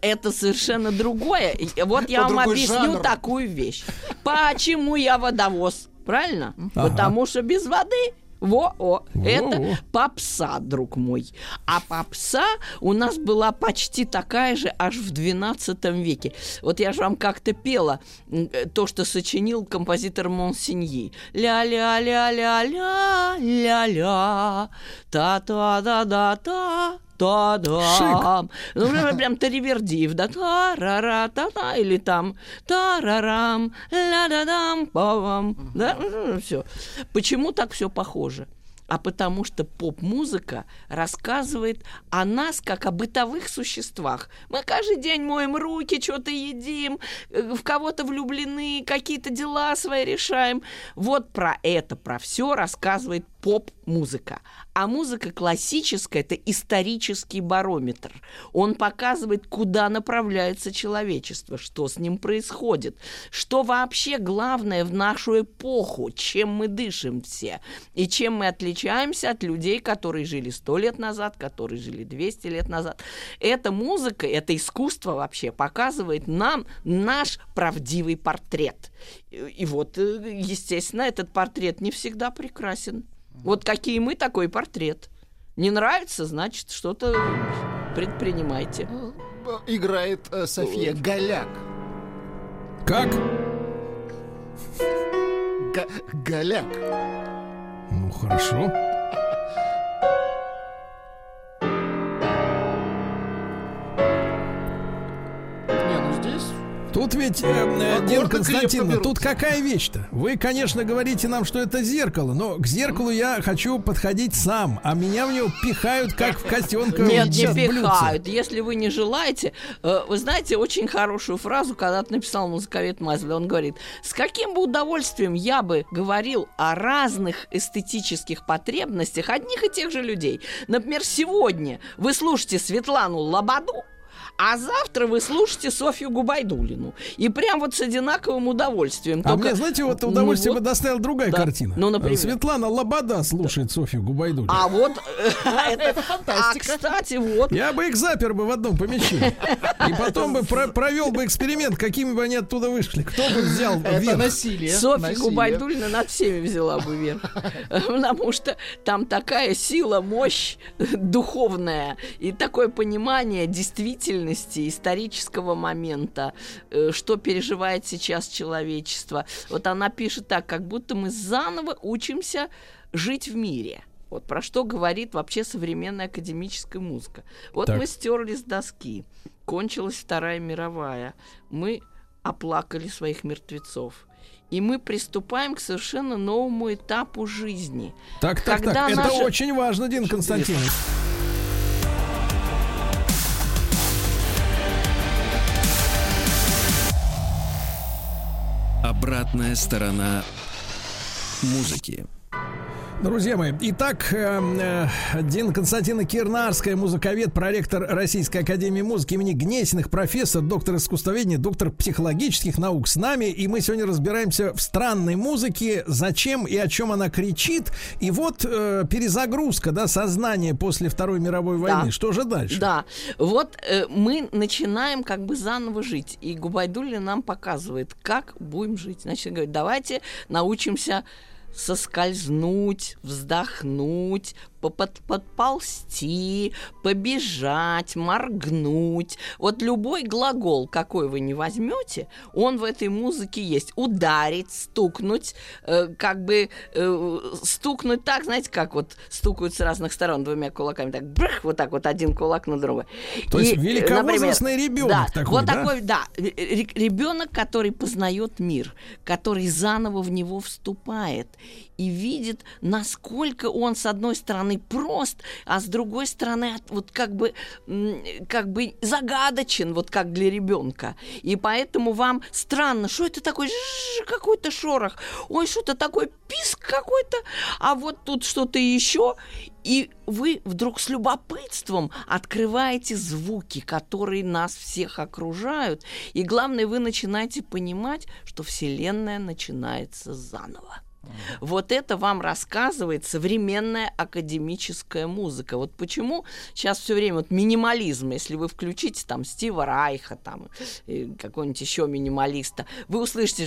Это совершенно другое. Вот я вам объясню жанр. такую вещь. Почему я водовоз? Правильно? Ага. Потому что без воды во, о, Во-во. это попса, друг мой. А попса у нас была почти такая же аж в 12 веке. Вот я же вам как-то пела э, то, что сочинил композитор Монсеньи. Ля-ля-ля-ля-ля-ля-ля, та-та-да-да-та, та-дам. Ну, прям- Таривердиев, да, та-ра-ра-та-та, или там та-ра-рам, ля-да-дам, па-вам, да, все. Почему так все похоже? А потому что поп-музыка рассказывает о нас как о бытовых существах. Мы каждый день моем руки, что-то едим, э, в кого-то влюблены, какие-то дела свои решаем. Вот про это, про все рассказывает поп-музыка. А музыка классическая – это исторический барометр. Он показывает, куда направляется человечество, что с ним происходит, что вообще главное в нашу эпоху, чем мы дышим все, и чем мы отличаемся от людей, которые жили сто лет назад, которые жили 200 лет назад. Эта музыка, это искусство вообще показывает нам наш правдивый портрет. И вот, э, естественно, этот портрет не всегда прекрасен. Вот какие мы, такой портрет. Не нравится, значит, что-то предпринимайте. играет э, София Голяк. Как? Га- Голяк. Ну, хорошо. Тут ведь, э, э, Дина Константиновна, тут какая вещь-то? Вы, конечно, говорите нам, что это зеркало, но к зеркалу я хочу подходить сам, а меня в него пихают, как в котенка. Нет, не пихают. Если вы не желаете, э, вы знаете очень хорошую фразу, когда написал музыковед Мазли. Он говорит, с каким бы удовольствием я бы говорил о разных эстетических потребностях одних и тех же людей. Например, сегодня вы слушаете Светлану Лободу, а завтра вы слушаете Софью Губайдулину. И прям вот с одинаковым удовольствием. А Только- мне, знаете, вот Ну удовольствие вот. бы доставила другая Да. картина. Ну, например. Светлана Лобода слушает Софью Губайдулину. А вот... Это фантастика. А, кстати, вот... Я бы их запер бы в одном помещении. И потом бы про- провел бы эксперимент, какими бы они оттуда вышли. Кто бы взял Это насилие. Софья. Губайдулина над всеми взяла бы верх. Потому что там такая сила, мощь духовная и такое понимание действительности, исторического момента, э, что переживает сейчас человечество. Вот она пишет так, как будто мы заново учимся жить в мире. Вот про что говорит вообще современная академическая музыка. Вот Так. мы стерли с доски. Кончилась Вторая мировая. Мы оплакали своих мертвецов. И мы приступаем к совершенно новому этапу жизни. Так, так, Когда так. Это наша- очень важно, Дин Константинович. Обратная сторона музыки. Друзья мои, итак, э, э, Дина Константина Кирнарская, музыковед, проректор Российской Академии Музыки имени Гнесиных, профессор, доктор искусствоведения, доктор психологических наук с нами. И мы сегодня разбираемся в странной музыке, зачем и о чем она кричит. И вот э, перезагрузка, да, сознания после Второй мировой войны. Да. Что же дальше? Да, вот э, мы начинаем как бы заново жить, и Губайдулина нам показывает, как будем жить. Значит, говорит, давайте научимся соскользнуть, вздохнуть, попод- подползти, побежать, моргнуть. Вот любой глагол, какой вы не возьмете, он в этой музыке есть. Ударить, стукнуть, э, как бы э, стукнуть так, знаете, как вот стукают с разных сторон двумя кулаками, так брых, вот так вот один кулак на другой. То есть И, э, великовозрастный ребенок да, такой, вот да? такой, да, ребенок, который познает мир, который заново в него вступает и видит, насколько он с одной стороны прост, а с другой стороны от- вот как бы как бы загадочен, вот как для ребенка. И поэтому вам странно, что это такой какой-то шорох, ой, что-то такой писк какой-то, а вот тут что-то еще. И вы вдруг с любопытством открываете звуки, которые нас всех окружают. И главное, вы начинаете понимать, что Вселенная начинается заново. Вот это вам рассказывает современная академическая музыка. Вот почему сейчас все время вот минимализм, если вы включите там Стива Райха, там э, какого-нибудь еще минималиста, вы услышите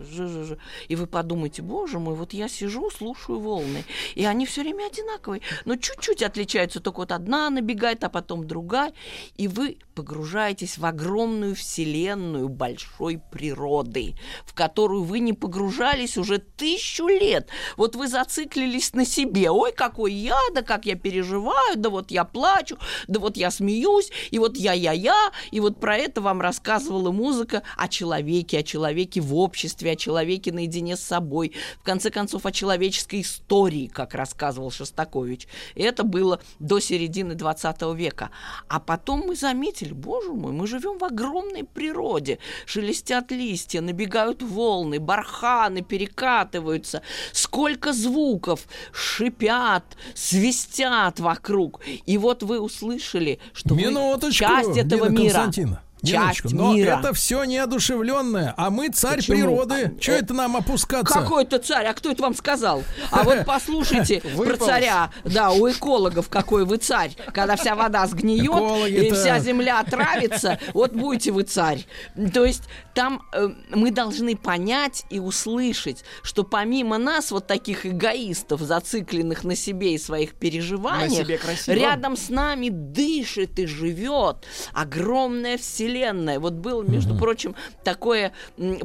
«жжж-жжж-жжж-жжж», жжж. И вы подумаете, боже мой, вот я сижу, слушаю волны, и они все время одинаковые, но чуть-чуть отличаются, только вот одна набегает, а потом другая, и вы погружаетесь в огромную вселенную большой природы, в которую вы не погружались уже тысячу лет. Вот вы зациклились на себе, ой, какой я, да как я переживаю, да вот я плачу, да вот я смеюсь, и вот я-я-я, и вот про это вам рассказывала музыка о человеке, о человеке в обществе, о человеке наедине с собой, в конце концов, о человеческой истории, как рассказывал Шостакович. И это было до середины 20 века. А потом мы заметили, боже мой, мы живем в огромной природе. Шелестят листья, набегают волны, барханы перекатываются. Сколько звуков шипят, свистят вокруг. И вот вы услышали, что Минуточку, часть этого Дина мира. Часть Ниночка, но мира. это все неодушевленное, а мы царь Почему? природы. А, Че э, это нам опускаться? Какой это царь? А кто это вам сказал? А вот послушайте про царя, да, у экологов какой вы царь. Когда вся вода сгниет и вся земля отравится, вот будете вы царь. То есть там э, мы должны понять и услышать, что помимо нас, вот таких эгоистов, зацикленных на себе и своих переживаниях, себе красиво. рядом с нами дышит и живет огромная вселенная. Вот было, между прочим, такое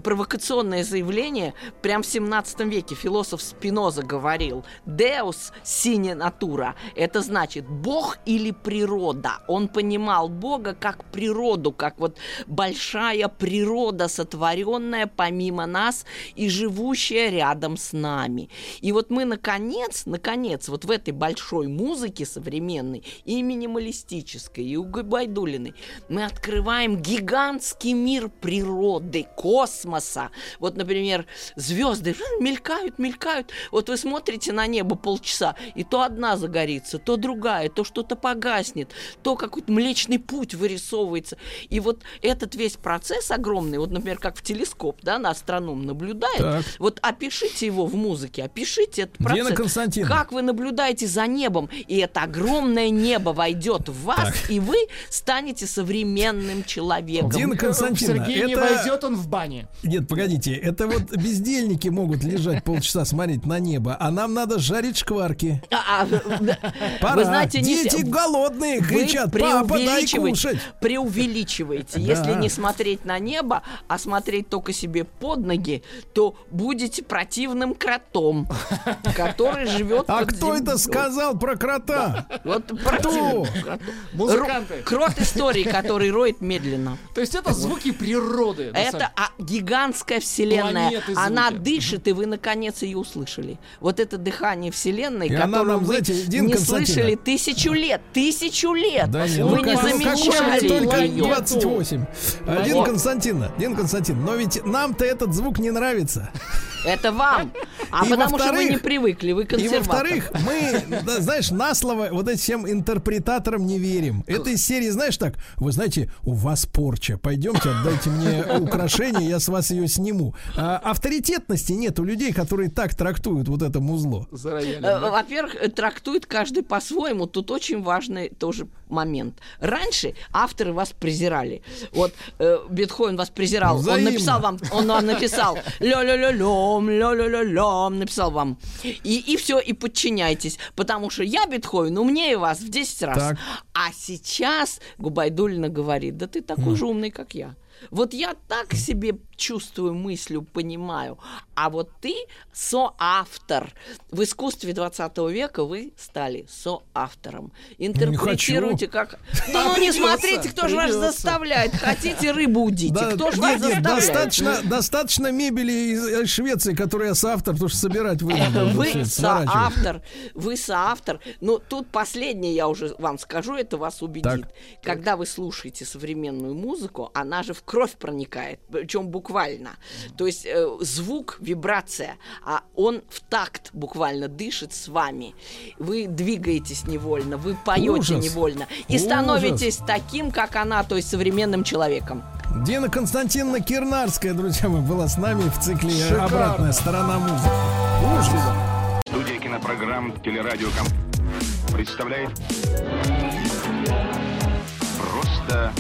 провокационное заявление прям в 17 веке. Философ Спиноза говорил «Deus sine natura» — это значит «Бог или природа». Он понимал Бога как природу, как вот большая природа, сотворенная помимо нас и живущая рядом с нами. И вот мы, наконец, наконец, вот в этой большой музыке современной и минималистической, и у Гайдулиной, мы открываем гигантский мир природы, космоса. Вот, например, звезды мелькают, мелькают. Вот вы смотрите на небо полчаса, и то одна загорится, то другая, то что-то погаснет, то какой-то млечный путь вырисовывается. И вот этот весь процесс огромный, вот, например, как в телескоп, да, на астроном наблюдает, Так. вот опишите его в музыке, опишите этот процесс. Дина Константиновна. Как вы наблюдаете за небом, и это огромное небо войдет в вас, и вы станете современным человеком. Дина Константиновна, Сергей не это- войдет он в бане. Нет, погодите, это вот бездельники могут лежать полчаса смотреть на небо, а нам надо жарить шкварки. А, а. Пора. Вы знаете, не Дети голодные Вы кричат, папа, дай кушать. Преувеличиваете. Да. Если не смотреть на небо, а смотреть только себе под ноги, то будете противным кротом, который живет А кто это сказал про крота? Вот противным кротом. Музыканты. Ро- Крот истории, который роет медленно. То есть это звуки природы. Это а, гигантская вселенная. Планеты, Она дышит, и вы наконец ее услышали. Вот это дыхание вселенной, И она которую нам, вы знаете, Дина не слышали тысячу лет. Тысячу лет. Да нет, вы ну не ну замечали только её. 28. А, Дина Вот. Константиновна, Дина Константиновна, но ведь нам-то этот звук не нравится. Это вам. А И потому что вы во-вторых- не привыкли, вы И консерватор. во-вторых, мы, да, знаешь, на слово вот этим всем интерпретаторам не верим. Это из серии, знаешь, так, вы знаете, у вас порча, пойдемте, отдайте мне украшение, я с вас ее сниму. А, авторитетности нет у людей, которые так трактуют вот это музло. За роялем, Э, да? Во-первых, трактует каждый по-своему. Тут очень важный тоже момент. Раньше авторы вас презирали. Вот э, Бетховен вас презирал. Взаимно. Он написал вам, он вам написал ля-ля-ля-лем, ля-ля-ля-лем, написал вам. И, и все, и подчиняйтесь. Потому что я Бетховен умнее вас в 10 раз. Так. А сейчас Губайдулина говорит, да ты такой же умный, как я. Вот я так себе чувствую, мыслю, понимаю. А вот ты соавтор. В искусстве 20 века вы стали соавтором. Интерпретируйте как... Да ну не смотрите, кто же вас заставляет. Хотите рыбу удите, кто же вас заставляет? достаточно, мебели из э, Швеции, которую я соавтор, потому что собирать вы Вы соавтор, вы соавтор. Но тут последнее я уже вам скажу, это вас убедит. Когда вы слушаете современную музыку, она же в кровь проникает, причем буквально. То есть э, звук, вибрация, а он в такт буквально дышит с вами. Вы двигаетесь невольно, вы поете Ужас. невольно и Ужас. становитесь таким, как она, то есть современным человеком. Дина Константиновна Кирнарская, друзья мои, была с нами в цикле Шикарно. «Обратная сторона музыки». Ужас. Студия кинопрограмм «Телерадиоком» представляет Просто...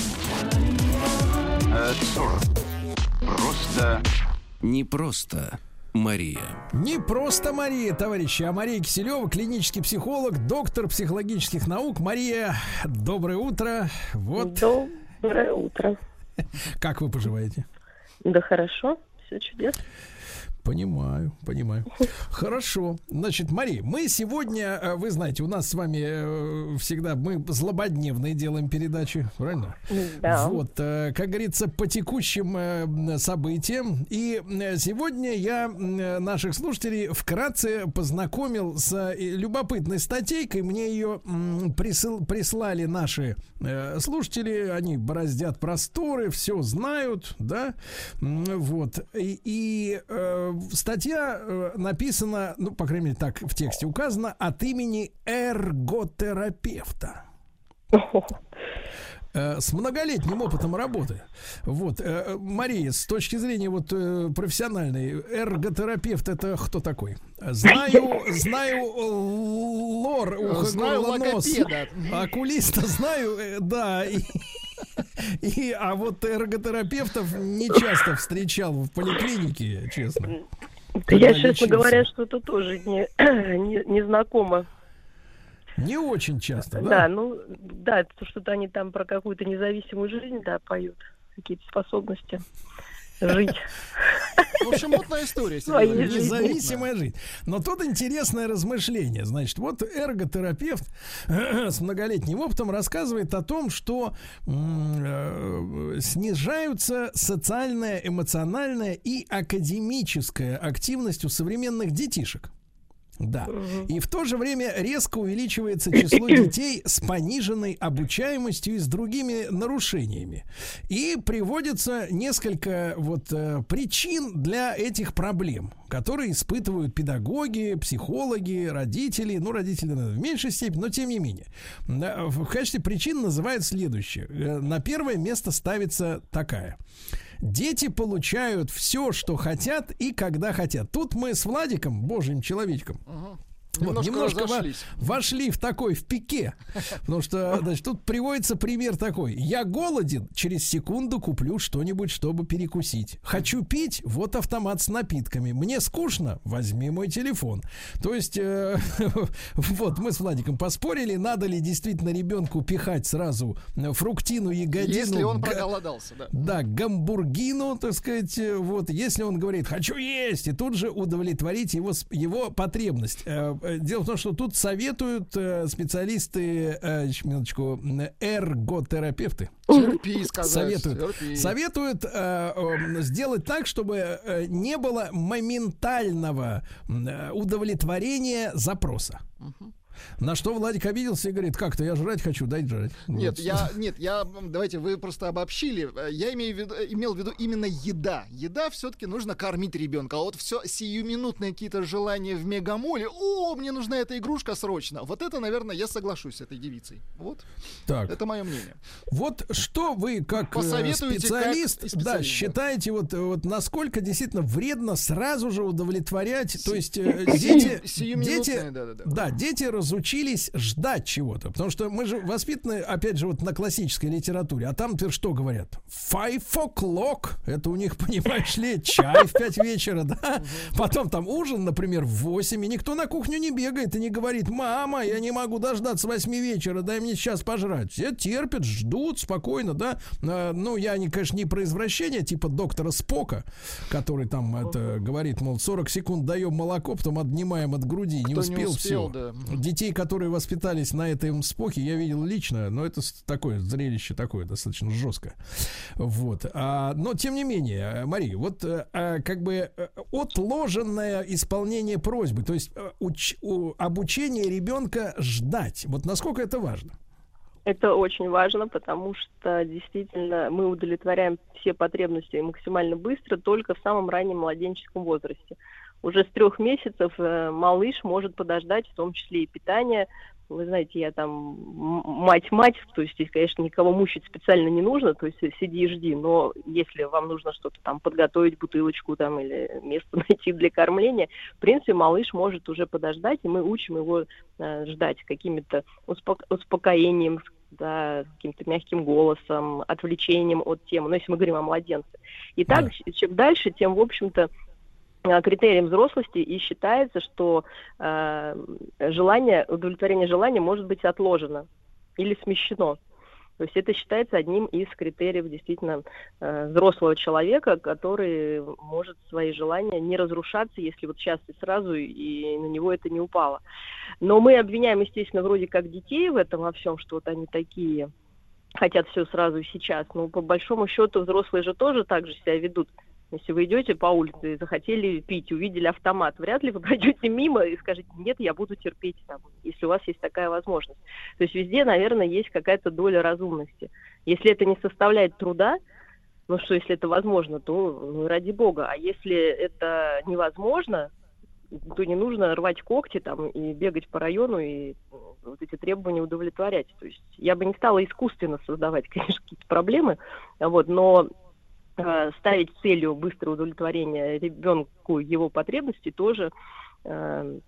э. Просто... Не просто Мария. Не просто Мария, товарищи, а Мария Киселева, клинический психолог, доктор психологических наук. Мария, доброе утро. Вот. Доброе утро. Как вы поживаете? Да хорошо, все чудесно. Понимаю, понимаю. Хорошо. Значит, Мари, мы сегодня, э, вы знаете, у нас с вами э, всегда мы злободневные делаем передачи, правильно? Да. Вот, э, как говорится, по текущим событиям. И сегодня я наших слушателей вкратце познакомил с любопытной статейкой. Мне ее присыл- прислали наши слушатели. Они бороздят просторы, все знают, да? Вот. И, и, э, статья э, написана, ну, по крайней мере, так в тексте указано, от имени эрготерапевта. э, с многолетним опытом работы. Вот, э, Мария, с точки зрения вот э, профессиональной, эрготерапевт это кто такой? Знаю, знаю лор, ухо, Знаю нос. логопеда. Окулиста знаю, да. И, и, а вот эрготерапевтов не часто встречал в поликлинике, честно. Да я, честно лечился. говоря, что-то тоже не, не, не знакомо. Не очень часто, Да? да? ну, да, это что-то они там про какую-то независимую жизнь, да, поют. Какие-то способности жить. В общем, мутная история. Независимая жизнь. Но тут интересное размышление. Значит, вот эрготерапевт с многолетним опытом рассказывает о том, что э, снижаются социальная, эмоциональная и академическая активность у современных детишек. Да. И в то же время резко увеличивается число детей с пониженной обучаемостью и с другими нарушениями. И приводится несколько вот э, причин для этих проблем, которые испытывают педагоги, психологи, родители. Ну, родители наверное, в меньшей степени, но тем не менее. В качестве причин называют следующее. Э, На первое место ставится такая. Дети получают все, что хотят и когда хотят. Тут мы с Владиком, божьим человечком, вот, Немножко немножко, разошлись. вошли в такой, в пике. Потому что, значит, тут приводится пример такой. Я голоден, через секунду куплю что-нибудь, чтобы перекусить. Хочу пить, вот автомат с напитками. Мне скучно, возьми мой телефон. То есть, э, вот, мы с Владиком поспорили, надо ли действительно ребенку пихать сразу э, фруктину, ягодину. Если он проголодался, да. да, гамбургину, так сказать, э, вот, если он говорит, хочу есть, и тут же удовлетворить его, его потребность. Э, э, Дело в том, что тут советуют э, специалисты, э, щ- минуточку, эрготерапевты. Терпи, сказать. Советуют, терпи. советуют э, э, сделать так, чтобы э, не было моментального э, удовлетворения запроса. На что Владик обиделся и говорит, как-то я жрать хочу, дай жрать. Нет, Вот. я, нет, я, давайте, вы просто обобщили. Я имею в виду, э, имел в виду именно еда. Еда все-таки нужно кормить ребенка. А вот все сиюминутные какие-то желания в мегамоле. О, мне нужна эта игрушка срочно. Вот это, наверное, я соглашусь с этой девицей. Вот. Так. Это мое мнение. Вот что вы как э, Посоветуете, специалист, как да, считаете вот, э, вот насколько действительно вредно сразу же удовлетворять, то есть Сию- дети, сиюминутное, дети, да-да-да. да, дети разучились ждать чего-то, потому что мы же воспитаны, опять же, вот на классической литературе, а там теперь что говорят? Five o'clock, это у них, понимаешь ли, чай в 5 вечера, да? Потом там ужин, например, в 8, и никто на кухню не бегает и не говорит, мама, я не могу дождаться 8 вечера, дай мне сейчас пожрать. Все терпят, ждут спокойно, да? А, Ну, я, не, конечно, не про извращение, типа доктора Спока, который там это говорит, мол, 40 секунд даем молоко, потом отнимаем от груди, не Кто не успел, успел, все. да. Детей, которые воспитались на этом споке, я видел лично, но это такое зрелище такое достаточно жесткое. Вот. А, но тем не менее, Мария, вот э, а, как бы э, отложенное исполнение просьбы, то есть э, уч- у- обучение ребенка ждать. Вот насколько это важно? Это очень важно, потому что действительно мы удовлетворяем все потребности максимально быстро только в самом раннем младенческом возрасте. Уже с трех месяцев э, малыш может подождать, в том числе и питание. Вы знаете, я там мать-мать, то есть здесь, конечно, никого мучить специально не нужно, то есть сиди и жди, но если вам нужно что-то там подготовить, бутылочку там или место найти для кормления, в принципе, малыш может уже подождать, и мы учим его э, ждать какими-то успок- успокоением, да, каким-то мягким голосом, отвлечением от темы, ну, если мы говорим о младенце. И так, чем дальше, тем, в общем-то, критерием взрослости и считается, что э, желание, удовлетворение желания может быть отложено или смещено. То есть это считается одним из критериев действительно э, взрослого человека, который может свои желания не разрушаться, если вот сейчас и сразу, и на него это не упало. Но мы обвиняем, естественно, вроде как детей в этом во всем, что вот они такие, хотят все сразу и сейчас. Но по большому счету взрослые же тоже так же себя ведут. Если вы идете по улице и захотели пить, увидели автомат, вряд ли вы пройдете мимо и скажете, нет, я буду терпеть, там, если у вас есть такая возможность. То есть везде, наверное, есть какая-то доля разумности. Если это не составляет труда, ну что, если это возможно, то ну, ради бога. А если это невозможно, то не нужно рвать когти там и бегать по району и э, вот эти требования удовлетворять. То есть я бы не стала искусственно создавать, конечно, какие-то проблемы, вот, но ставить целью быстрое удовлетворение ребенку его потребностей тоже э,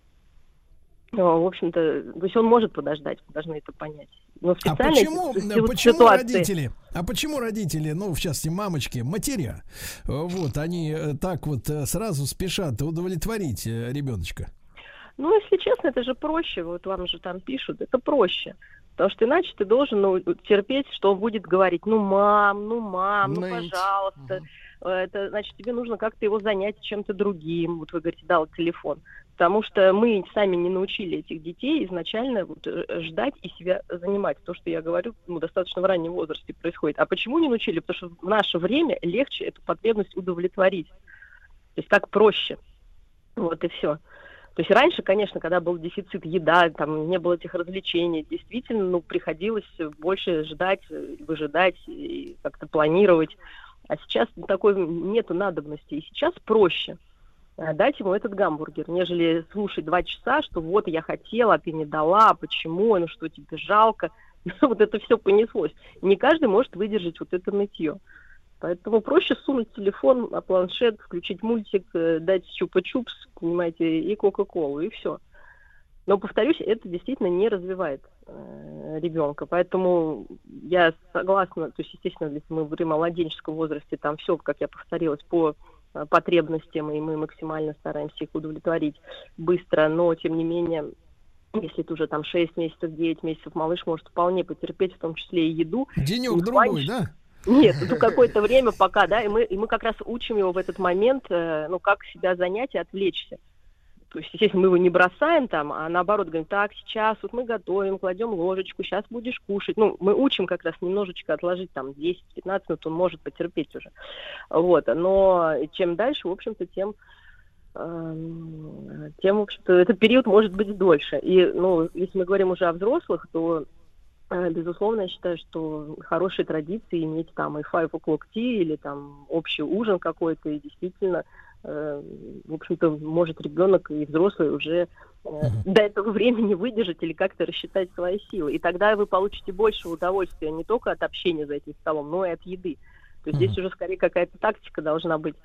ну, в общем-то, то есть он может подождать, мы должны это понять. Но А почему, силу- почему ситуации- родители, а почему родители, ну, в частности, мамочки, матеря, э, вот, они э, так вот э, сразу спешат удовлетворить э, ребеночка? Ну, если честно, это же проще. Вот вам же там пишут, это проще. Потому что иначе ты должен ну, терпеть, что он будет говорить, ну, мам, ну, мам, ну, Ныть. пожалуйста. Э, Это значит, тебе нужно как-то его занять чем-то другим. Вот вы говорите, дал телефон. Потому что мы сами не научили этих детей изначально вот, э, ждать и себя занимать. То, что я говорю, ну, достаточно в раннем возрасте происходит. А почему не научили? Потому что в наше время легче эту потребность удовлетворить. То есть так проще. Вот и все. То есть раньше, конечно, когда был дефицит еда, там не было этих развлечений, действительно, ну, приходилось больше ждать, выжидать и как-то планировать. А сейчас такой нету надобности. И сейчас проще э, дать ему этот гамбургер, нежели слушать два часа, что вот я хотела, а ты не дала, а почему, ну что тебе жалко. Вот это все понеслось. Не каждый может выдержать вот это нытье. Поэтому проще сунуть телефон на планшет, включить мультик, э, дать чупа-чупс, понимаете, и кока-колу, и все. Но, повторюсь, это действительно не развивает э, ребенка. Поэтому я согласна, то есть, естественно, если мы говорим о младенческом возрасте, там все, как я повторилась, по э, потребностям, и мы максимально стараемся их удовлетворить быстро, но, тем не менее, если это уже там 6 месяцев, 9 месяцев, малыш может вполне потерпеть, в том числе и еду. Денек И другой, планш- да? Нет, ну какое-то время пока, да, и мы, и мы как раз учим его в этот момент, э, ну, как себя занять и отвлечься. То есть, естественно, мы его не бросаем там, а наоборот говорим, так, сейчас вот мы готовим, кладем ложечку, сейчас будешь кушать. Ну, мы учим как раз немножечко отложить там 10-15 минут, он может потерпеть уже. Вот, но чем дальше, в общем-то, тем эм, тем, в общем-то, этот период может быть дольше. И, ну, если мы говорим уже о взрослых, то Безусловно, я считаю, что хорошие традиции иметь там и five o'clock tea или там общий ужин какой-то, и действительно, э, в общем-то, может ребенок и взрослый уже э, до этого времени выдержать или как-то рассчитать свои силы. И тогда вы получите больше удовольствия не только от общения за этим столом, но и от еды. То есть здесь уже скорее какая-то тактика должна быть.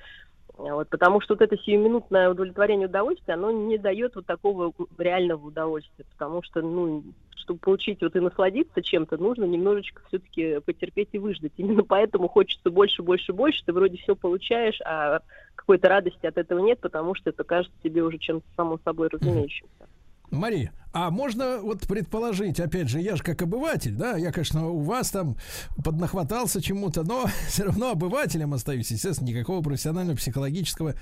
Вот, потому что вот это сиюминутное удовлетворение удовольствия, оно не дает вот такого реального удовольствия. Потому что, ну, чтобы получить вот и насладиться чем-то, нужно немножечко все-таки потерпеть и выждать. Именно поэтому хочется больше, больше, больше. Ты вроде все получаешь, а какой-то радости от этого нет, потому что это кажется тебе уже чем-то само собой разумеющимся. Мария, а можно вот предположить, опять же, я же как обыватель, да, я, конечно, у вас там поднахватался чему-то, но все равно обывателем остаюсь, естественно, никакого профессионального психологического,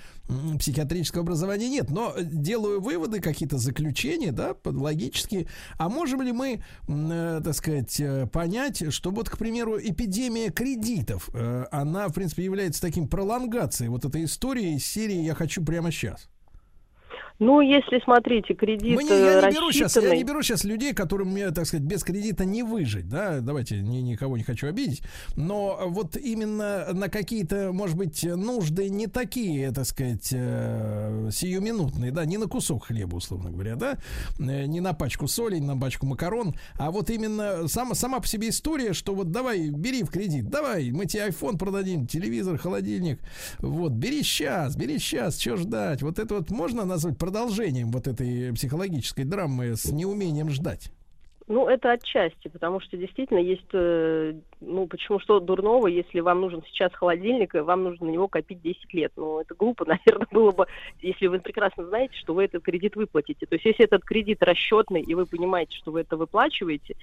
психиатрического образования нет, но делаю выводы, какие-то заключения, да, логические. А можем ли мы, э, так сказать, э, понять, что вот, к примеру, эпидемия кредитов, э, она, в принципе, является таким пролонгацией вот этой истории из серии «Я хочу прямо сейчас». Ну, если, смотрите, кредит Мы не, я, э, не беру сейчас, я не беру сейчас людей, которым, мне, так сказать, без кредита не выжить, да, давайте ни, никого не хочу обидеть, но вот именно на какие-то, может быть, нужды не такие, так сказать, э, сиюминутные, да, не на кусок хлеба, условно говоря, да, э, не на пачку соли, не на пачку макарон, а вот именно сама, сама по себе история, что вот давай, бери в кредит, давай, мы тебе iPhone продадим, телевизор, холодильник, вот, бери сейчас, бери сейчас, что ждать, вот это вот можно назвать продолжением вот этой психологической драмы с неумением ждать? Ну, это отчасти, потому что действительно есть, э, ну, почему что дурного, если вам нужен сейчас холодильник, и вам нужно на него копить 10 лет. Ну, это глупо, наверное, было бы, если вы прекрасно знаете, что вы этот кредит выплатите. То есть, если этот кредит расчетный, и вы понимаете, что вы это выплачиваете,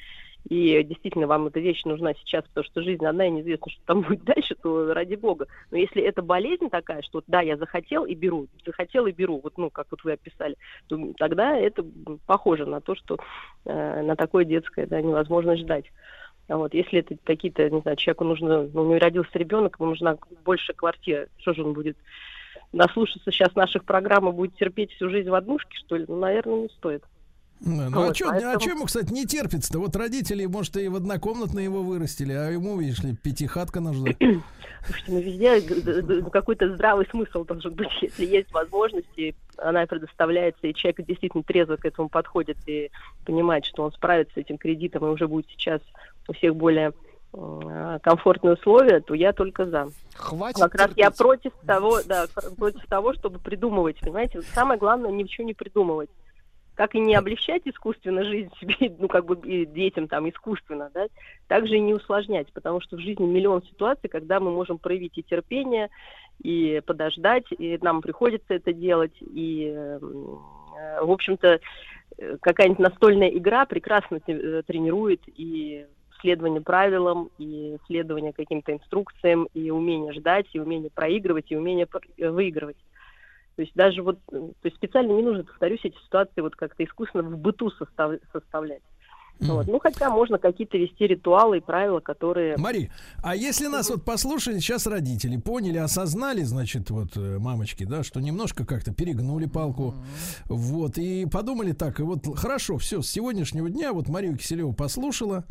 и действительно вам эта вещь нужна сейчас, потому что жизнь одна, и неизвестно, что там будет дальше, то ради бога. Но если это болезнь такая, что да, я захотел и беру, захотел и беру, вот, ну, как вот вы описали, то тогда это похоже на то, что э, на такое детское, да, невозможно ждать. А вот если это какие-то, не знаю, человеку нужно, ну, у него родился ребенок, ему нужна больше квартира, что же он будет наслушаться сейчас наших программ и будет терпеть всю жизнь в однушке, что ли? Ну, наверное, не стоит. Ну, ну, а, что, поэтому... а что ему, кстати, не терпится-то? Вот родители, может, и в однокомнатно его вырастили, а ему, видишь ли, пятихатка нужна. Слушайте, ну везде какой-то здравый смысл должен быть, если есть возможности, она предоставляется, и человек действительно трезво к этому подходит и понимает, что он справится с этим кредитом и уже будет сейчас у всех более э, комфортные условия, то я только за. Хватит как раз я против того, да, против того, чтобы придумывать, понимаете, самое главное ничего не придумывать. Как и не облегчать искусственно жизнь себе, ну, как бы и детям там искусственно, да, также и не усложнять, потому что в жизни миллион ситуаций, когда мы можем проявить и терпение, и подождать, и нам приходится это делать, и, э, в общем-то, какая-нибудь настольная игра прекрасно э, тренирует и следование правилам, и следование каким-то инструкциям, и умение ждать, и умение проигрывать, и умение выигрывать. То есть даже вот, э, то есть специально не нужно, повторюсь, эти ситуации вот как-то искусственно в быту состав, составлять. Mm. Вот. Ну, хотя можно какие-то вести ритуалы и правила, которые... Мари, а если нас вот послушали сейчас родители, поняли, осознали, значит, вот э, мамочки, да, что немножко как-то перегнули палку, mm. вот, и подумали так, и вот хорошо, все, с сегодняшнего дня вот Марию Киселеву послушала,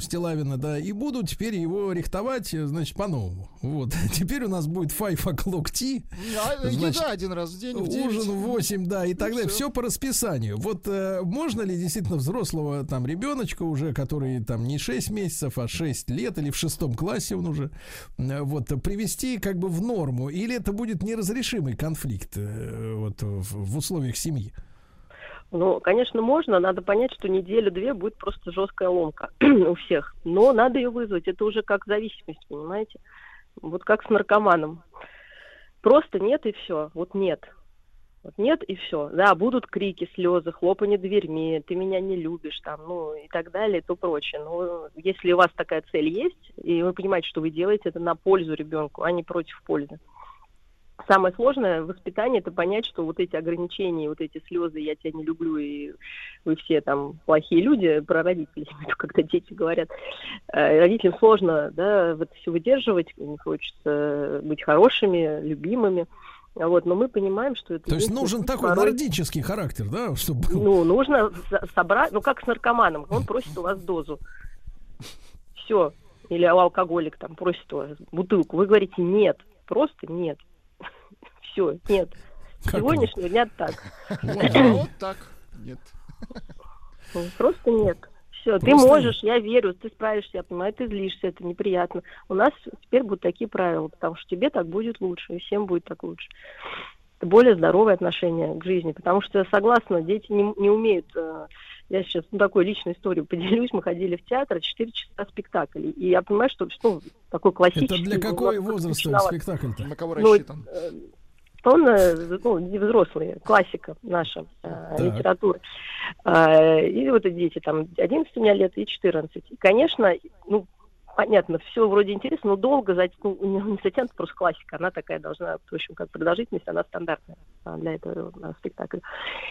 Стилавина, да, и буду теперь его рихтовать, значит, по-новому. Вот. Теперь у нас будет five o'clock tea. А, значит, еда один раз в день, в 9. Ужин в 8, да, и так далее. Все. все по расписанию. Вот э, можно ли действительно взрослого там ребеночка уже, который там не 6 месяцев, а 6 лет или в шестом классе он уже, э, вот, привести как бы в норму? Или это будет неразрешимый конфликт э, вот, в, в условиях семьи? Ну, конечно, можно. Надо понять, что неделю-две будет просто жесткая ломка у всех. Но надо ее вызвать. Это уже как зависимость, понимаете? Вот как с наркоманом. Просто нет и все. Вот нет. Вот нет и все. Да, будут крики, слезы, хлопанье дверьми, ты меня не любишь, там, ну и так далее, и то прочее. Но если у вас такая цель есть, и вы понимаете, что вы делаете это на пользу ребенку, а не против пользы, самое сложное в воспитании это понять, что вот эти ограничения, вот эти слезы, я тебя не люблю, и вы все там плохие люди, про родителей, когда дети говорят, э, родителям сложно, да, вот все выдерживать, не хочется быть хорошими, любимыми. Вот, но мы понимаем, что это... То есть нужен такой порой... нордический характер, да, чтобы... Ну, нужно собрать, ну, как с наркоманом, он просит у вас дозу. Все. Или алкоголик там просит у вас бутылку. Вы говорите нет, просто нет все, нет. С сегодняшнего дня так. Вот так. Нет. Ну, просто нет. Все, ты можешь, я верю, ты справишься, я понимаю, ты злишься, это неприятно. У нас теперь будут такие правила, потому что тебе так будет лучше, и всем будет так лучше. Это более здоровое отношение к жизни, потому что, согласна, дети не, не умеют... Э, я сейчас ну, такую личную историю поделюсь. Мы ходили в театр, 4 часа спектакль. И я понимаю, что ну, такой классический... Это для какой возраста спектакль-то? На кого ну, рассчитан? Ну, он ну, не взрослый, классика наша э, литературы. Э, и вот эти дети, там, 11 у меня лет и 14. И, конечно, ну, понятно, все вроде интересно, но долго зат... ну, не затянута просто классика. Она такая должна, в общем, как продолжительность, она стандартная для этого на спектакля.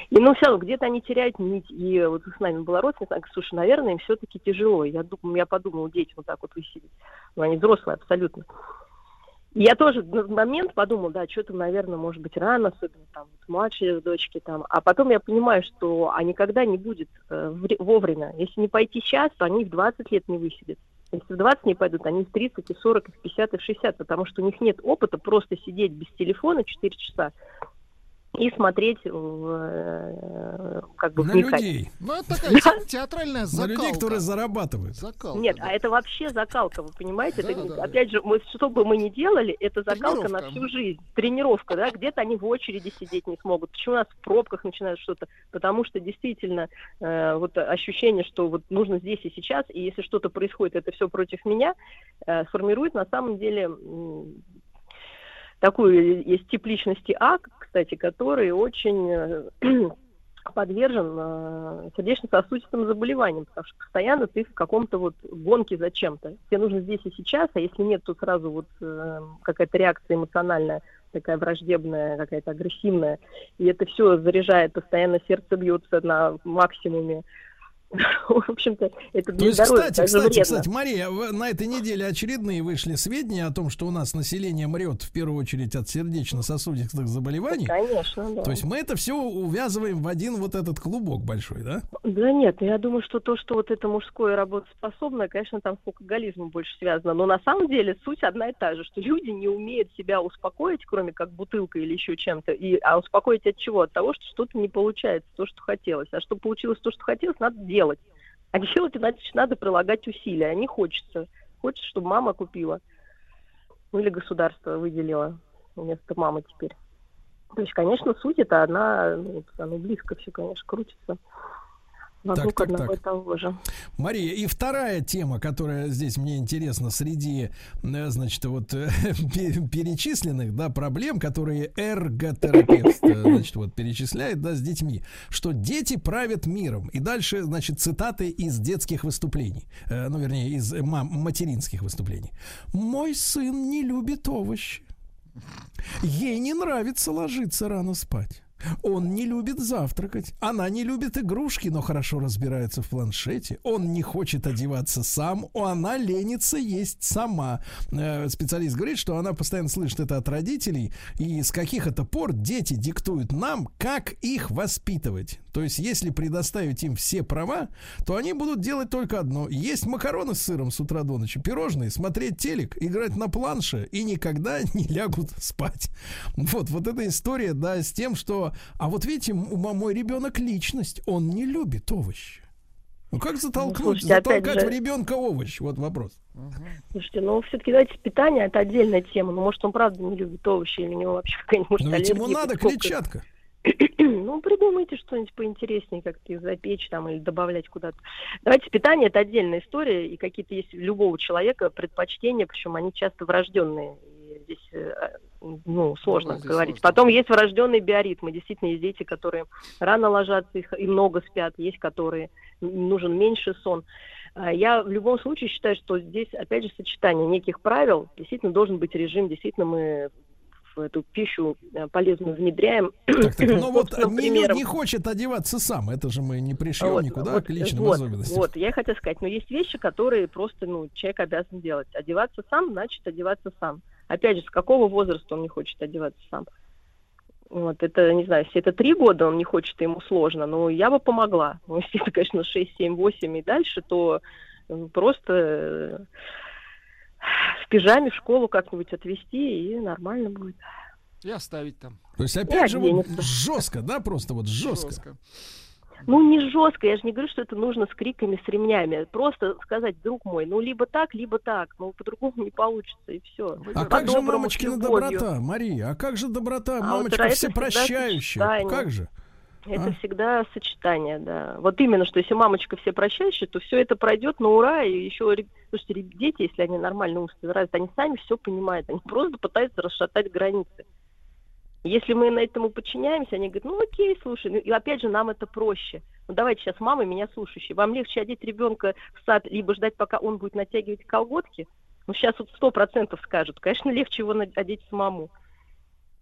И, ну, все равно, где-то они теряют нить. И вот с нами была родственница, слушай, наверное, им все-таки тяжело. Я, думаю, я подумала, дети вот так вот высидеть. Ну, они взрослые абсолютно. Я тоже в момент подумал, да, что-то, наверное, может быть рано, особенно там младшие дочки там. А потом я понимаю, что а никогда не будет э, вовремя. Если не пойти сейчас, то они в 20 лет не высидят. Если в 20 не пойдут, они в 30, и 40, и в 50, и в 60, потому что у них нет опыта просто сидеть без телефона 4 часа и смотреть в, как бы на людей. Ну, это такая да. театральная закалка. На людей, которые зарабатывают. Закалка, Нет, да. а это вообще закалка, вы понимаете? Да, это, да, опять да. же, мы, что бы мы ни делали, это закалка на всю жизнь. Тренировка, да, где-то они в очереди сидеть не смогут. Почему у нас в пробках начинают что-то? Потому что действительно э, вот ощущение, что вот нужно здесь и сейчас, и если что-то происходит, это все против меня, э, сформирует на самом деле такую есть тип личности А, кстати, который очень э, подвержен э, сердечно-сосудистым заболеваниям, потому что постоянно ты в каком-то вот гонке за чем-то. Тебе нужно здесь и сейчас, а если нет, то сразу вот э, какая-то реакция эмоциональная, такая враждебная, какая-то агрессивная, и это все заряжает, постоянно сердце бьется на максимуме. В общем-то, это То есть, здоровья кстати, кстати, вредно. кстати, Мария, на этой неделе очередные вышли сведения о том, что у нас население мрет в первую очередь от сердечно-сосудистых заболеваний. Конечно, да. То есть мы это все увязываем в один вот этот клубок большой, да? Да нет, я думаю, что то, что вот это мужское работоспособное, конечно, там с алкоголизмом больше связано. Но на самом деле суть одна и та же, что люди не умеют себя успокоить, кроме как бутылкой или еще чем-то. И, а успокоить от чего? От того, что что-то не получается, то, что хотелось. А чтобы получилось то, что хотелось, надо делать. А делать, значит, надо прилагать усилия. А не хочется. Хочется, чтобы мама купила. Ну или государство выделило вместо мамы теперь. То есть, конечно, суть это одна, ну, оно близко все, конечно, крутится. Вокруг так, одного так. и того же. Мария, и вторая тема, которая здесь мне интересна среди, э, значит, вот э, пе- перечисленных, да, проблем, которые эрготерапевт, э, значит, вот перечисляет, да, с детьми, что дети правят миром. И дальше, значит, цитаты из детских выступлений, ну, вернее, из мам- материнских выступлений. Мой сын не любит овощи. Ей не нравится ложиться рано спать. Он не любит завтракать. Она не любит игрушки, но хорошо разбирается в планшете. Он не хочет одеваться сам. Она ленится есть сама. Э, специалист говорит, что она постоянно слышит это от родителей. И с каких это пор дети диктуют нам, как их воспитывать. То есть, если предоставить им все права, то они будут делать только одно. Есть макароны с сыром с утра до ночи, пирожные, смотреть телек, играть на планше и никогда не лягут спать. Вот, вот эта история, да, с тем, что... А вот видите, мой ребенок личность, он не любит овощи. Ну как затолкнуть, слушайте, опять затолкать же- в ребенка овощ? Вот вопрос. Слушайте, ну все-таки давайте питание это отдельная тема. Ну, может, он правда не любит овощи, или у него вообще какая-нибудь Но ведь ему надо клетчатка. Ну, придумайте что-нибудь поинтереснее, как-то их запечь там или добавлять куда-то. Давайте, питание это отдельная история, и какие-то есть у любого человека предпочтения, причем они часто врожденные. И здесь, э, ну, сложно здесь говорить. сложно. Потом есть врожденные биоритмы. Действительно, есть дети, которые рано ложатся их- и много спят, есть, которые нужен меньше сон. А Я в любом случае считаю, что здесь, опять же, сочетание неких правил. Действительно, должен быть режим. Действительно, мы в эту пищу э, полезную внедряем. Так, так, но вот собственным не, не хочет одеваться сам. Это же мы не пришьем Вот, никуда вот, к личным вот, особенностям. Вот, я хотела сказать, но есть вещи, которые просто, ну, человек обязан делать. Одеваться сам, значит, одеваться сам. Опять же, с какого возраста он не хочет одеваться сам? Вот, это, не знаю, если это три года, он не хочет, и ему сложно, но я бы помогла. Ну, если это, конечно, 6, 7, 8 и дальше, то просто э, в пижаме в школу как-нибудь отвезти, и нормально будет. И оставить там. То есть, И опять же, вот жестко, да, просто вот жестко. Ну, не жестко, я же не говорю, что это нужно с криками, с ремнями. Просто сказать, друг мой, ну, либо так, либо так. Ну, по-другому не получится, и все. А как же мамочкина доброта, Мария? А как же доброта, А вот мамочка это всепрощающая? сочетание. Как же? Это А? всегда сочетание, да. Вот именно, что если мамочка все прощающая, то все это пройдет на ура, и еще, слушайте, дети, если они нормально умственно развиты, они сами все понимают, они просто пытаются расшатать границы. Если мы на этому подчиняемся, они говорят, ну окей, слушай, ну, и опять же нам это проще. Ну давайте сейчас мама меня слушающая. Вам легче одеть ребенка в сад, либо ждать, пока он будет натягивать колготки? Ну сейчас вот сто процентов скажут. Конечно, легче его одеть самому.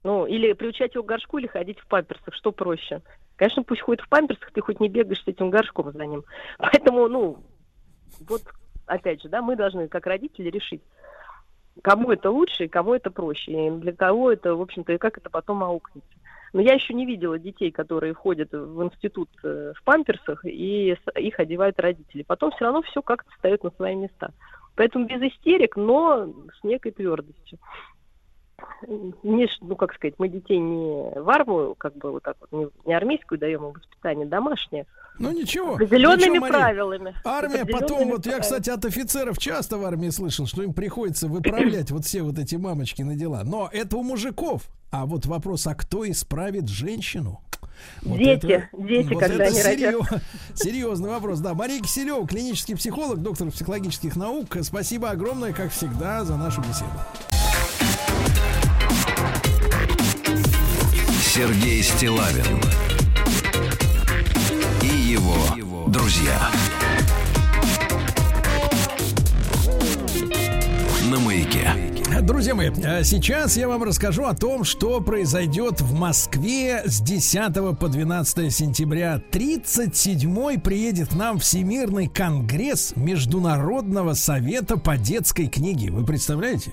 Ну, или приучать его к горшку, или ходить в памперсах, что проще. Конечно, пусть ходит в памперсах, ты хоть не бегаешь с этим горшком за ним. Поэтому, ну, вот, опять же, да, мы должны, как родители, решить, кому это лучше и кому это проще, и для кого это, в общем-то, и как это потом аукнется. Но я еще не видела детей, которые ходят в институт э, в памперсах, и их одевают родители. Потом все равно все как-то встает на свои места. Поэтому без истерик, но с некой твердостью. Не, ну, как сказать, мы детей не в армию, как бы вот так вот, не, не армейскую даем, а воспитание домашнее. Ну ничего. Определенными ничего, правилами. Армия Определенными потом, вот я, кстати, от офицеров часто в армии слышал, что им приходится выправлять вот все вот эти мамочки на дела. Но это у мужиков. А вот вопрос, а кто исправит женщину? Вот Дети, дети, вот когда это они серьё- родятся. серьезный вопрос, да. Мария Киселева, клинический психолог, доктор психологических наук. Спасибо огромное, как всегда, за нашу беседу. Сергей Стилавин и его друзья. На маяке. Друзья мои, а сейчас я вам расскажу о том, что произойдет в Москве с 10 по 12 сентября. 37-й приедет к нам Всемирный конгресс Международного совета по детской книге. Вы представляете?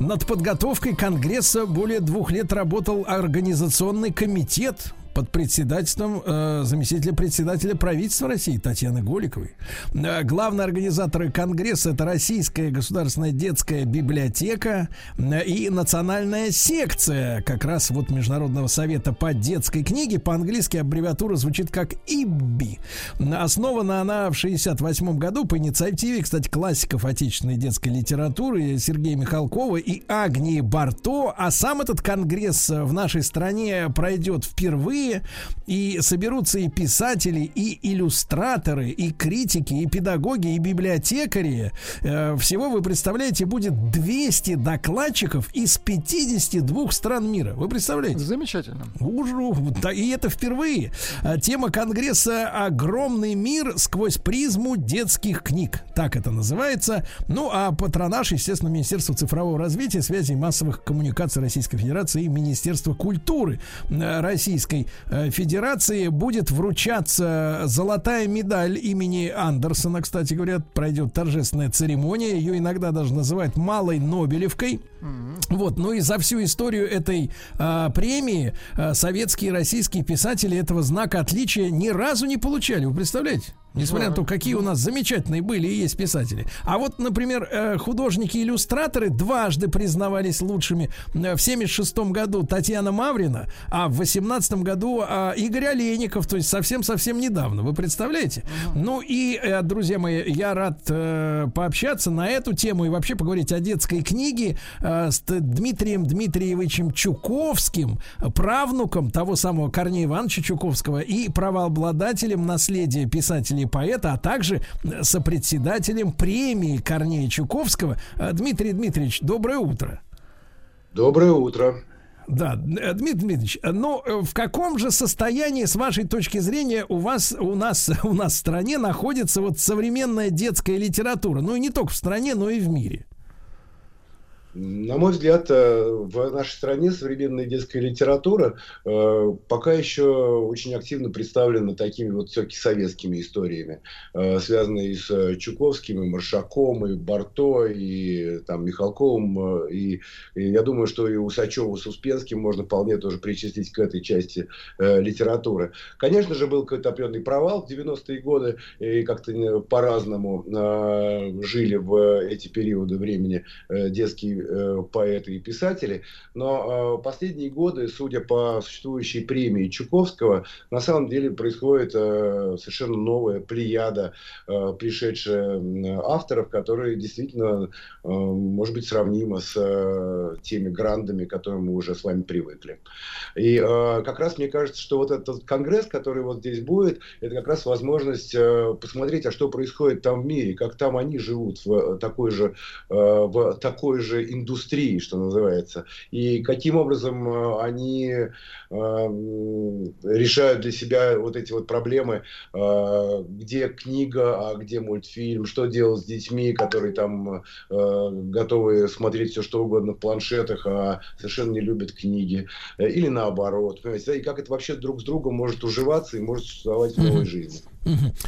Над подготовкой Конгресса более двух лет работал организационный комитет под председательством э, заместителя председателя правительства России Татьяны Голиковой. Э, главные организаторы Конгресса это Российская государственная детская библиотека э, и национальная секция как раз вот Международного совета по детской книге. По-английски аббревиатура звучит как ИББИ. Основана она в 68 году по инициативе, кстати, классиков отечественной детской литературы Сергея Михалкова и Агнии Барто. А сам этот конгресс в нашей стране пройдет впервые молодые, и соберутся и писатели, и иллюстраторы, и критики, и педагоги, и библиотекари. Э, всего, вы представляете, будет 200 докладчиков из 52 стран мира. Вы представляете? Замечательно. Ужу, и это впервые. А тема конгресса «Огромный мир сквозь призму детских книг». Так это называется. Ну, а патронаж, естественно, Министерство цифрового развития, связи и массовых коммуникаций Российской Федерации и Министерство культуры э, Российской Э, Федерации будет вручаться золотая медаль имени Андерсона, кстати говоря, пройдет торжественная церемония. Ее иногда даже называют малой Нобелевкой. Вот, ну и за всю историю этой а, премии а, советские и российские писатели этого знака отличия ни разу не получали. Вы представляете? Несмотря на то, какие у нас замечательные были и есть писатели. А вот, например, э, художники-иллюстраторы дважды признавались лучшими. Э, в 76 году Татьяна Маврина, а в 18 году а, Игорь Олейников, то есть совсем-совсем недавно. Вы представляете? Ну и, э, друзья мои, я рад пообщаться на эту тему и вообще поговорить о детской книге с Дмитрием Дмитриевичем Чуковским, правнуком того самого Корнея Ивановича Чуковского и правообладателем наследия писателей и поэта, а также сопредседателем премии Корнея Чуковского. Э, Дмитрий Дмитриевич, доброе утро. Доброе утро. Да, э, Дмитрий Дмитриевич, но э, в каком же состоянии, с вашей точки зрения, у вас, у нас, у нас в стране находится вот современная детская литература? Ну и не только в стране, но и в мире. На мой взгляд, э, в нашей стране современная детская литература э, пока еще очень активно представлена такими вот все-таки советскими историями, э, связанные с Чуковским, и Маршаком, и Барто, и там, Михалковым. И, и я думаю, что и Усачева с Успенским можно вполне тоже причислить к этой части литературы. Конечно же, был какой-то определенный провал в 90-е годы, и как-то по-разному жили в эти периоды времени детские Э, поэты и писатели, но э, последние годы, судя по существующей премии Чуковского, на самом деле происходит э, совершенно новая плеяда, пришедшая авторов, которые действительно, может быть, сравнима с теми грандами, к которым мы уже с вами привыкли. И как раз мне кажется, что вот этот конгресс, который вот здесь будет, это как раз возможность посмотреть, а что происходит там в мире, как там они живут в такой же, в такой же индустрии, что называется, и каким образом э, они э, решают для себя вот эти вот проблемы, э, где книга, а где мультфильм, что делать с детьми, которые там готовы смотреть все что угодно в планшетах, а совершенно не любят книги, или наоборот, понимаете, и как это вообще друг с другом может уживаться и может существовать в новой жизни.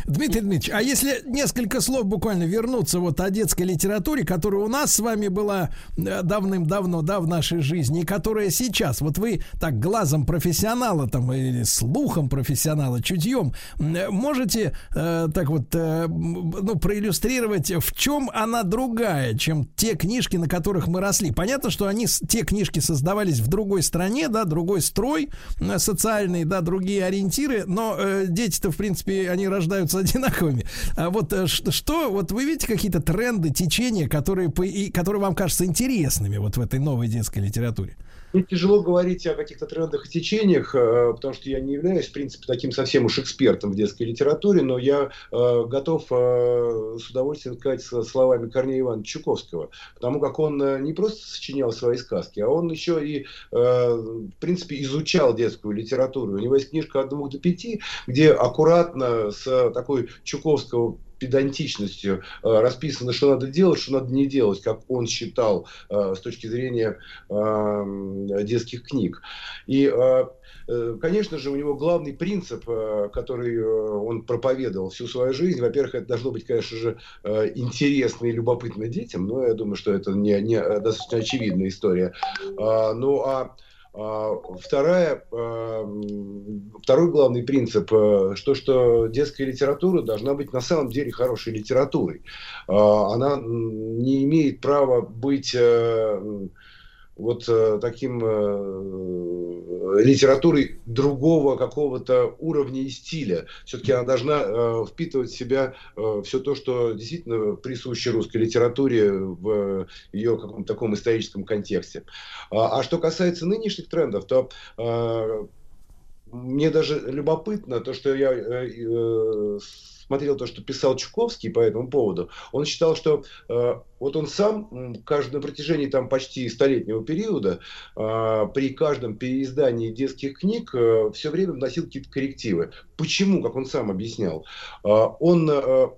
Дмитрий Дмитриевич, а если несколько слов буквально вернуться вот о детской литературе, которая у нас с вами была э, давным-давно, да, в нашей жизни, и которая сейчас, вот вы так глазом профессионала там или слухом профессионала, чутьем, можете э, так вот, э, ну, проиллюстрировать, в чем она другая, чем те книжки, на которых мы росли. Понятно, что они, те книжки создавались в другой стране, да, другой строй э, социальный, да, другие ориентиры, но э, дети-то, в принципе, они рождаются одинаковыми. А вот э, что, вот вы видите какие-то тренды, течения, которые, и, которые вам кажутся интересными вот в этой новой детской литературе? Мне тяжело говорить о каких-то трендах и течениях, э, потому что я не являюсь, в принципе, таким совсем уж экспертом в детской литературе, но я э, готов э, с удовольствием сказать словами Корнея Ивановича Чуковского, потому как он не просто сочинял свои сказки, а он еще и, в принципе, изучал детскую литературу. У него есть книжка «От двух до пяти», где аккуратно с такой чуковского педантичностью э, расписано, что надо делать, что надо не делать, как он считал э, с точки зрения э, детских книг. И Конечно же, у него главный принцип, который он проповедовал всю свою жизнь, во-первых, это должно быть, конечно же, интересно и любопытно детям, но я думаю, что это не, не достаточно очевидная история. Ну а а, вторая, а, второй главный принцип, э, что, что детская литература должна быть на самом деле хорошей литературой. А, она не имеет права быть э, вот э, таким э, литературой другого какого-то уровня и стиля. Все-таки она должна э, впитывать в себя э, все то, что действительно присуще русской литературе в ее каком-то таком историческом контексте. А, а что касается нынешних трендов, то э, мне даже любопытно то, что я э, э, смотрел то, что писал Чуковский по этому поводу, он считал, что э, вот он сам каждый, на протяжении там почти столетнего периода э, при каждом переиздании детских книг э, все время вносил какие-то коррективы. Почему, как он сам объяснял? Э, он э,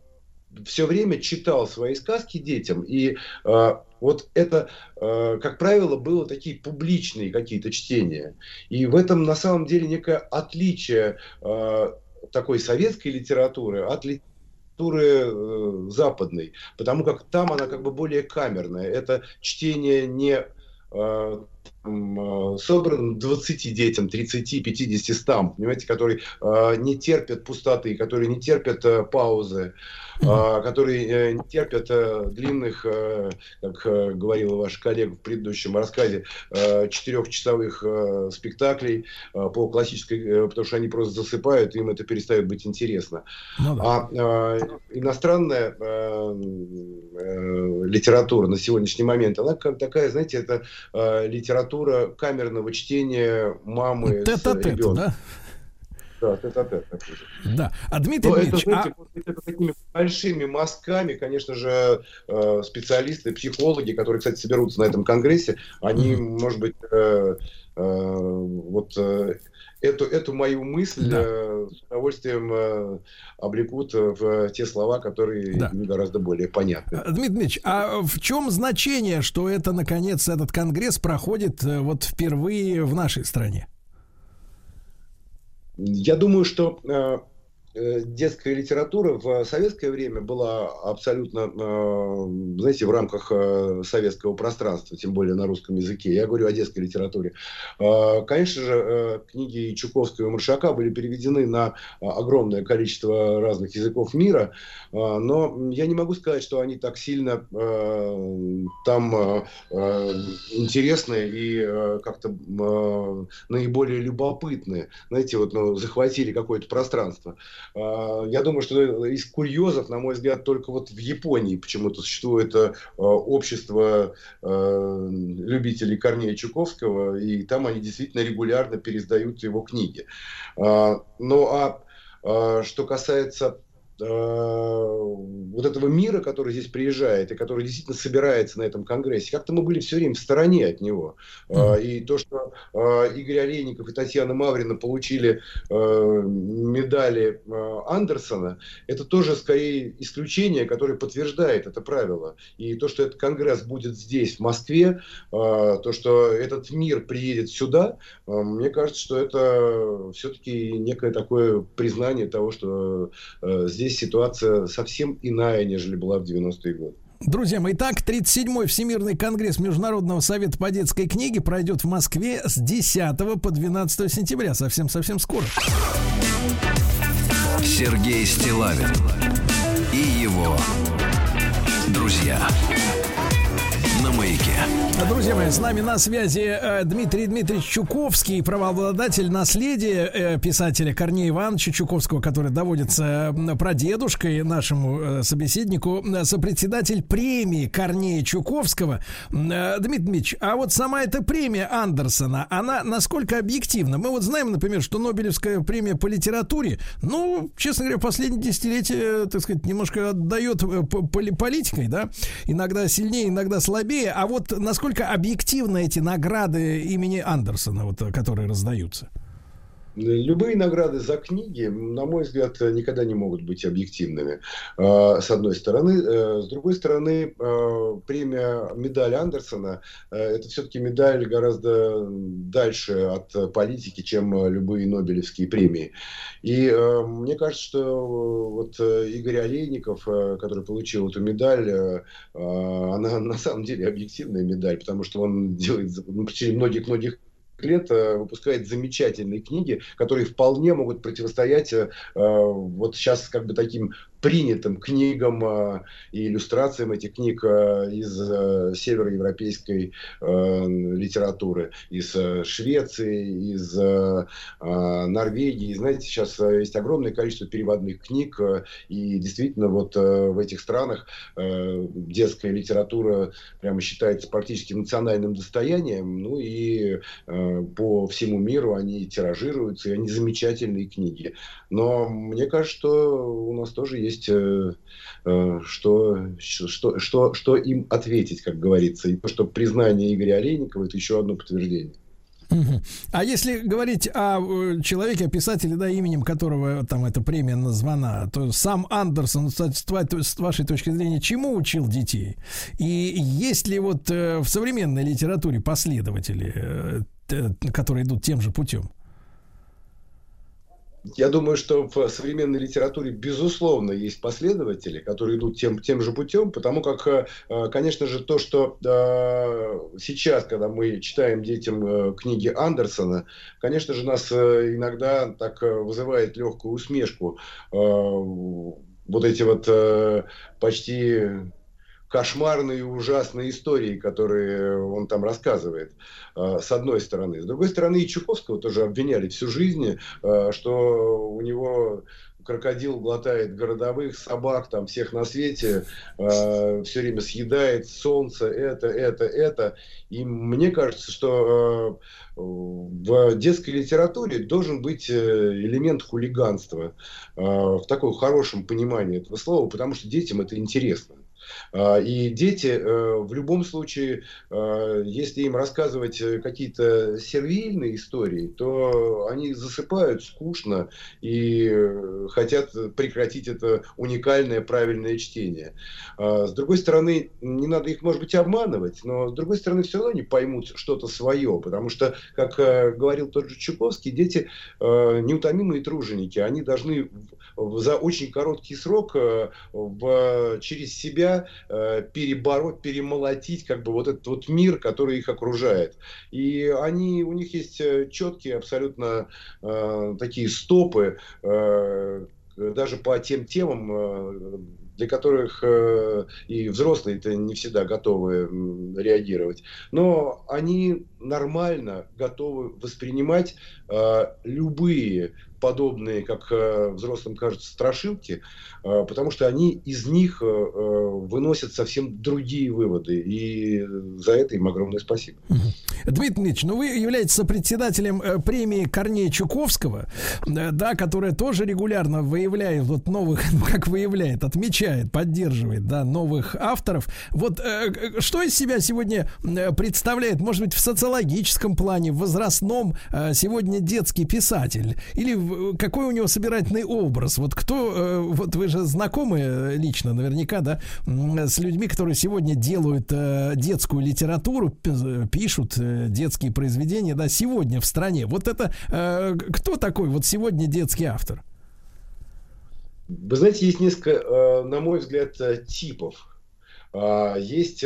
все время читал свои сказки детям, и э, вот это, э, как правило, было такие публичные какие-то чтения. И в этом на самом деле некое отличие э, такой советской литературы от литературы э, западной, потому как там она как бы более камерная. Это чтение не э, Э, собран 20 детям, 30, 50, 100, понимаете, которые э, не терпят пустоты, которые не терпят э, паузы, э, которые э, не терпят э, длинных, э, как говорила ваш коллега в предыдущем рассказе, четырехчасовых спектаклей по классической, потому что они просто засыпают, им это перестает быть интересно. Ну, да. А иностранная литература на сегодняшний момент, она как такая, знаете, это литература камерного чтения мамы тет -а -тет, с ребенком. Да? Да, тет-а-тет. Да. А Дмитрий Но Ильич, это, знаете, а... это такими большими мазками, конечно же, э, специалисты, психологи, которые, кстати, соберутся на этом конгрессе, они, mm-hmm. может быть, э, э, вот эту, эту мою мысль да. э, с удовольствием э, облекут в те слова, которые да. гораздо более понятны. Дмитрий Дмитриевич, а в чем значение, что это, наконец, этот конгресс проходит э, вот впервые в нашей стране? Я думаю, что э, детская литература в советское время была абсолютно, э, знаете, в рамках э, советского пространства, тем более на русском языке. Я говорю о детской литературе. Конечно же, книги Чуковского и Маршака были переведены на огромное количество разных языков мира, но я не могу сказать, что они так сильно там интересны и как-то наиболее любопытны. Знаете, вот ну, захватили какое-то пространство. А, я думаю, что из курьезов, на мой взгляд, только вот в Японии почему-то существует э, общество э, любителей Корнея Чуковского, и там они действительно регулярно пересдают его книги. А, ну а, а что касается вот этого мира, который здесь приезжает и который действительно собирается на этом конгрессе, как-то мы были все время в стороне от него. Mm-hmm. И то, что э, Игорь Олейников и Татьяна Маврина получили медали Андерсона, это тоже скорее исключение, которое подтверждает это правило. И то, что этот конгресс будет здесь, в Москве, то, что этот мир приедет сюда, мне кажется, что это все-таки некое такое признание того, что здесь здесь ситуация совсем иная, нежели была в 90-е годы. Друзья мои, так, 37-й Всемирный конгресс Международного совета по детской книге пройдет в Москве с 10 по 12 сентября. Совсем-совсем скоро. Сергей Стилавин и его друзья. Друзья мои, с нами на связи э, Дмитрий Дмитриевич Чуковский, правообладатель наследия э, писателя Корнея Ивановича Чуковского, который доводится прадедушкой нашему э, собеседнику, сопредседатель премии Корнея Чуковского. Дмитрий Дмитриевич, а вот сама эта премия Андерсона, она насколько объективна? Мы вот знаем, например, что Нобелевская премия по литературе, ну, честно говоря, последние десятилетия, так сказать, немножко отдает политикой, да? Иногда сильнее, иногда слабее. А вот насколько объективны эти награды имени Андерсона, вот, которые раздаются? Любые награды за книги, на мой взгляд, никогда не могут быть объективными. А, с одной стороны. Э, с другой стороны, э, премия медаль Андерсона э, – это все-таки медаль гораздо дальше от политики, чем любые Нобелевские премии. И мне кажется, что вот Игорь Олейников, который получил эту медаль, она на самом деле объективная медаль, потому что он делает в течение многих-многих лет э, выпускает замечательные книги, которые вполне могут противостоять э, вот сейчас как бы таким принятым книгам э, и иллюстрациям этих книг э, из э, североевропейской литературы, из Швеции, из Норвегии. Знаете, сейчас есть огромное количество переводных книг, и действительно вот в этих странах детская литература прямо считается практически национальным достоянием, ну и по всему миру они тиражируются, и они замечательные книги. Но мне кажется, что у нас тоже есть э, э, что, что, что, что им ответить, как говорится. И то, что признание Игоря Олейникова, это еще одно подтверждение. А если говорить о э, человеке, о писателе, да, именем которого там эта премия названа, то сам Андерсон, с вашей точки зрения, чему учил детей? И есть ли вот в современной литературе последователи, которые идут тем же путем? Я думаю, что в современной литературе, безусловно, есть последователи, которые идут тем, тем же путем, потому как, э, конечно же, то, что э, сейчас, когда мы читаем детям э, книги Андерсона, конечно же, нас иногда так вызывает легкую усмешку. Вот эти вот почти кошмарные и ужасные истории, которые он там рассказывает, э, с одной стороны. С другой стороны, и Чуковского тоже обвиняли всю жизнь, э, что у него крокодил глотает городовых, собак, там всех на свете, э, все время съедает солнце, это, это, это. И мне кажется, что в детской литературе должен быть элемент хулиганства в таком хорошем понимании этого слова, потому что детям это интересно. А, и дети э, в любом случае, э, если им рассказывать э, какие-то сервильные истории, то они засыпают скучно и хотят прекратить это уникальное правильное чтение. А, с другой стороны, не надо их, может быть, обманывать, но с другой стороны, все равно они поймут что-то свое, потому что, как говорил тот же Чуковский, дети неутомимые труженики, они должны за очень короткий срок в, через себя э, перебороть, перемолотить как бы вот этот вот мир, который их окружает. И они, у них есть э, четкие абсолютно э, такие стопы, э, даже по тем темам, э, для которых э, и взрослые-то не всегда готовы реагировать. Но они нормально готовы воспринимать э, любые подобные, как э, взрослым кажется, страшилки, э, потому что они из них э, выносят совсем другие выводы. И за это им огромное спасибо. Дмитрий Дмитриевич, ну вы являетесь сопредседателем премии Корнея Чуковского, да, которая тоже регулярно выявляет вот новых, ну как выявляет, отмечает, поддерживает, да, новых авторов. Вот что из себя сегодня представляет, может быть, в социологическом плане, в возрастном, сегодня детский писатель? Или какой у него собирательный образ? Вот кто, э, вот вы же знакомы э, лично наверняка, да, с людьми, которые сегодня делают э, детскую литературу, пишут детские произведения, да, сегодня в стране. Вот это кто такой вот сегодня детский автор? Вы знаете, есть несколько, на мой взгляд, типов. А, есть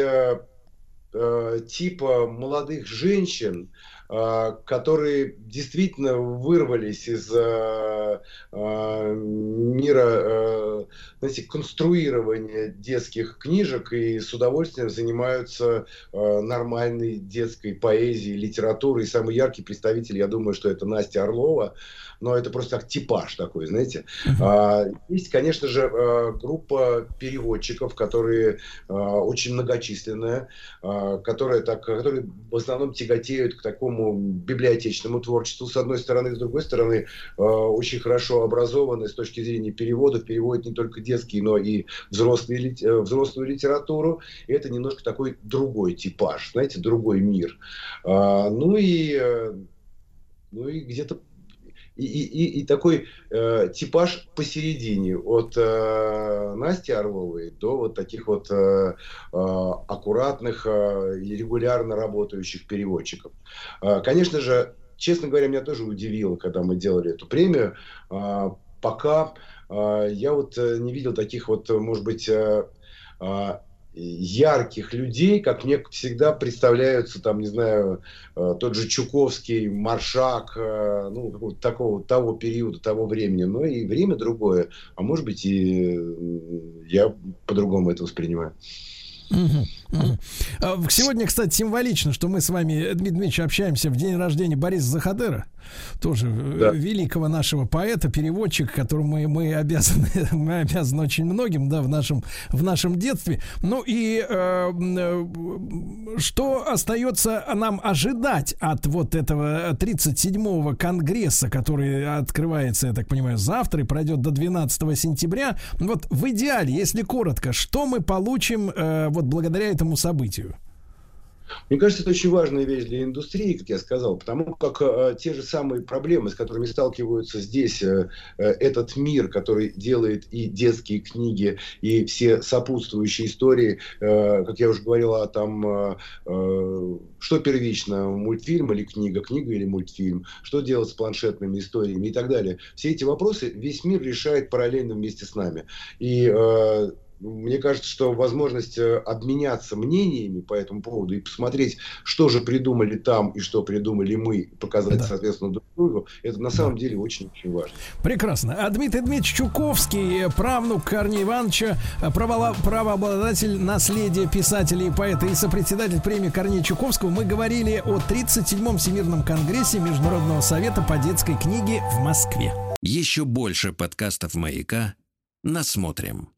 типа молодых женщин, которые действительно вырвались из а, а, мира знаете, конструирования детских книжек и с удовольствием занимаются нормальной детской поэзией, литературой. И самый яркий представитель, я думаю, что это Настя Орлова, но это просто как типаж такой, знаете. А, есть, конечно же, а, группа переводчиков, которые а, очень многочисленная, которые, так, которые в основном тяготеют к такому библиотечному творчеству, с одной стороны, с другой стороны, очень хорошо образованы с точки зрения переводов, переводят не только детские, но и взрослые, э, взрослую литературу, и это немножко такой другой типаж, знаете, другой мир. Ну и, э, ну и где-то и и, и, такой э, типаж посередине, от э, Насти Орловой до вот таких вот э, э, аккуратных э, регулярно работающих переводчиков. Э, конечно же, честно говоря, меня тоже удивило, когда мы делали эту премию. Э, пока э, я вот э, не видел таких вот, может быть, э, э, ярких людей, как мне всегда представляются, там, не знаю, э, тот же Чуковский, Маршак, э, ну, вот такого, того периода, того времени, но и время другое, а может быть и я по-другому это воспринимаю. А, сегодня, кстати, символично, что мы с вами, Дмитрий Дмитриевич, общаемся в день рождения Бориса Захадера, тоже э, да. великого нашего поэта, переводчика, которому мы, мы обязаны, мы обязаны очень многим, да, в нашем, в нашем детстве. Ну и э, э что остается нам ожидать от вот этого 37-го конгресса, который открывается, я так понимаю, завтра и пройдет до 12 сентября. Вот в идеале, если коротко, что мы получим э, вот благодаря этому событию? Мне кажется, это очень важная вещь для индустрии, как я сказал, потому как э, те же самые проблемы, с которыми сталкиваются здесь э, э, этот мир, который делает и детские книги, и все сопутствующие истории, э, как я уже говорил, а там э, э, что первично, мультфильм или книга, книга или мультфильм, что делать с планшетными историями и так далее. Все эти вопросы весь мир решает параллельно вместе с нами. И э, мне кажется, что возможность э, обменяться мнениями по этому поводу и посмотреть, что же придумали там и что придумали мы, показать, да. соответственно, друг другу, это на самом да. деле очень-очень важно. Прекрасно. А Дмитрий Дмитриевич Чуковский, правнук Корнея Ивановича, правообладатель наследия писателя и поэта и сопредседатель премии Корнея Чуковского, мы говорили о 37-м Всемирном конгрессе Международного совета по детской книге в Москве. Еще больше подкастов «Маяка» насмотрим.